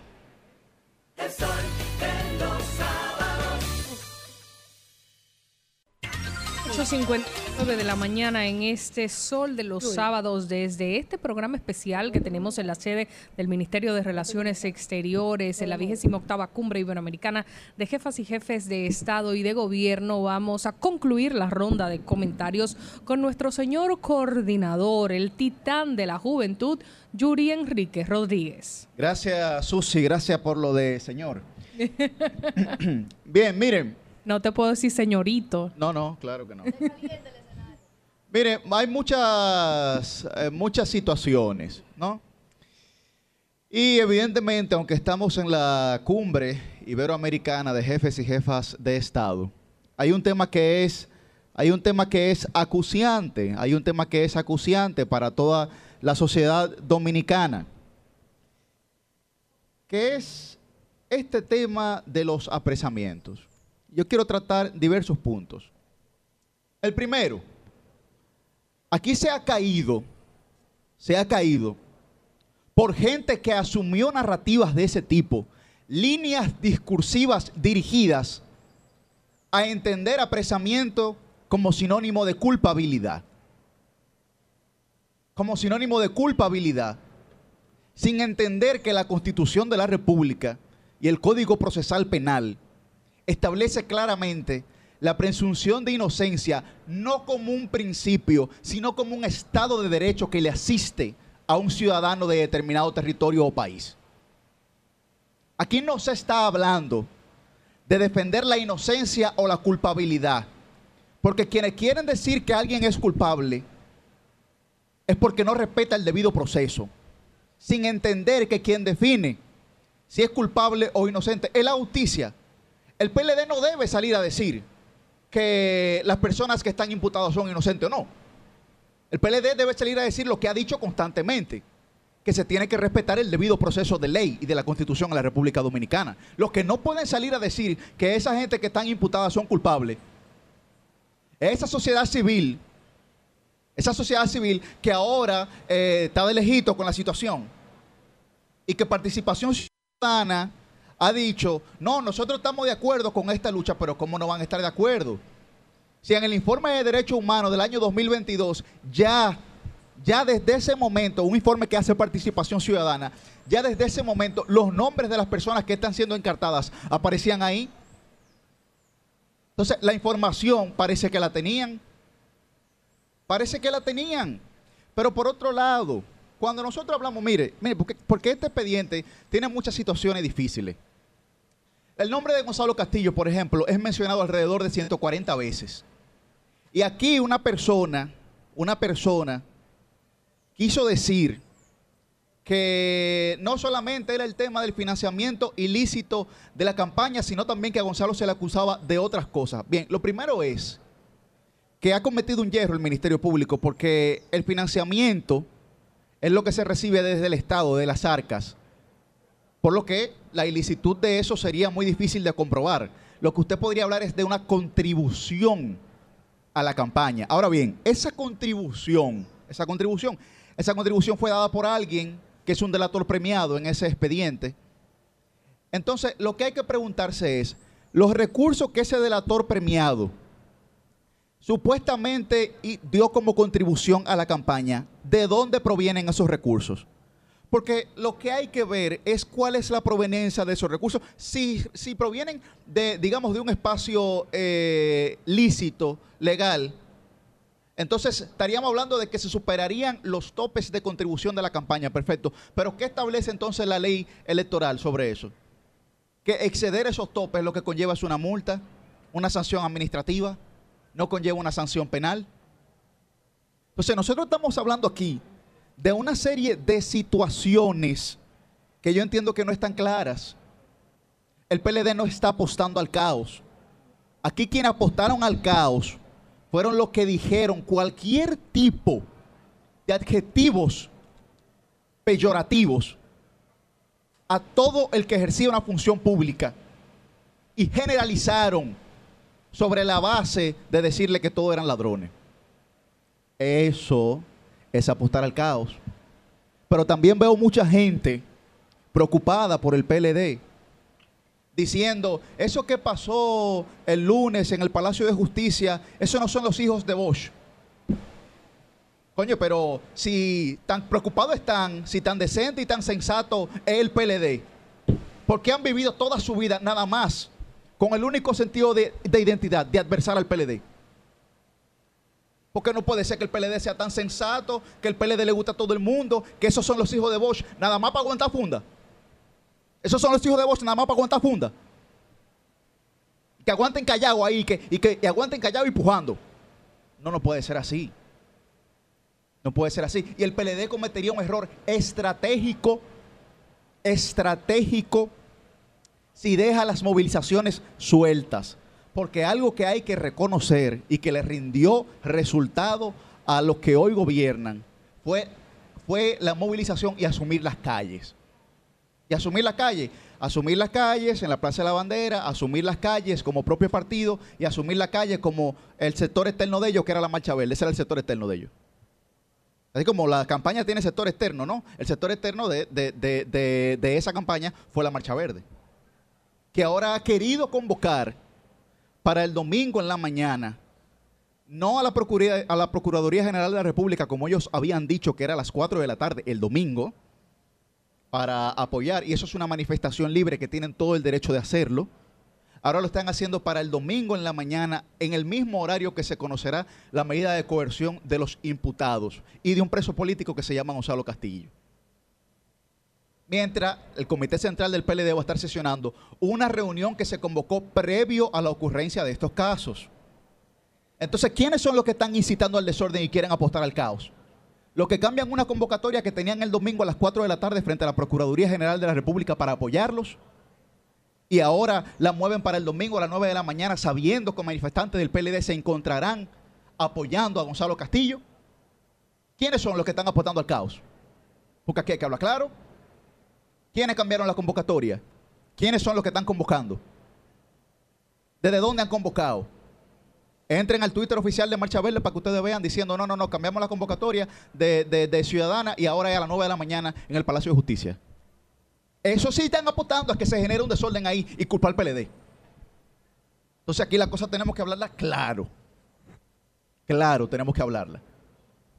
8.59 de la mañana en este sol de los sábados desde este programa especial que tenemos en la sede del Ministerio de Relaciones Exteriores en la vigésima octava cumbre iberoamericana de jefas y jefes de Estado y de Gobierno. Vamos a concluir la ronda de comentarios con nuestro señor coordinador, el titán de la juventud, Yuri Enrique Rodríguez. Gracias, Susi. Gracias por lo de señor. Bien, miren. No te puedo decir señorito. No, no, claro que no. Mire, hay muchas, eh, muchas situaciones, ¿no? Y evidentemente, aunque estamos en la cumbre iberoamericana de jefes y jefas de Estado, hay un tema que es, hay un tema que es acuciante, hay un tema que es acuciante para toda la sociedad dominicana, que es este tema de los apresamientos yo quiero tratar diversos puntos. El primero, aquí se ha caído, se ha caído por gente que asumió narrativas de ese tipo, líneas discursivas dirigidas a entender apresamiento como sinónimo de culpabilidad. Como sinónimo de culpabilidad, sin entender que la Constitución de la República y el Código Procesal Penal establece claramente la presunción de inocencia no como un principio, sino como un estado de derecho que le asiste a un ciudadano de determinado territorio o país. Aquí no se está hablando de defender la inocencia o la culpabilidad, porque quienes quieren decir que alguien es culpable es porque no respeta el debido proceso, sin entender que quien define si es culpable o inocente es la justicia el PLD no debe salir a decir que las personas que están imputadas son inocentes o no. El PLD debe salir a decir lo que ha dicho constantemente, que se tiene que respetar el debido proceso de ley y de la Constitución en la República Dominicana. Los que no pueden salir a decir que esa gente que están imputadas son culpables, esa sociedad civil, esa sociedad civil que ahora eh, está de lejito con la situación y que participación ciudadana ha dicho, no, nosotros estamos de acuerdo con esta lucha, pero ¿cómo no van a estar de acuerdo? Si en el informe de derechos humanos del año 2022 ya, ya desde ese momento, un informe que hace participación ciudadana, ya desde ese momento los nombres de las personas que están siendo encartadas aparecían ahí. Entonces, la información parece que la tenían. Parece que la tenían. Pero por otro lado, cuando nosotros hablamos, mire, mire, porque, porque este expediente tiene muchas situaciones difíciles. El nombre de Gonzalo Castillo, por ejemplo, es mencionado alrededor de 140 veces. Y aquí una persona, una persona quiso decir que no solamente era el tema del financiamiento ilícito de la campaña, sino también que a Gonzalo se le acusaba de otras cosas. Bien, lo primero es que ha cometido un hierro el Ministerio Público porque el financiamiento es lo que se recibe desde el Estado, de las arcas Por lo que la ilicitud de eso sería muy difícil de comprobar. Lo que usted podría hablar es de una contribución a la campaña. Ahora bien, esa contribución, esa contribución, esa contribución fue dada por alguien que es un delator premiado en ese expediente. Entonces, lo que hay que preguntarse es, los recursos que ese delator premiado supuestamente dio como contribución a la campaña, ¿de dónde provienen esos recursos? Porque lo que hay que ver es cuál es la proveniencia de esos recursos. Si, si provienen de, digamos, de un espacio eh, lícito, legal, entonces estaríamos hablando de que se superarían los topes de contribución de la campaña, perfecto. Pero ¿qué establece entonces la ley electoral sobre eso? Que exceder esos topes lo que conlleva es una multa, una sanción administrativa, no conlleva una sanción penal. Entonces nosotros estamos hablando aquí de una serie de situaciones que yo entiendo que no están claras. El PLD no está apostando al caos. Aquí quienes apostaron al caos fueron los que dijeron cualquier tipo de adjetivos peyorativos a todo el que ejercía una función pública y generalizaron sobre la base de decirle que todos eran ladrones. Eso es apostar al caos. Pero también veo mucha gente preocupada por el PLD, diciendo, eso que pasó el lunes en el Palacio de Justicia, eso no son los hijos de Bosch. Coño, pero si tan preocupados están, si tan decente y tan sensato es el PLD, porque han vivido toda su vida nada más con el único sentido de, de identidad, de adversar al PLD. Porque no puede ser que el PLD sea tan sensato, que el PLD le gusta a todo el mundo, que esos son los hijos de Bosch, nada más para aguantar funda. Esos son los hijos de Bosch, nada más para aguantar funda. Que aguanten callado ahí que, y que aguanten callado y pujando. No, no puede ser así. No puede ser así. Y el PLD cometería un error estratégico, estratégico, si deja las movilizaciones sueltas. Porque algo que hay que reconocer y que le rindió resultado a los que hoy gobiernan fue, fue la movilización y asumir las calles. Y asumir las calles. Asumir las calles en la Plaza de la Bandera, asumir las calles como propio partido y asumir las calles como el sector externo de ellos, que era la Marcha Verde. Ese era el sector externo de ellos. Así como la campaña tiene sector externo, ¿no? El sector externo de, de esa campaña fue la Marcha Verde. Que ahora ha querido convocar para el domingo en la mañana, no a la, Procuraduría, General de la República, como ellos habían dicho que era a las 4 de la tarde el domingo, para apoyar, y eso es una manifestación libre que tienen todo el derecho de hacerlo. Ahora lo están haciendo para el domingo en la mañana, en el mismo horario que se conocerá la medida de coerción de los imputados y de un preso político que se llama Gonzalo Castillo mientras el Comité Central del PLD va a estar sesionando una reunión que se convocó previo a la ocurrencia de estos casos. Entonces, ¿quiénes son los que están incitando al desorden y quieren apostar al caos? Los que cambian una convocatoria que tenían el domingo a las 4 de la tarde frente a la Procuraduría General de la República para apoyarlos y ahora la mueven para el domingo a las 9 de la mañana sabiendo que manifestantes del PLD se encontrarán apoyando a Gonzalo Castillo. ¿Quiénes son los que están apostando al caos? Porque aquí hay que hablar claro. ¿Quiénes cambiaron la convocatoria? ¿Quiénes son los que están convocando? ¿Desde dónde han convocado? Entren al Twitter oficial de Marcha Verde para que ustedes vean diciendo, no, no, no, cambiamos la convocatoria de, Ciudadana y ahora es a las 9 de la mañana en el Palacio de Justicia. Eso sí están apostando a que se genere un desorden ahí y culpar al PLD. Entonces aquí la cosa tenemos que hablarla claro. Claro, tenemos que hablarla.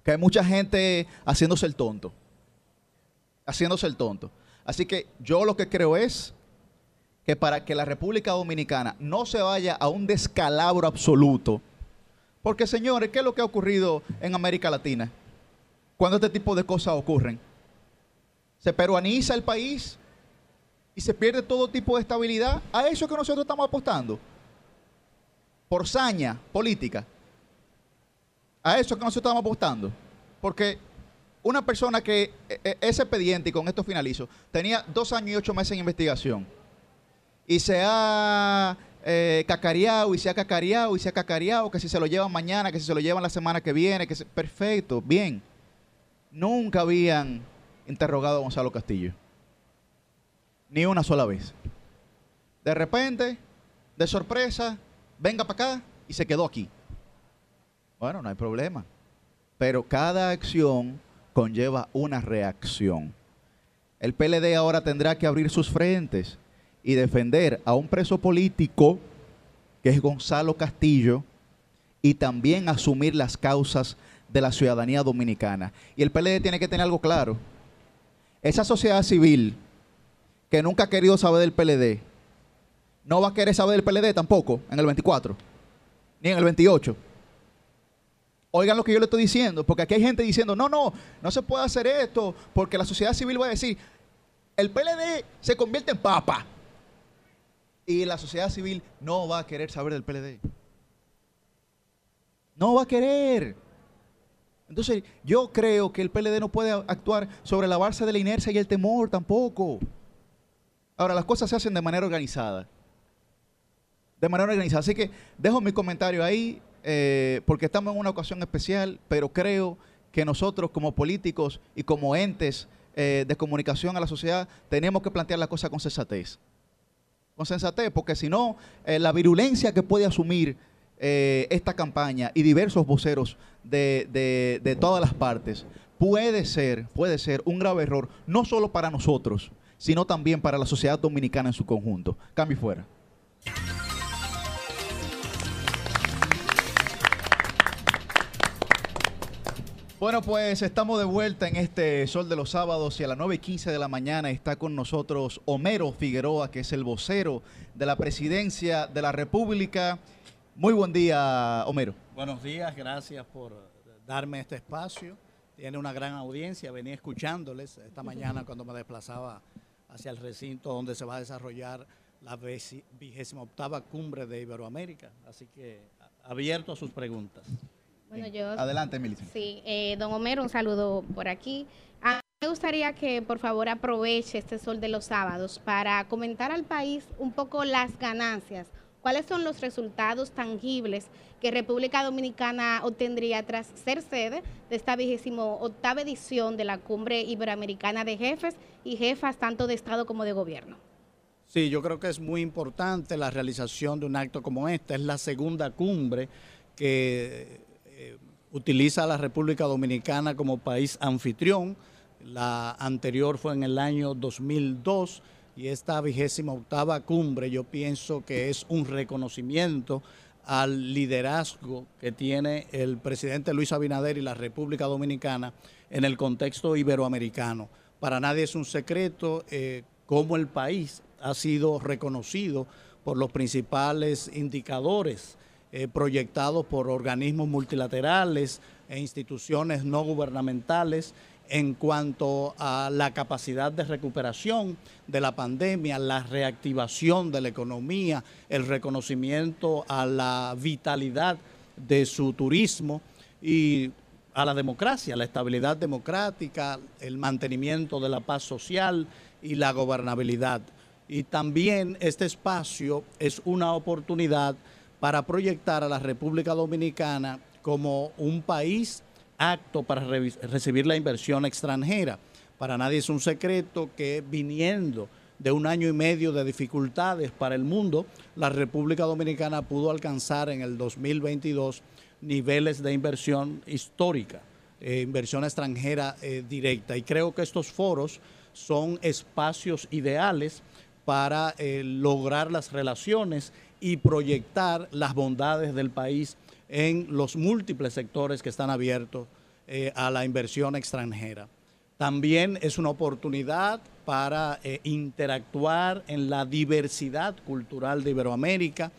Que hay mucha gente haciéndose el tonto. Haciéndose el tonto. Así que yo lo que creo es que para que la República Dominicana no se vaya a un descalabro absoluto, porque señores, ¿qué es lo que ha ocurrido en América Latina cuando este tipo de cosas ocurren? Se peruaniza el país y se pierde todo tipo de estabilidad. A eso que nosotros estamos apostando. Por saña política. A eso que nosotros estamos apostando. Porque una persona que e, e, ese expediente, y con esto finalizo, tenía dos años y ocho meses en investigación y se ha eh, cacareado y se ha cacareado y se ha cacareado, que si se lo llevan mañana, que si se lo llevan la semana que viene, que perfecto, bien. Nunca habían interrogado a Gonzalo Castillo. Ni una sola vez. De repente, de sorpresa, venga para acá y se quedó aquí. Bueno, no hay problema. Pero cada acción conlleva una reacción. El PLD ahora tendrá que abrir sus frentes y defender a un preso político, que es Gonzalo Castillo, y también asumir las causas de la ciudadanía dominicana. Y el PLD tiene que tener algo claro. Esa sociedad civil que nunca ha querido saber del PLD, no va a querer saber del PLD tampoco en el 24, ni en el 28. Oigan lo que yo le estoy diciendo, porque aquí hay gente diciendo, no, no, no se puede hacer esto, porque la sociedad civil va a decir, el PLD se convierte en papa. Y la sociedad civil no va a querer saber del PLD. No va a querer. Entonces, yo creo que el PLD no puede actuar sobre la base de la inercia y el temor tampoco. Ahora, las cosas se hacen de manera organizada. De manera organizada. Así que dejo mi comentario ahí. Eh, porque estamos en una ocasión especial, pero creo que nosotros como políticos y como entes eh, de comunicación a la sociedad tenemos que plantear la cosa con sensatez. Con sensatez, porque si no, eh, la virulencia que puede asumir esta campaña y diversos voceros de, de todas las partes puede ser, puede ser un grave error, no solo para nosotros, sino también para la sociedad dominicana en su conjunto. Cambio fuera. Bueno, pues estamos de vuelta en este Sol de los Sábados y a las 9 y 15 de la mañana está con nosotros Homero Figueroa, que es el vocero de la Presidencia de la República. Muy buen día, Homero. Buenos días, gracias por darme este espacio. Tiene una gran audiencia, venía escuchándoles esta mañana cuando me desplazaba hacia el recinto donde se va a desarrollar la vigésima octava cumbre de Iberoamérica. Así que abierto a sus preguntas. Adelante, Melissa. Sí, eh, don Homero, un saludo por aquí. A me gustaría que por favor aproveche este sol de los sábados para comentar al país un poco las ganancias. ¿Cuáles son los resultados tangibles que República Dominicana obtendría tras ser sede de esta vigésimo octava edición de la Cumbre Iberoamericana de Jefes y Jefas tanto de Estado como de Gobierno? Sí, yo creo que es muy importante la realización de un acto como este. Es la segunda cumbre que eh, utiliza a la República Dominicana como país anfitrión. La anterior fue en el año 2002 y esta vigésima octava cumbre yo pienso que es un reconocimiento al liderazgo que tiene el presidente Luis Abinader y la República Dominicana en el contexto iberoamericano. Para nadie es un secreto eh, cómo el país ha sido reconocido por los principales indicadores eh, proyectados por organismos multilaterales e instituciones no gubernamentales en cuanto a la capacidad de recuperación de la pandemia, la reactivación de la economía, el reconocimiento a la vitalidad de su turismo y a la democracia, la estabilidad democrática, el mantenimiento de la paz social y la gobernabilidad. Y también este espacio es una oportunidad para proyectar a la República Dominicana como un país apto para recibir la inversión extranjera. Para nadie es un secreto que viniendo de un año y medio de dificultades para el mundo, la República Dominicana pudo alcanzar en el 2022 niveles de inversión histórica, eh, inversión extranjera eh, directa. Y creo que estos foros son espacios ideales para eh, lograr las relaciones y proyectar las bondades del país en los múltiples sectores que están abiertos eh, a la inversión extranjera. También es una oportunidad para eh, interactuar en la diversidad cultural de Iberoamérica,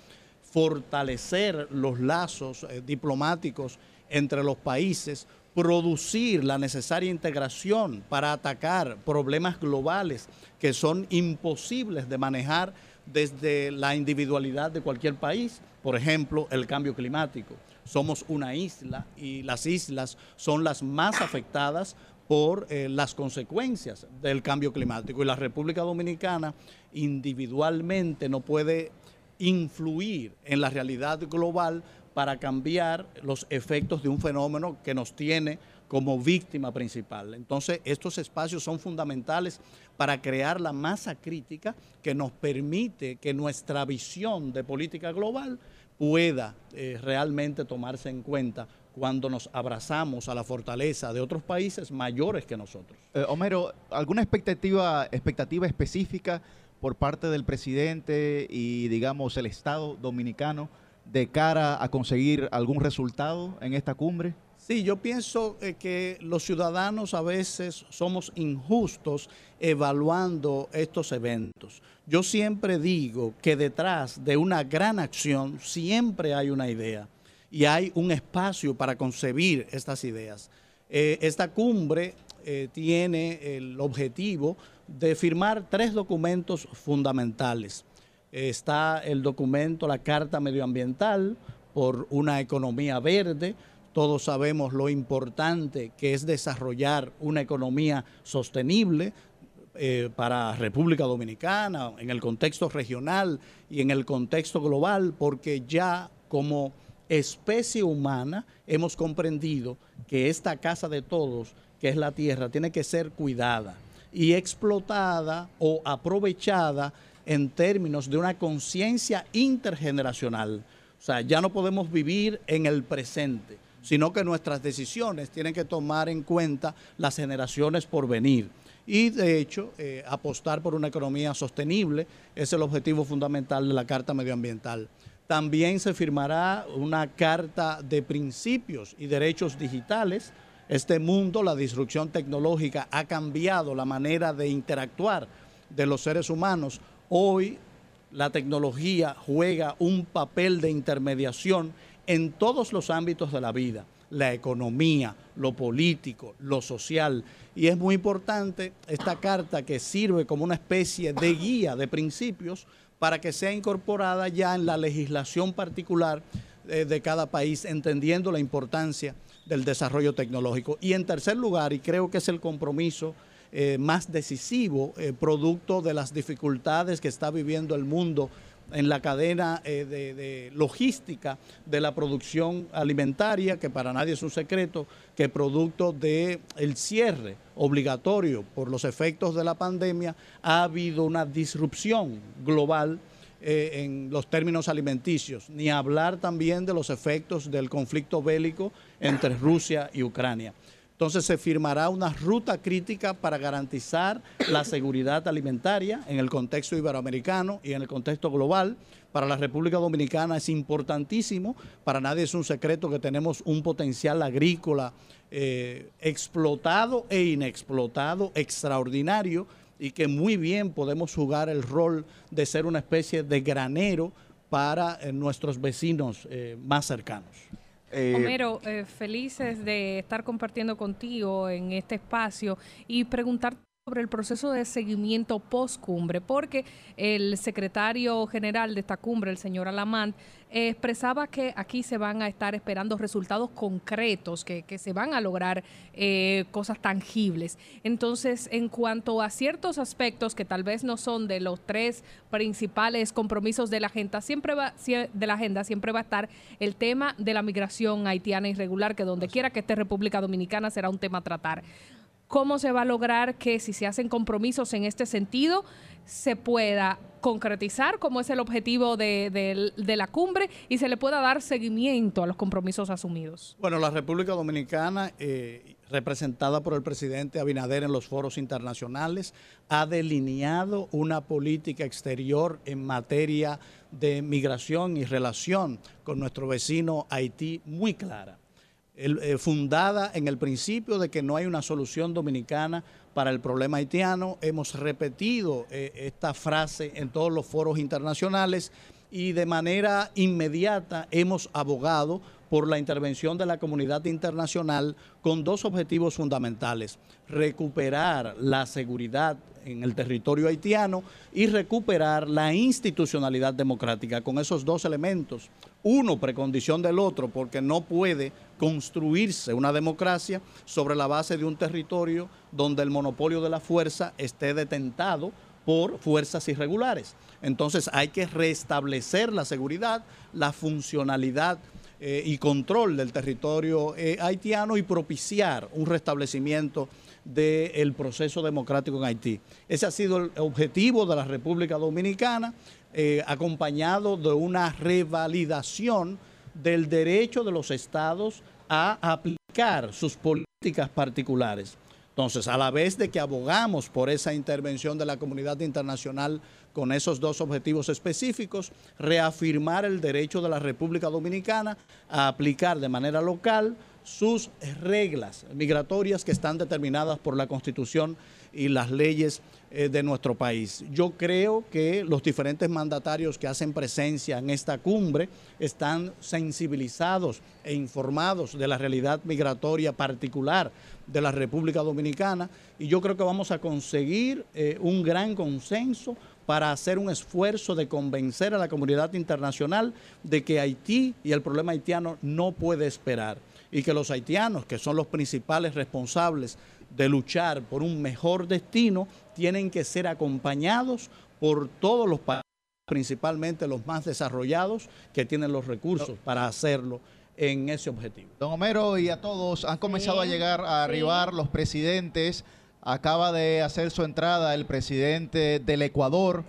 fortalecer los lazos eh, diplomáticos entre los países, producir la necesaria integración para atacar problemas globales que son imposibles de manejar desde la individualidad de cualquier país, por ejemplo, el cambio climático. Somos una isla y las islas son las más afectadas por eh, las consecuencias del cambio climático y la República Dominicana individualmente no puede influir en la realidad global para cambiar los efectos de un fenómeno que nos tiene como víctima principal. Entonces, estos espacios son fundamentales para crear la masa crítica que nos permite que nuestra visión de política global pueda eh, realmente tomarse en cuenta cuando nos abrazamos a la fortaleza de otros países mayores que nosotros. Eh, Homero, ¿alguna expectativa, expectativa específica por parte del presidente y, digamos, el Estado dominicano de cara a conseguir algún resultado en esta cumbre? Sí, yo pienso eh, que los ciudadanos a veces somos injustos evaluando estos eventos. Yo siempre digo que detrás de una gran acción siempre hay una idea y hay un espacio para concebir estas ideas. Eh, esta cumbre eh, tiene el objetivo de firmar tres documentos fundamentales. está el documento, la Carta Medioambiental por una economía verde, todos sabemos lo importante que es desarrollar una economía sostenible eh, para República Dominicana, en el contexto regional y en el contexto global, porque ya como especie humana hemos comprendido que esta casa de todos, que es la tierra, tiene que ser cuidada y explotada o aprovechada en términos de una conciencia intergeneracional. O sea, ya no podemos vivir en el presente sino que nuestras decisiones tienen que tomar en cuenta las generaciones por venir. Y de hecho, eh, apostar por una economía sostenible es el objetivo fundamental de la Carta Medioambiental. También se firmará una carta de principios y derechos digitales. Este mundo, la disrupción tecnológica ha cambiado la manera de interactuar de los seres humanos. Hoy la tecnología juega un papel de intermediación en todos los ámbitos de la vida, la economía, lo político, lo social. Y es muy importante esta carta que sirve como una especie de guía de principios para que sea incorporada ya en la legislación particular eh, de cada país, entendiendo la importancia del desarrollo tecnológico. Y en tercer lugar, y creo que es el compromiso eh, más decisivo, eh, producto de las dificultades que está viviendo el mundo en la cadena eh, de, logística de la producción alimentaria, que para nadie es un secreto, que producto del el cierre obligatorio por los efectos de la pandemia, ha habido una disrupción global eh, en los términos alimenticios, ni hablar también de los efectos del conflicto bélico entre Rusia y Ucrania. Entonces se firmará una ruta crítica para garantizar la seguridad alimentaria en el contexto iberoamericano y en el contexto global. Para la República Dominicana es importantísimo, para nadie es un secreto que tenemos un potencial agrícola eh, explotado e inexplotado extraordinario y que muy bien podemos jugar el rol de ser una especie de granero para eh, nuestros vecinos eh, más cercanos. Eh, Homero, eh, felices de estar compartiendo contigo en este espacio y preguntarte sobre el proceso de seguimiento post cumbre, porque el secretario general de esta cumbre, el señor Alamant, expresaba que aquí se van a estar esperando resultados concretos, que, se van a lograr eh, cosas tangibles. Entonces, en cuanto a ciertos aspectos que tal vez no son de los tres principales compromisos de la agenda, siempre va, de la agenda siempre va a estar el tema de la migración haitiana irregular, que donde quiera que esté República Dominicana será un tema a tratar cómo se va a lograr que si se hacen compromisos en este sentido, se pueda concretizar como es el objetivo de, la cumbre y se le pueda dar seguimiento a los compromisos asumidos. Bueno, la República Dominicana, eh, representada por el presidente Abinader en los foros internacionales, ha delineado una política exterior en materia de migración y relación con nuestro vecino Haití muy clara. Eh, fundada en el principio de que no hay una solución dominicana para el problema haitiano. Hemos repetido eh, esta frase en todos los foros internacionales y de manera inmediata hemos abogado por la intervención de la comunidad internacional con dos objetivos fundamentales. Recuperar la seguridad en el territorio haitiano y recuperar la institucionalidad democrática con esos dos elementos. Uno, precondición del otro, porque no puede construirse una democracia sobre la base de un territorio donde el monopolio de la fuerza esté detentado por fuerzas irregulares. Entonces hay que restablecer la seguridad, la funcionalidad y control del territorio haitiano y propiciar un restablecimiento del proceso democrático en Haití. Ese ha sido el objetivo de la República Dominicana, acompañado de una revalidación del derecho de los estados a aplicar sus políticas particulares. Entonces, a la vez de que abogamos por esa intervención de la comunidad internacional con esos dos objetivos específicos, reafirmar el derecho de la República Dominicana a aplicar de manera local sus reglas migratorias que están determinadas por la Constitución y las leyes eh, de nuestro país. Yo creo que los diferentes mandatarios que hacen presencia en esta cumbre están sensibilizados e informados de la realidad migratoria particular de la República Dominicana y yo creo que vamos a conseguir eh, un gran consenso para hacer un esfuerzo de convencer a la comunidad internacional de que Haití y el problema haitiano no puede esperar y que los haitianos, que son los principales responsables de luchar por un mejor destino, tienen que ser acompañados por todos los países, principalmente los más desarrollados, que tienen los recursos para hacerlo en ese objetivo. Don Homero y a todos, han comenzado a llegar a arribar los presidentes. Acaba de hacer su entrada el presidente del Ecuador.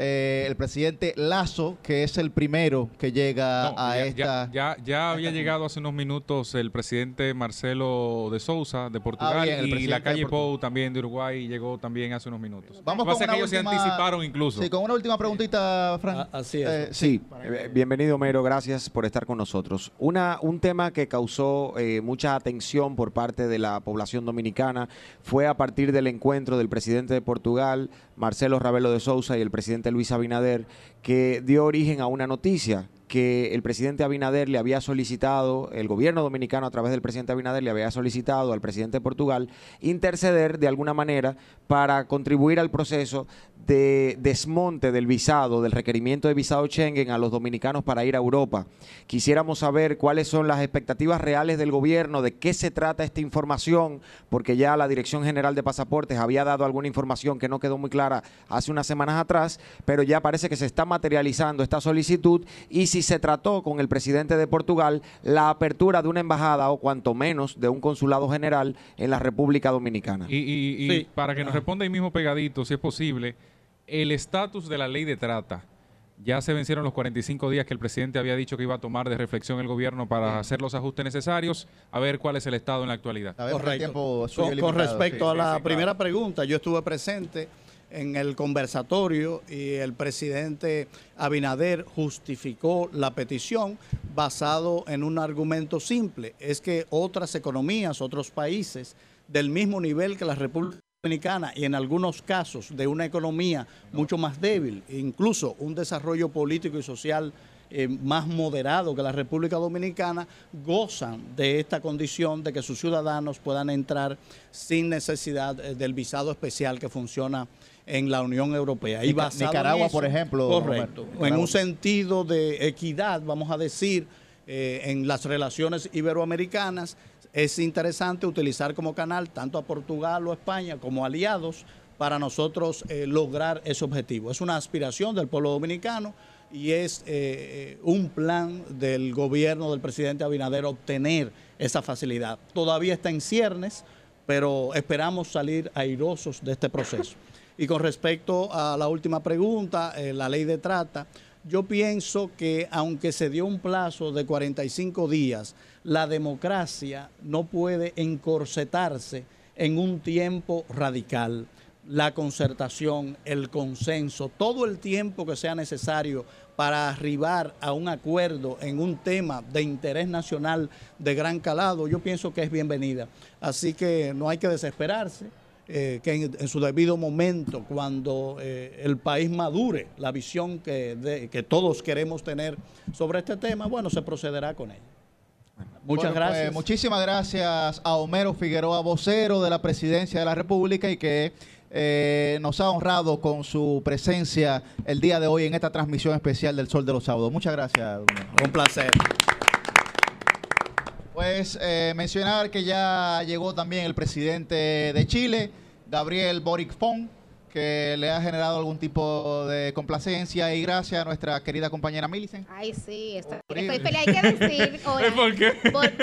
Eh, el presidente Lazo, que es el primero que llega a esta... Ya, ya, había llegado hace unos minutos el presidente Marcelo de Sousa de Portugal ah, y la calle Pou también de Uruguay llegó también hace unos minutos. Vamos con una que ellos se anticiparon incluso. Sí, con una última preguntita, Frank. Ah, así es. Eh, sí, eh, bienvenido Mero, gracias por estar con nosotros. Una, un tema que causó mucha atención por parte de la población dominicana fue a partir del encuentro del presidente de Portugal, Marcelo Ravelo de Sousa y el presidente Luis Abinader, que dio origen a una noticia que el presidente Abinader le había solicitado, el gobierno dominicano a través del presidente Abinader le había solicitado al presidente de Portugal interceder de alguna manera para contribuir al proceso de desmonte del visado, del requerimiento de visado Schengen a los dominicanos para ir a Europa. Quisiéramos saber cuáles son las expectativas reales del gobierno, de qué se trata esta información, porque ya la Dirección General de Pasaportes había dado alguna información que no quedó muy clara hace unas semanas atrás, pero ya parece que se está materializando esta solicitud y si se trató con el presidente de Portugal la apertura de una embajada o cuanto menos de un consulado general en la República Dominicana. Y, para que nos responda ahí mismo pegadito, si es posible, el estatus de la ley de trata. Ya se vencieron los 45 días que el presidente había dicho que iba a tomar de reflexión el gobierno para hacer los ajustes necesarios. A ver cuál es el estado en la actualidad. con, respecto a la primera pregunta, yo estuve presente en el conversatorio y el presidente Abinader justificó la petición basado en un argumento simple, es que otras economías, otros países del mismo nivel que la República Dominicana y en algunos casos de una economía mucho más débil, incluso un desarrollo político y social eh, más moderado que la República Dominicana, gozan de esta condición de que sus ciudadanos puedan entrar sin necesidad eh, del visado especial que funciona en la Unión Europea. Y Nicaragua, por ejemplo. Correcto. En un sentido de equidad, vamos a decir, eh, en las relaciones iberoamericanas, es interesante utilizar como canal tanto a Portugal o España como aliados para nosotros eh, lograr ese objetivo. Es una aspiración del pueblo dominicano y es eh, un plan del gobierno del presidente Abinader obtener esa facilidad. Todavía está en ciernes, pero esperamos salir airosos de este proceso. Y con respecto a la última pregunta, eh, la ley de trata, yo pienso que aunque se dio un plazo de 45 días, la democracia no puede encorsetarse en un tiempo radical. La concertación, el consenso, todo el tiempo que sea necesario para arribar a un acuerdo en un tema de interés nacional de gran calado, yo pienso que es bienvenida. Así que no hay que desesperarse eh, que en, su debido momento, cuando eh, el país madure la visión que, que todos queremos tener sobre este tema, bueno, se procederá con ella. Muchas pues, gracias. muchísimas gracias a Homero Figueroa, vocero de la Presidencia de la República y que eh, nos ha honrado con su presencia el día de hoy en esta transmisión especial del Sol de los Sábados. Muchas gracias. Un placer. Pues eh, mencionar que ya llegó también el presidente de Chile, Gabriel Boric Fon. Que le ha generado algún tipo de complacencia y gracias a nuestra querida compañera Millicent. Ay, sí, estoy, estoy feliz. Hay que decir, ¿Por qué?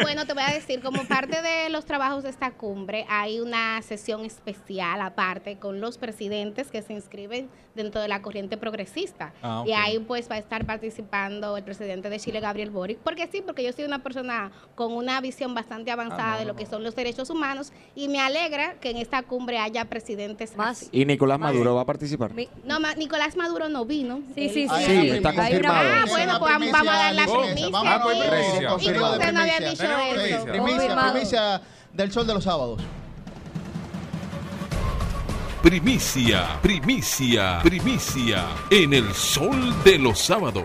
bueno, te voy a decir, como parte de los trabajos de esta cumbre, hay una sesión especial aparte con los presidentes que se inscriben dentro de la corriente progresista. Ah. Y ahí pues va a estar participando el presidente de Chile, Gabriel Boric, porque sí, porque yo soy una persona con una visión bastante avanzada Ah, no, de lo que son los derechos humanos y me alegra que en esta cumbre haya presidentes más. Y Nicolás Maduro va a participar. No, ma- Nicolás Maduro no vino. Sí, sí, sí. Sí, está confirmado. Ah, bueno, pues vamos vamos a dar la primicia. Vamos a aquí. primicia. Y que no primicia. dicho Tenemos eso. Primicia, Confirmado. primicia del sol de los sábados. Primicia, primicia, primicia en el sol de los sábados.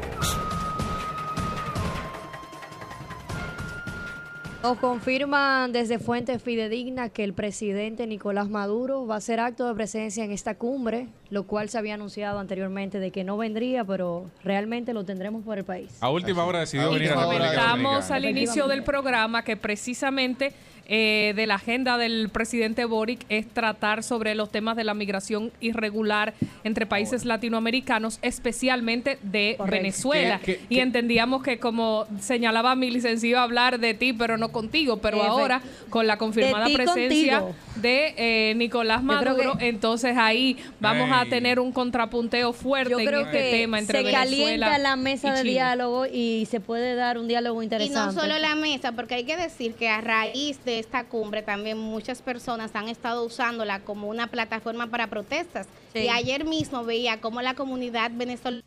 Nos confirman desde fuentes fidedignas que el presidente Nicolás Maduro va a hacer acto de presencia en esta cumbre, lo cual se había anunciado anteriormente de que no vendría, pero realmente lo tendremos por el país. A última hora decidió venir a República Comentamos Dominicana. al inicio del programa que precisamente eh, de la agenda del presidente Boric es tratar sobre los temas de la migración irregular entre países latinoamericanos, especialmente de Correcto. Venezuela. Y entendíamos que como señalaba mi licenciado hablar de ti, pero no contigo, pero Efe- ahora con la confirmada De presencia contigo. de eh, Nicolás Maduro, que- entonces ahí vamos a tener un contrapunteo fuerte Yo en este que tema entre se Venezuela calienta la mesa y de diálogo y se puede dar un diálogo Y interesante. no solo la mesa, porque hay que decir que a raíz de esta cumbre también muchas personas han estado usándola como una plataforma para protestas. Sí. Y ayer mismo veía cómo la comunidad venezolana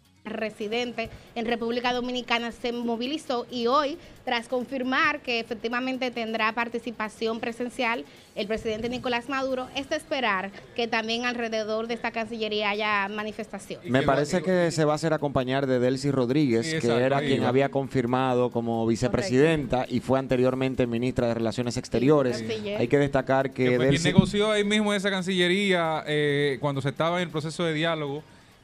residente en República Dominicana se movilizó y hoy, tras confirmar que efectivamente tendrá participación presencial el presidente Nicolás Maduro, es de esperar que también alrededor de esta Cancillería haya manifestaciones. Me parece que se va a hacer acompañar de Delcy Rodríguez, Sí, que era quien había confirmado como vicepresidenta y fue anteriormente ministra de Relaciones Exteriores. Hay que destacar que, Delcy- negoció ahí mismo esa cancillería eh, cuando se estaba en el proceso de diálogo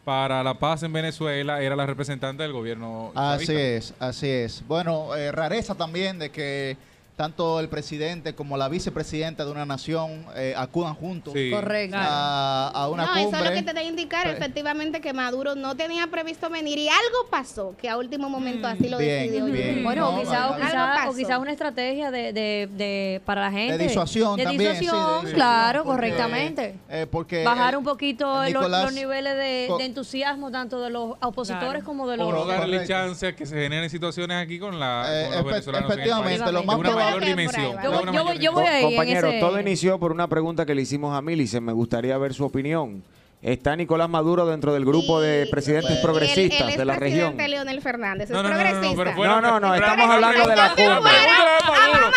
para la paz en Venezuela, era la representante del gobierno. Así chavista. es, así es. Bueno, eh, rareza también de que tanto el presidente como la vicepresidenta de una nación eh, acudan juntos Sí. Correcto. a, a una no, eso cumbre. es lo que te da a indicar Pues- efectivamente que Maduro no tenía previsto venir y algo pasó que a último momento así lo bien, decidió. bien. Bueno, No, o quizás vale, vale. o quizá una estrategia de, de, de- para la gente. disuasión de también, sí, de disuasión, claro, porque- correctamente. eh, porque Bajar el- un poquito el los- Nicolás- los niveles de, de entusiasmo tanto de los opositores Claro. como de O los... no darle Correcto. chance a que se generen situaciones aquí con, la, Eh, con los efe- venezolanos en el efectivamente, lo más de probable- mayor dimensión. Yo de yo voy- mayor yo voy ahí en Compañero, ese- todo inició por una pregunta que le hicimos a Millicent. Me gustaría ver su opinión. ¿Está Nicolás Maduro dentro del grupo de Y- presidentes y progresistas el- el de la región? expresidente Leonel Fernández, es No, no, no, no, no, progresista. No, no, no, pero estamos la hablando de la de de de idea. Maduro.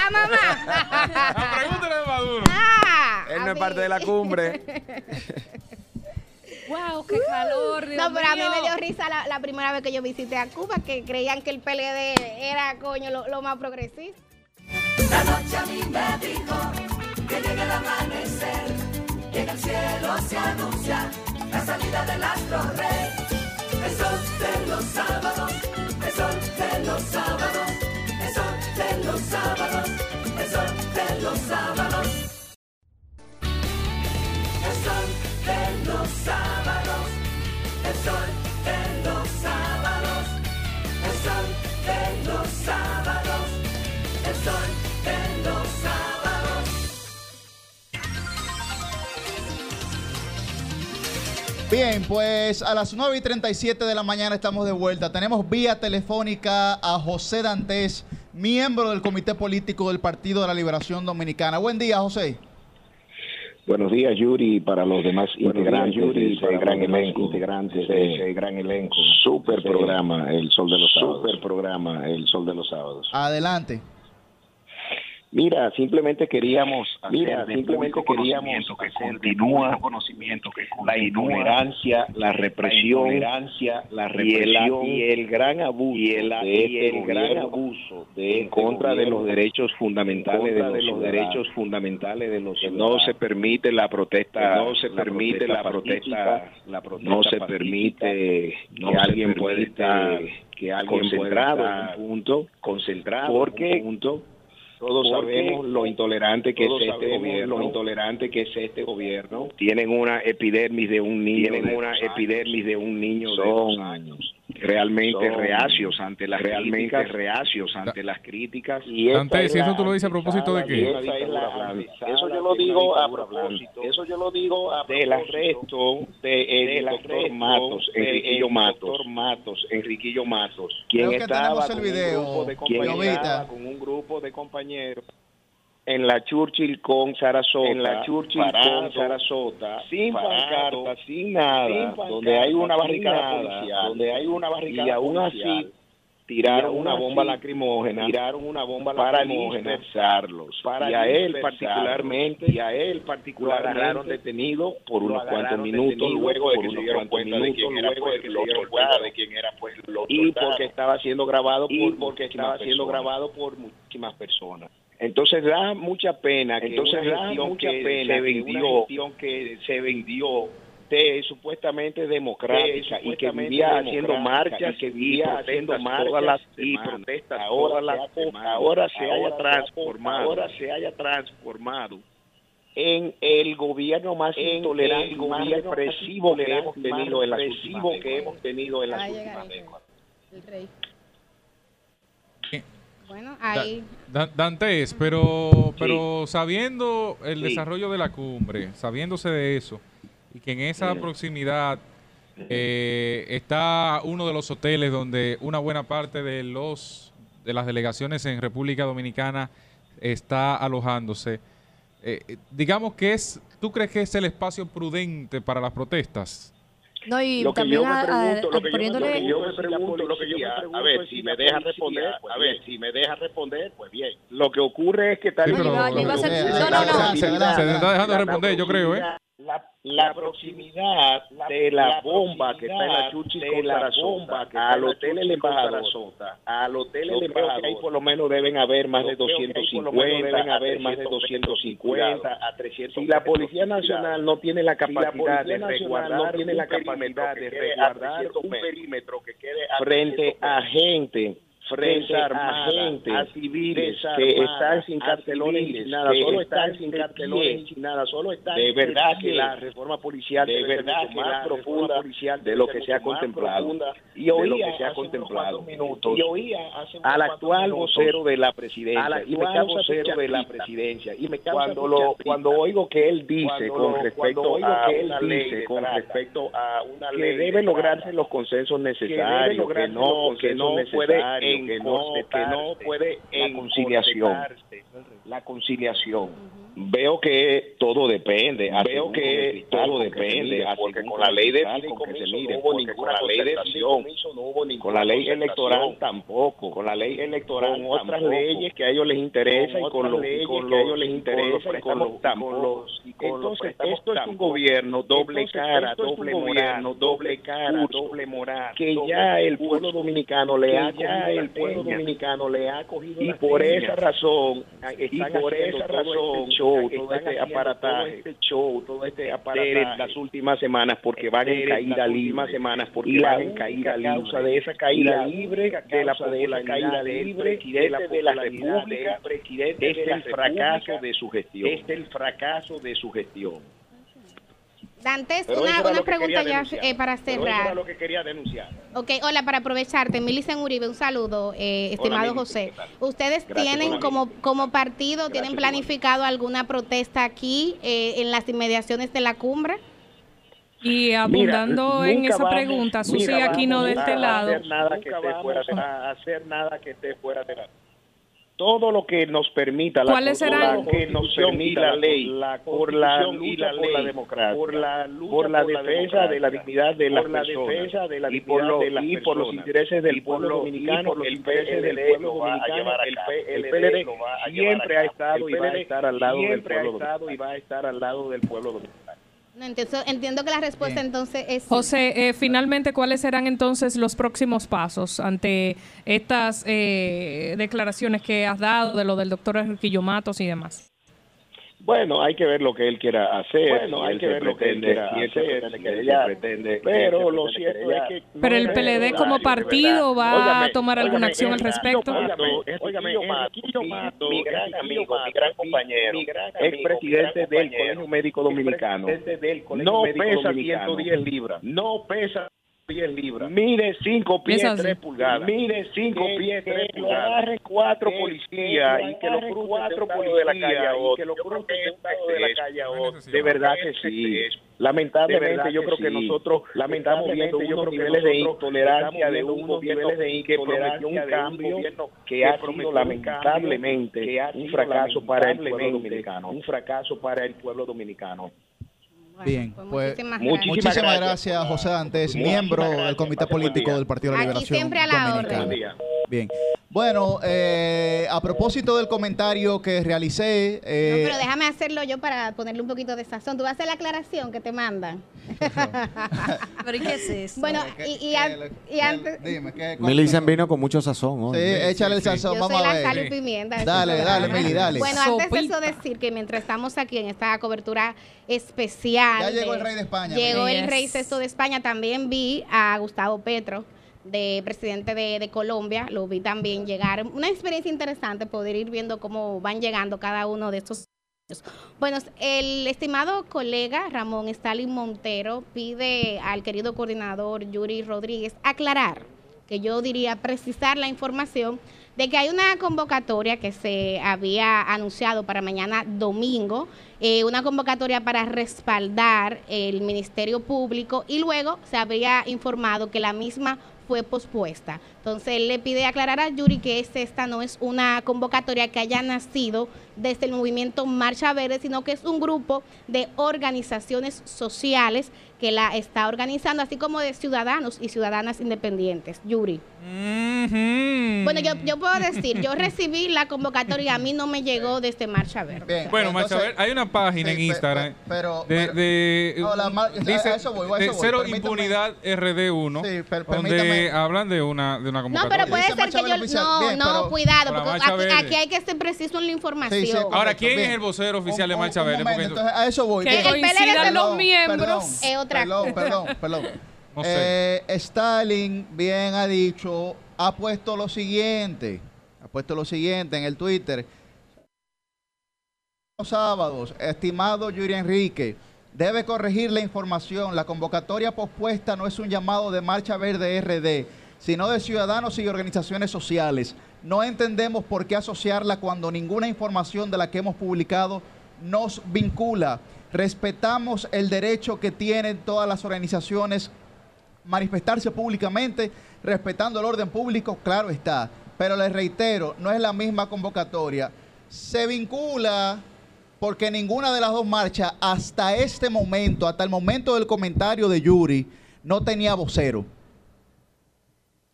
A mamá. La pregunta de Maduro. Ah, Él no es parte de la cumbre. ¡Wow! ¡Qué calor! Dios No, pero a mí mío. me dio risa la, la primera vez que yo visité a Cuba, que creían que el PLD era, coño, lo, lo más progresista. La noche a mí me dijo que llega el amanecer, que en el cielo se anuncia la salida del astro rey. El sol de los sábados, el sol de los sábados, el sol de los sábados, el sol de los sábados. El sol de los sábados, el sol de los sábados, el sol de los sábados, el sol de los sábados. Bien, pues a las 9 y 37 de la mañana estamos de vuelta. Tenemos vía telefónica a José Dantes, miembro del Comité Político del Partido de la Liberación Dominicana. Buen día, José. Buenos días, Yuri, para los demás Buenos integrantes días, Yuri, de ese para gran elenco, integrantes de ese gran elenco, Super Ese programa, El Sol de los Sábados. super programa, El Sol de los Sábados. Adelante. Mira, simplemente queríamos, Mira, simplemente queríamos conocimiento que continúa conocimiento que la intolerancia, la represión, la represión y el gran abuso y el- este el gran abuso de en este contra de los derechos fundamentales de los, de los derechos fundamentales de los no se permite la protesta, no se permite la protesta, la protesta no se permite no que alguien pueda estar que alguien concentrado concentrado punto porque en un punto, todos sabemos lo intolerante que es este gobierno, lo intolerante que es este gobierno. Tienen una epidermis de un niño, tienen una epidermis de un niño de dos años realmente reacios ante las realmente reacios ante las críticas. Y Dante, si eso tú lo dices a propósito de qué. eso yo lo digo a propósito eso yo lo digo a del arresto de el doctor Matos Enriquillo Matos. Matos Enriquillo Matos quien estaba con un grupo de compañeros en la Churchill con Sarasota, en la Churchill con Sarasota, sin pancarta, sin nada, donde hay una barricada policial, donde hay una barricada y aún así tiraron una bomba lacrimógena, tiraron una bomba para dispersarlos, para y a él particularmente, y a él particularmente agarraron detenido por unos cuantos minutos luego de que se dieron cuenta de quién era pues de quién era pues y porque estaba siendo grabado por porque estaba siendo grabado por muchísimas personas. Entonces da mucha pena que Entonces una gestión mucha que pena se vendió, que se vendió de supuestamente democrática y que vivía haciendo marchas, que vivía haciendo marchas y protestas, ahora las ahora se haya transformado, ahora se haya transformado en el gobierno más intolerante, más represivo que hemos tenido en las últimas que hemos tenido en las últimas décadas. Bueno, ahí. Dantes, pero, pero sabiendo el desarrollo de la cumbre, sabiéndose de eso, y que en esa proximidad eh, está uno de los hoteles donde una buena parte de los de las delegaciones en República Dominicana está alojándose. Eh, digamos que es, ¿tú crees que es el espacio prudente para las protestas? No, y lo que también yo me a- pregunto, a- lo que yo, poniéndole- lo que yo me pregunto, lo que yo me pregunto, a ver, si me deja responder, a ver, si me deja responder, pues bien. Lo que ocurre es que tal Sí, pero- No, no, no, no. Se, se está dejando responder, yo creo, ¿eh? La, la proximidad de la bomba que está en la Chuchi con la bomba que al hotel el embajador. Al hotel el embajador ahí por lo menos deben haber más de 250 deben haber más de 250 a 300 si la policía nacional no tiene la capacidad de resguardar no tiene la capacidad de resguardar un perímetro que quede frente a gente frente a gente, a civiles que están sin cartelones sin nada, solo están sin cartelones sin nada, solo están de verdad que la reforma policial de verdad que más profunda de lo que se ha contemplado y oía que se ha contemplado. y oía al actual vocero de la presidencia y me causa vocero de la presidencia. Y me cuando lo cuando oigo que él dice con respecto a que él dice con respecto a una ley que debe lograrse los consensos necesarios que no que no puede que no, que no puede en conciliación. La conciliación. Veo que todo depende. Veo que todo depende. Porque con la ley de con que se mire, porque con la ley de acción, con la ley electoral tampoco, con la ley electoral, con otras leyes que a ellos les interesa y con los leyes que a ellos les interesa con los. Entonces, esto es un gobierno doble cara, doble gobierno, doble cara, doble moral, que ya el pueblo dominicano le ha ya el pueblo dominicano le ha cogido y por esa razón y por esa razón show, todo este aparataje, este show, todo este aparataje. las últimas semanas porque van en caída libre, semanas porque van en caída libre, causa de esa caída libre de la caída libre de la, de la república, es el fracaso de su gestión, es el fracaso de su gestión. Dantes, Pero una, una pregunta ya eh, para Pero cerrar. lo que quería denunciar. Ok, hola, para aprovecharte, Milicen Uribe, un saludo, eh, estimado José. ¿Ustedes Gracias, tienen como, como partido, tienen planificado alguna protesta aquí eh, en las inmediaciones de la cumbre? Y abundando Mira, en esa vamos- pregunta, Susi Aquino vamos de este a lado. hacer nada que esté fuera de a hacer nada que esté fuera de la todo lo que nos permita la ¿Cuáles serán? que nos permita la ley por la y la ley, por la democracia. por la por la defensa de la dignidad de las personas. y por los y por los intereses del pueblo dominicano el PLD lo va a llevar a el PLD siempre ha estado y va a estar al lado del pueblo dominicano entiendo, entiendo que la respuesta entonces es... sí. José, eh, finalmente, ¿cuáles serán entonces los próximos pasos ante estas eh, declaraciones que has dado de lo del doctor Enriquillo Matos y demás? Bueno, hay que ver lo que él quiera hacer. Bueno, hay que ver lo que él quiera hacer. pretende, pero lo cierto es que. Pero el PLD como partido va a tomar alguna acción al respecto. Óigame, mi gran amigo, mi gran compañero, ex presidente del Colegio Médico Dominicano, no pesa 110 libras, no pesa 10 libras. Mide 5 pies 3 pulgadas. Mide 5 pies 3 pulgadas. agarre cuatro policías y que lo cruce cuatro policías de la calle a otro. Que lo cruce de la calle a otro. De verdad que sí. Lamentablemente yo creo que nosotros lamentamos viendo unos niveles de intolerancia de un gobierno que prometió un cambio que ha sido lamentablemente un fracaso para el pueblo dominicano. Un fracaso para el pueblo dominicano. Bien, pues, pues muchísimas, gracias. José Antes, miembro del Comité Político del Partido de la Liberación siempre a la Dominicana. Bien. Bueno, eh, a propósito del comentario que realicé... Eh, no, pero déjame hacerlo yo para ponerle un poquito de sazón. Tú vas a hacer la aclaración que te mandan. pero ¿y qué es eso? Bueno, y, y, antes... Dime, ¿qué, vino con mucho sazón. Sí, échale el sazón, vamos a ver. la sal y pimienta. Dale, dale, Mili, dale. Bueno, antes de eso decir que mientras estamos aquí en esta cobertura especial... Ya llegó el rey de España. Llegó el rey sexto de España. También vi a Gustavo Petro de presidente de, Colombia, lo vi también llegar. Una experiencia interesante poder ir viendo cómo van llegando cada uno de estos. Bueno, el estimado colega Ramón Stalin Montero pide al querido coordinador Yuri Rodríguez aclarar, que yo diría precisar la información de que hay una convocatoria que se había anunciado para mañana domingo, eh, una convocatoria para respaldar el Ministerio Público y luego se había informado que la misma fue pospuesta. Entonces él le pide aclarar a Yuri que esta no es una convocatoria que haya nacido desde el movimiento Marcha Verde, sino que es un grupo de organizaciones sociales que la está organizando, así como de ciudadanos y ciudadanas independientes. Yuri. Bueno, yo, puedo decir, yo recibí la convocatoria y a mí no me llegó desde Marcha Verde. bueno, Marcha Verde, hay una página en Instagram pero, de, dice, cero impunidad RD1, sí, donde hablan de una, de una convocatoria. No, pero puede ser que yo... no, no, cuidado, porque aquí, hay que ser preciso en la información. Ahora, ¿quién es el vocero oficial de Marcha Verde? entonces, a eso voy. Que coincidan los miembros. es otra perdón, perdón, perdón. Eh, Stalin bien ha dicho, ha puesto lo siguiente, ha puesto lo siguiente en el Twitter. Los sábados, estimado Yuri Enrique, debe corregir la información. La convocatoria pospuesta no es un llamado de Marcha Verde RD, sino de ciudadanos y organizaciones sociales. No entendemos por qué asociarla cuando ninguna información de la que hemos publicado nos vincula. Respetamos el derecho que tienen todas las organizaciones manifestarse públicamente, respetando el orden público, claro está. Pero les reitero, no es la misma convocatoria. Se vincula porque ninguna de las dos marchas hasta este momento, hasta el momento del comentario de Yuri, no tenía vocero.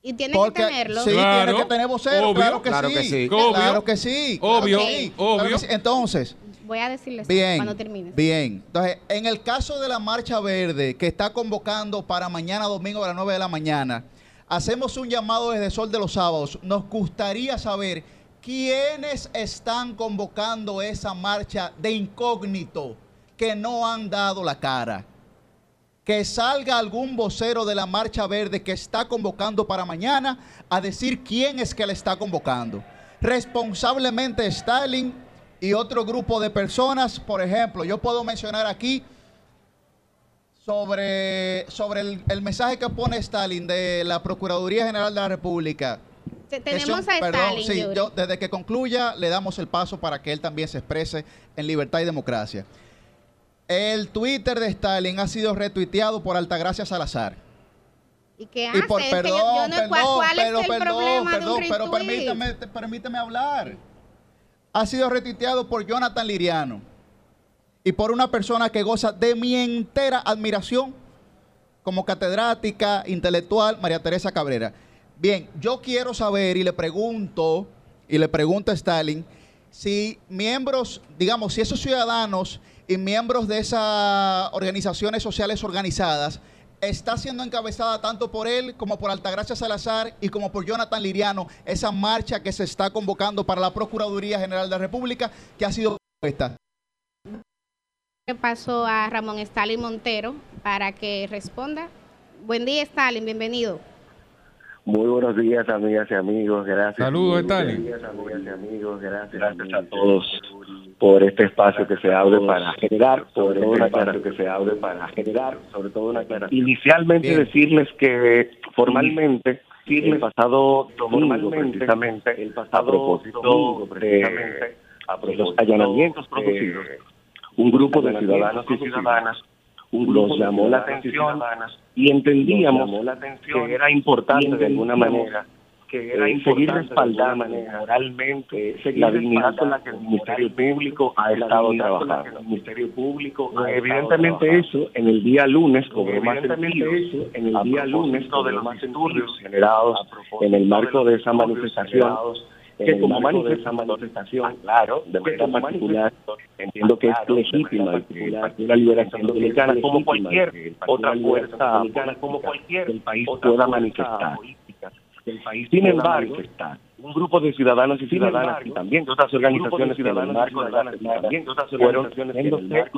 Y tiene que tenerlo. Sí, tiene que tener vocero, claro, que, sí, Claro que sí. Obvio, obvio. Entonces, voy a decirles bien, cuando termine. Bien. Entonces, en el caso de la Marcha Verde, que está convocando para mañana domingo a las 9 de la mañana, hacemos un llamado desde Sol de los Sábados. Nos gustaría saber quiénes están convocando esa marcha de incógnito que no han dado la cara que salga algún vocero de la Marcha Verde que está convocando para mañana a decir quién es que le está convocando. Responsablemente Stalin y otro grupo de personas, por ejemplo, yo puedo mencionar aquí sobre, sobre el, mensaje que pone Stalin de la Procuraduría General de la República. Tenemos a Stalin. Sí, yo, desde que concluya le damos el paso para que él también se exprese en libertad y democracia. El Twitter de Stalin ha sido retuiteado por Altagracia Salazar. ¿Y qué hace? por, perdón, yo, no, perdón, ¿Cuál es el problema de un pero permítame, permítame hablar. Ha sido retuiteado por Jonathan Liriano y por una persona que goza de mi entera admiración como catedrática intelectual, María Teresa Cabrera. Bien, yo quiero saber y le pregunto, y le pregunto a Stalin, si miembros, digamos, si esos ciudadanos y miembros de esas organizaciones sociales organizadas está siendo encabezada tanto por él como por Altagracia Salazar y como por Jonathan Liriano, esa marcha que se está convocando para la Procuraduría General de la República que ha sido puesta. Paso a Ramón Stalin Montero para que responda. Buen día, Stalin, bienvenido. Muy buenos días, amigas y amigos. Gracias. Saludos, Stalin. Buenos días, amigas y amigos. Gracias, gracias a todos por este espacio que se abre para generar, por todo un espacio que se abre para generar, sobre todo una aclaración. Inicialmente decirles que formalmente el pasado domingo, precisamente, el pasado a propósito de, de los allanamientos producidos, un grupo de ciudadanos y ciudadanas nos llamó la atención y entendíamos que era importante de alguna manera que era seguir respaldando moralmente la dignidad con la que el Ministerio Público ha estado trabajando. El Ministerio Público, evidentemente eso en el día lunes, como evidentemente eso en el día lunes de los más disturbios generados en el marco de esa manifestación que como manifestación, claro, de manera particular, entiendo que es legítima el la Liberación Dominicana, como cualquier otra fuerza dominicana, como cualquier país pueda manifestar. Sin embargo, un grupo de ciudadanos y ciudadanas y también de otras organizaciones de la también de otras organizaciones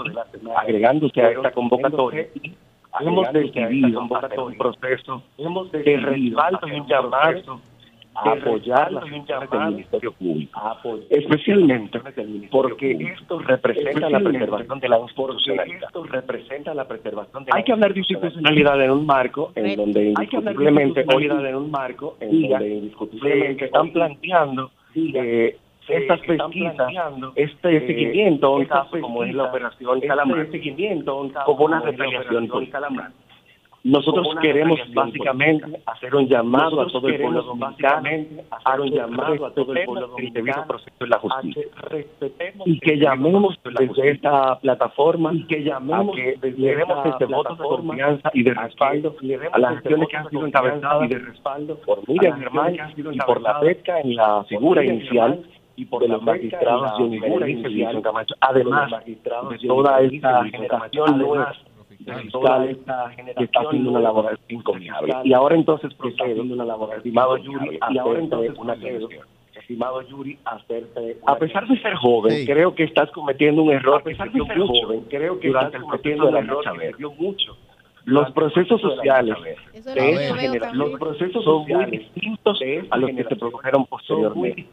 agregándose a esta convocatoria hemos decidido un proceso de respaldo y un llamado a apoyar las funciones del Ministerio Público, especialmente porque esto representa la preservación de la institucionalidad. Esto representa la preservación de Hay que hablar de institucionalidad en un marco en donde indiscutiblemente hoy en un marco en donde indiscutiblemente están planteando eh, estas pesquisas, este seguimiento, un caso como es la operación Calamar, seguimiento, como una retaliación Calamar. Nosotros queremos básicamente hacer un llamado a todo el pueblo dominicano, hacer un llamado a todo el pueblo dominicano proceso de la justicia. y que llamemos desde esta plataforma y que llamemos que demos este voto de confianza y de respaldo a las acciones que han sido encabezadas y de respaldo por Miriam Germán y por la pesca en la figura inicial y por los magistrados de inicial, además de toda esta generación nueva fiscal que está haciendo una labor encomiable. Y ahora entonces procedo, una labor, estimado Yuri, y ahora entonces una estimado Yuri, hacerte a pesar de ser joven, creo que estás cometiendo un error. A pesar de ser joven, creo que estás cometiendo un error que mucho. Los procesos sociales los procesos son muy distintos a los que se produjeron posteriormente.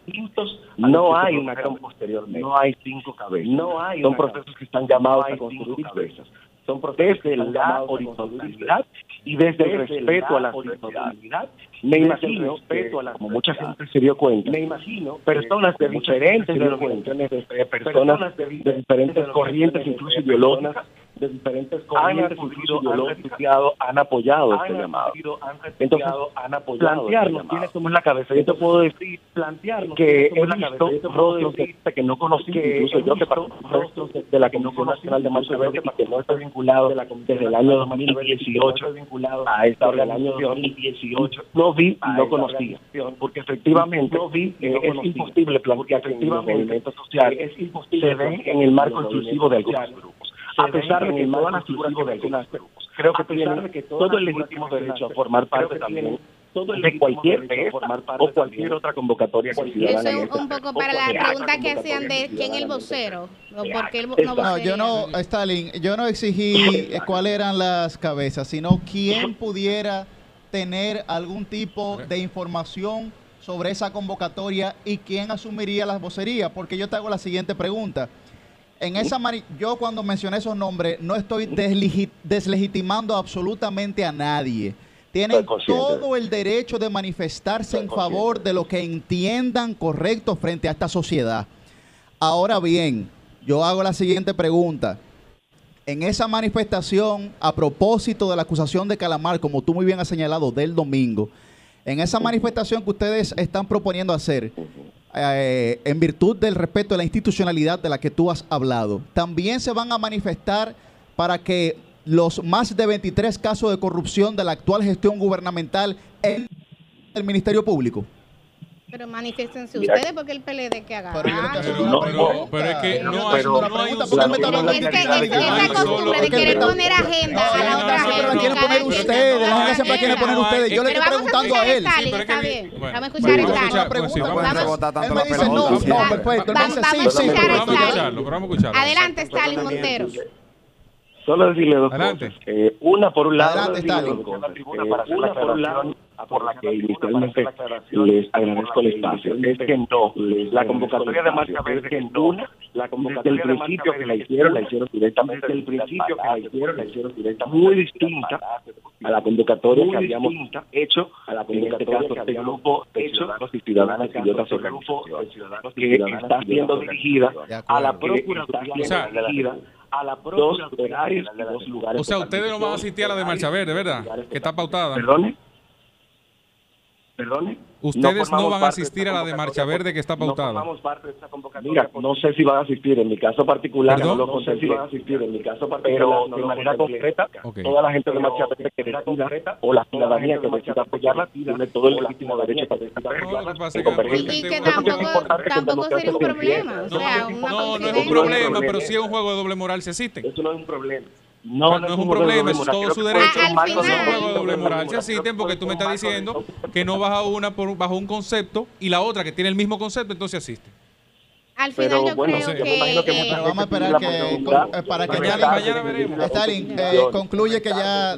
No hay una posteriormente. No hay cinco cabezas. No hay son procesos que están llamados a construir cabezas son procesos de la horizontalidad y desde el respeto a la horizontalidad. Me imagino, respeto a la, como mucha gente se dio cuenta, me imagino, personas de diferentes de personas de diferentes corrientes, incluso ideológicas, de diferentes corrientes, incluso ideológicas, han apoyado este llamado. Entonces, han apoyado plantearnos tiene como en la cabeza. Yo te puedo decir, plantearnos que he visto rostros que no conocí, incluso yo que rostros de la Comisión Nacional de Marcha Verde y que no estoy vinculado desde el año 2018 a esta organización 2018 no vi y no conocía porque efectivamente no vi es imposible plantear que el movimiento social se ve en el marco exclusivo de algunos grupos a pesar de que todas las figuras grupos creo que tienen todo el legítimo derecho a formar parte también de cualquier de o cualquier otra convocatoria que Eso es un poco para la pregunta que hacían de quién es el vocero. ¿O por qué el, no, no, yo no, Stalin, yo no exigí cuáles eran las cabezas, sino quién pudiera tener algún tipo de información sobre esa convocatoria y quién asumiría las vocerías, porque yo te hago la siguiente pregunta. En esa yo cuando mencioné esos nombres no estoy deslegitimando absolutamente a nadie. Tienen todo el derecho de manifestarse en favor de lo que entiendan correcto frente a esta sociedad. Ahora bien, yo hago la siguiente pregunta. En esa manifestación, a propósito de la acusación de Calamar, como tú muy bien has señalado, del domingo, en esa manifestación que ustedes están proponiendo hacer, eh, en virtud del respeto a la institucionalidad de la que tú has hablado, también se van a manifestar para que los más de 23 casos de corrupción de la actual gestión gubernamental en el Ministerio Público? Pero manifiestense ustedes porque el PLD que haga. Pero, pero, es que no hay una pregunta. esa costumbre de querer poner agenda a la otra agenda. la quieren poner ustedes. La gente siempre quiere poner ustedes. Yo le estoy preguntando a él. Está bien. Vamos a escuchar a Stalin. Él me dice no, no, perfecto. Vamos a escuchar a Stalin. Adelante, Stalin Montero. Solo decirle dos Adelante. cosas. Eh, una, por un lado, Adelante, dos cosas. Eh, una, por un lado, por la que inicialmente les agradezco el espacio, es que no, la convocatoria de Verde es una, desde el principio que la hicieron, la hicieron directamente, desde el principio que la hicieron, la hicieron directamente, muy distinta a la convocatoria que habíamos hecho, a la este caso, este grupo de ciudadanos y ciudadanas y de otras organizaciones, que está siendo dirigida a la Procuraduría, a la dos horarios y dos lugares. O sea, ustedes no van a asistir a la de Marcha Verde, ¿verdad? Que está pautada. Perdone. Perdone. Ustedes no, formamos van a asistir a la de Marcha Verde que está No pautada. formamos parte de esta convocatoria. Mira, no sé si van a asistir. En mi caso particular, ¿Perdón? no, lo sé si van a asistir. En mi caso particular, pero de manera concreta, toda la gente de Marcha Verde que decida, o la ciudadanía que decida apoyarla, tiene todo el legítimo derecho para decidir. Y que tampoco, tampoco sería un se problema. O sea, No, no es un problema, pero sí es un juego de doble moral si asisten. Eso no es un problema. No, no es un problema, es todo su que derecho. un marco Es un juego de doble moral. Si moral. asisten porque tú me estás diciendo que no vas a una por, bajo un concepto y la otra que tiene el mismo concepto, entonces asiste. Al final Pero yo bueno, creo imagino que que... Pero vamos a esperar que, con- eh, para que ya mañana veremos. Stalin, eh, concluye que ya.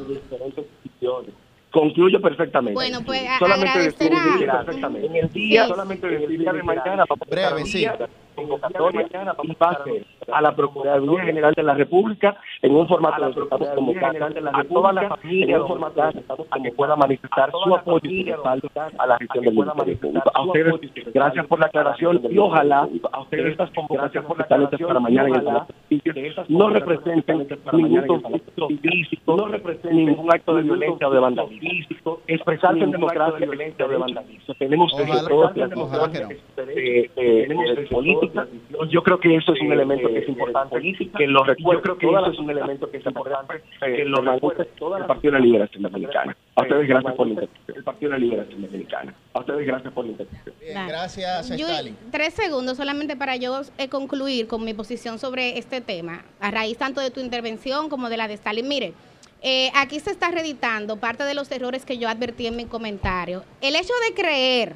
Concluyo perfectamente. Bueno, pues, a- solamente agradecer decir perfectamente. En el día, Sí. solamente en el día de mañana, Breve, un sí. día de convocatoria en base a la Procuraduría General de la República en un formato de estamos convocando a todas las familias en un formato de estamos a que puedan manifestar su apoyo y a la gestión del Público. A ustedes, gracias por la aclaración y ojalá a ustedes estas que están hechas para mañana en el no representen ningún conflicto físico, no representen ningún acto de violencia o de vandalismo, expresarse en democracia violencia o de vandalismo. Tenemos todas las ojalá que no. de, de- de política. Yo creo que eso es un elemento que es importante, que lo recuerde. Yo creo que eso es un elemento que es importante, que lo recuerde el Partido de la Liberación Dominicana. A ustedes gracias por la intervención. El Partido de la Liberación Dominicana. A ustedes gracias por la intervención. Bien, gracias, Stalin. tres segundos solamente para yo eh, concluir con mi posición sobre este tema, a raíz tanto de tu intervención como de la de Stalin. Mire, eh, aquí se está reeditando parte de los errores que yo advertí en mi comentario. El hecho de creer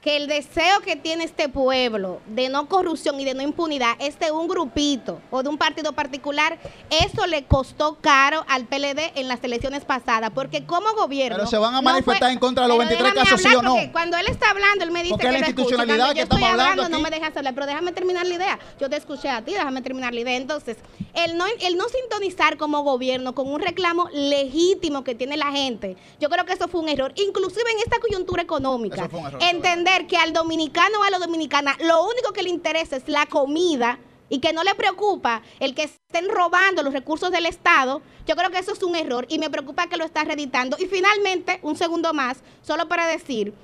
que el deseo que tiene este pueblo de no corrupción y de no impunidad es de un grupito o de un partido particular, eso le costó caro al PLD en las elecciones pasadas, porque como gobierno... Pero se van a manifestar en contra de los Pero 23 déjame casos, ¿sí o no? Cuando él está hablando, él me dice Porque que la institucionalidad que yo estoy estamos hablando hablando, no me dejas hablar, pero déjame terminar la idea. Yo te escuché a ti, déjame terminar la idea. Entonces, el no, el no sintonizar como gobierno con un reclamo legítimo que tiene la gente, yo creo que eso fue un error. Inclusive en esta coyuntura económica, Eso fue un error, entender que al dominicano o a la dominicana lo único que le interesa es la comida y que no le preocupa el que estén robando los recursos del Estado, yo creo que eso es un error y me preocupa que lo está reeditando. Y finalmente, un segundo más, solo para decir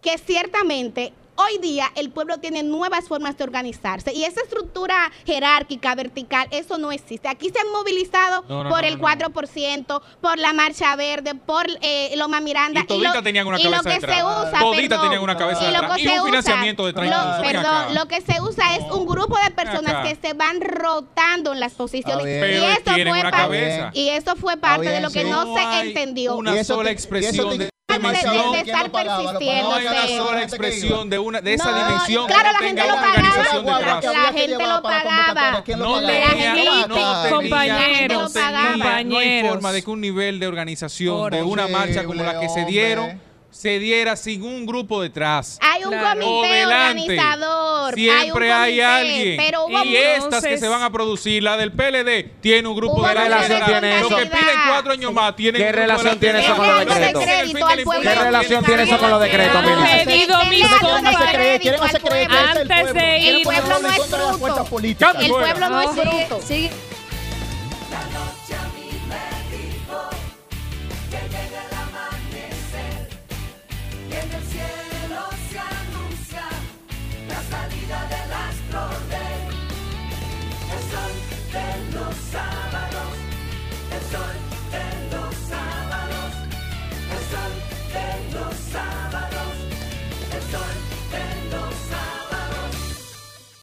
que ciertamente hoy día el pueblo tiene nuevas formas de organizarse y esa estructura jerárquica, vertical, eso no existe. Aquí se han movilizado No, no, por no, el no, no. 4%, por la Marcha Verde, por eh, Loma Miranda. Y toditas lo, tenían una y cabeza lo que detrás. se usa, perdón, tenían una cabeza y lo que Y se un usa- financiamiento lo-. Ven Perdón, lo que se usa es un grupo de personas que se van rotando en las posiciones. Y tienen fue una pa- cabeza. Y eso fue parte de lo que sí. no, No se entendió. una Y eso sola y expresión de de ¿Quién estar persistiendo, No hay una sola expresión de una de esa No, dimensión claro, que la no gente tenga lo una pagaba. La gente lo pagaba. convocatoria, ¿quién lo No tenía, La no lo no tenía, pagaba. no hay Compañeros. forma de que un nivel de organización Por de una marcha como la que se dieron hombre. Se diera sin un grupo detrás. Hay un Claro. Comité delante. organizador. Siempre hay, un hay, comité, alguien. Pero hubo y estas que se van a producir, la del PLD, tiene un grupo de relación tiene eso? Los que piden cuatro años más tienen ¿Qué relación tiene eso con los decretos? crédito al pueblo ¿Qué relación tiene eso con los decretos, Antes de ir- El pueblo no es fruto. El pueblo no es fruto. outside.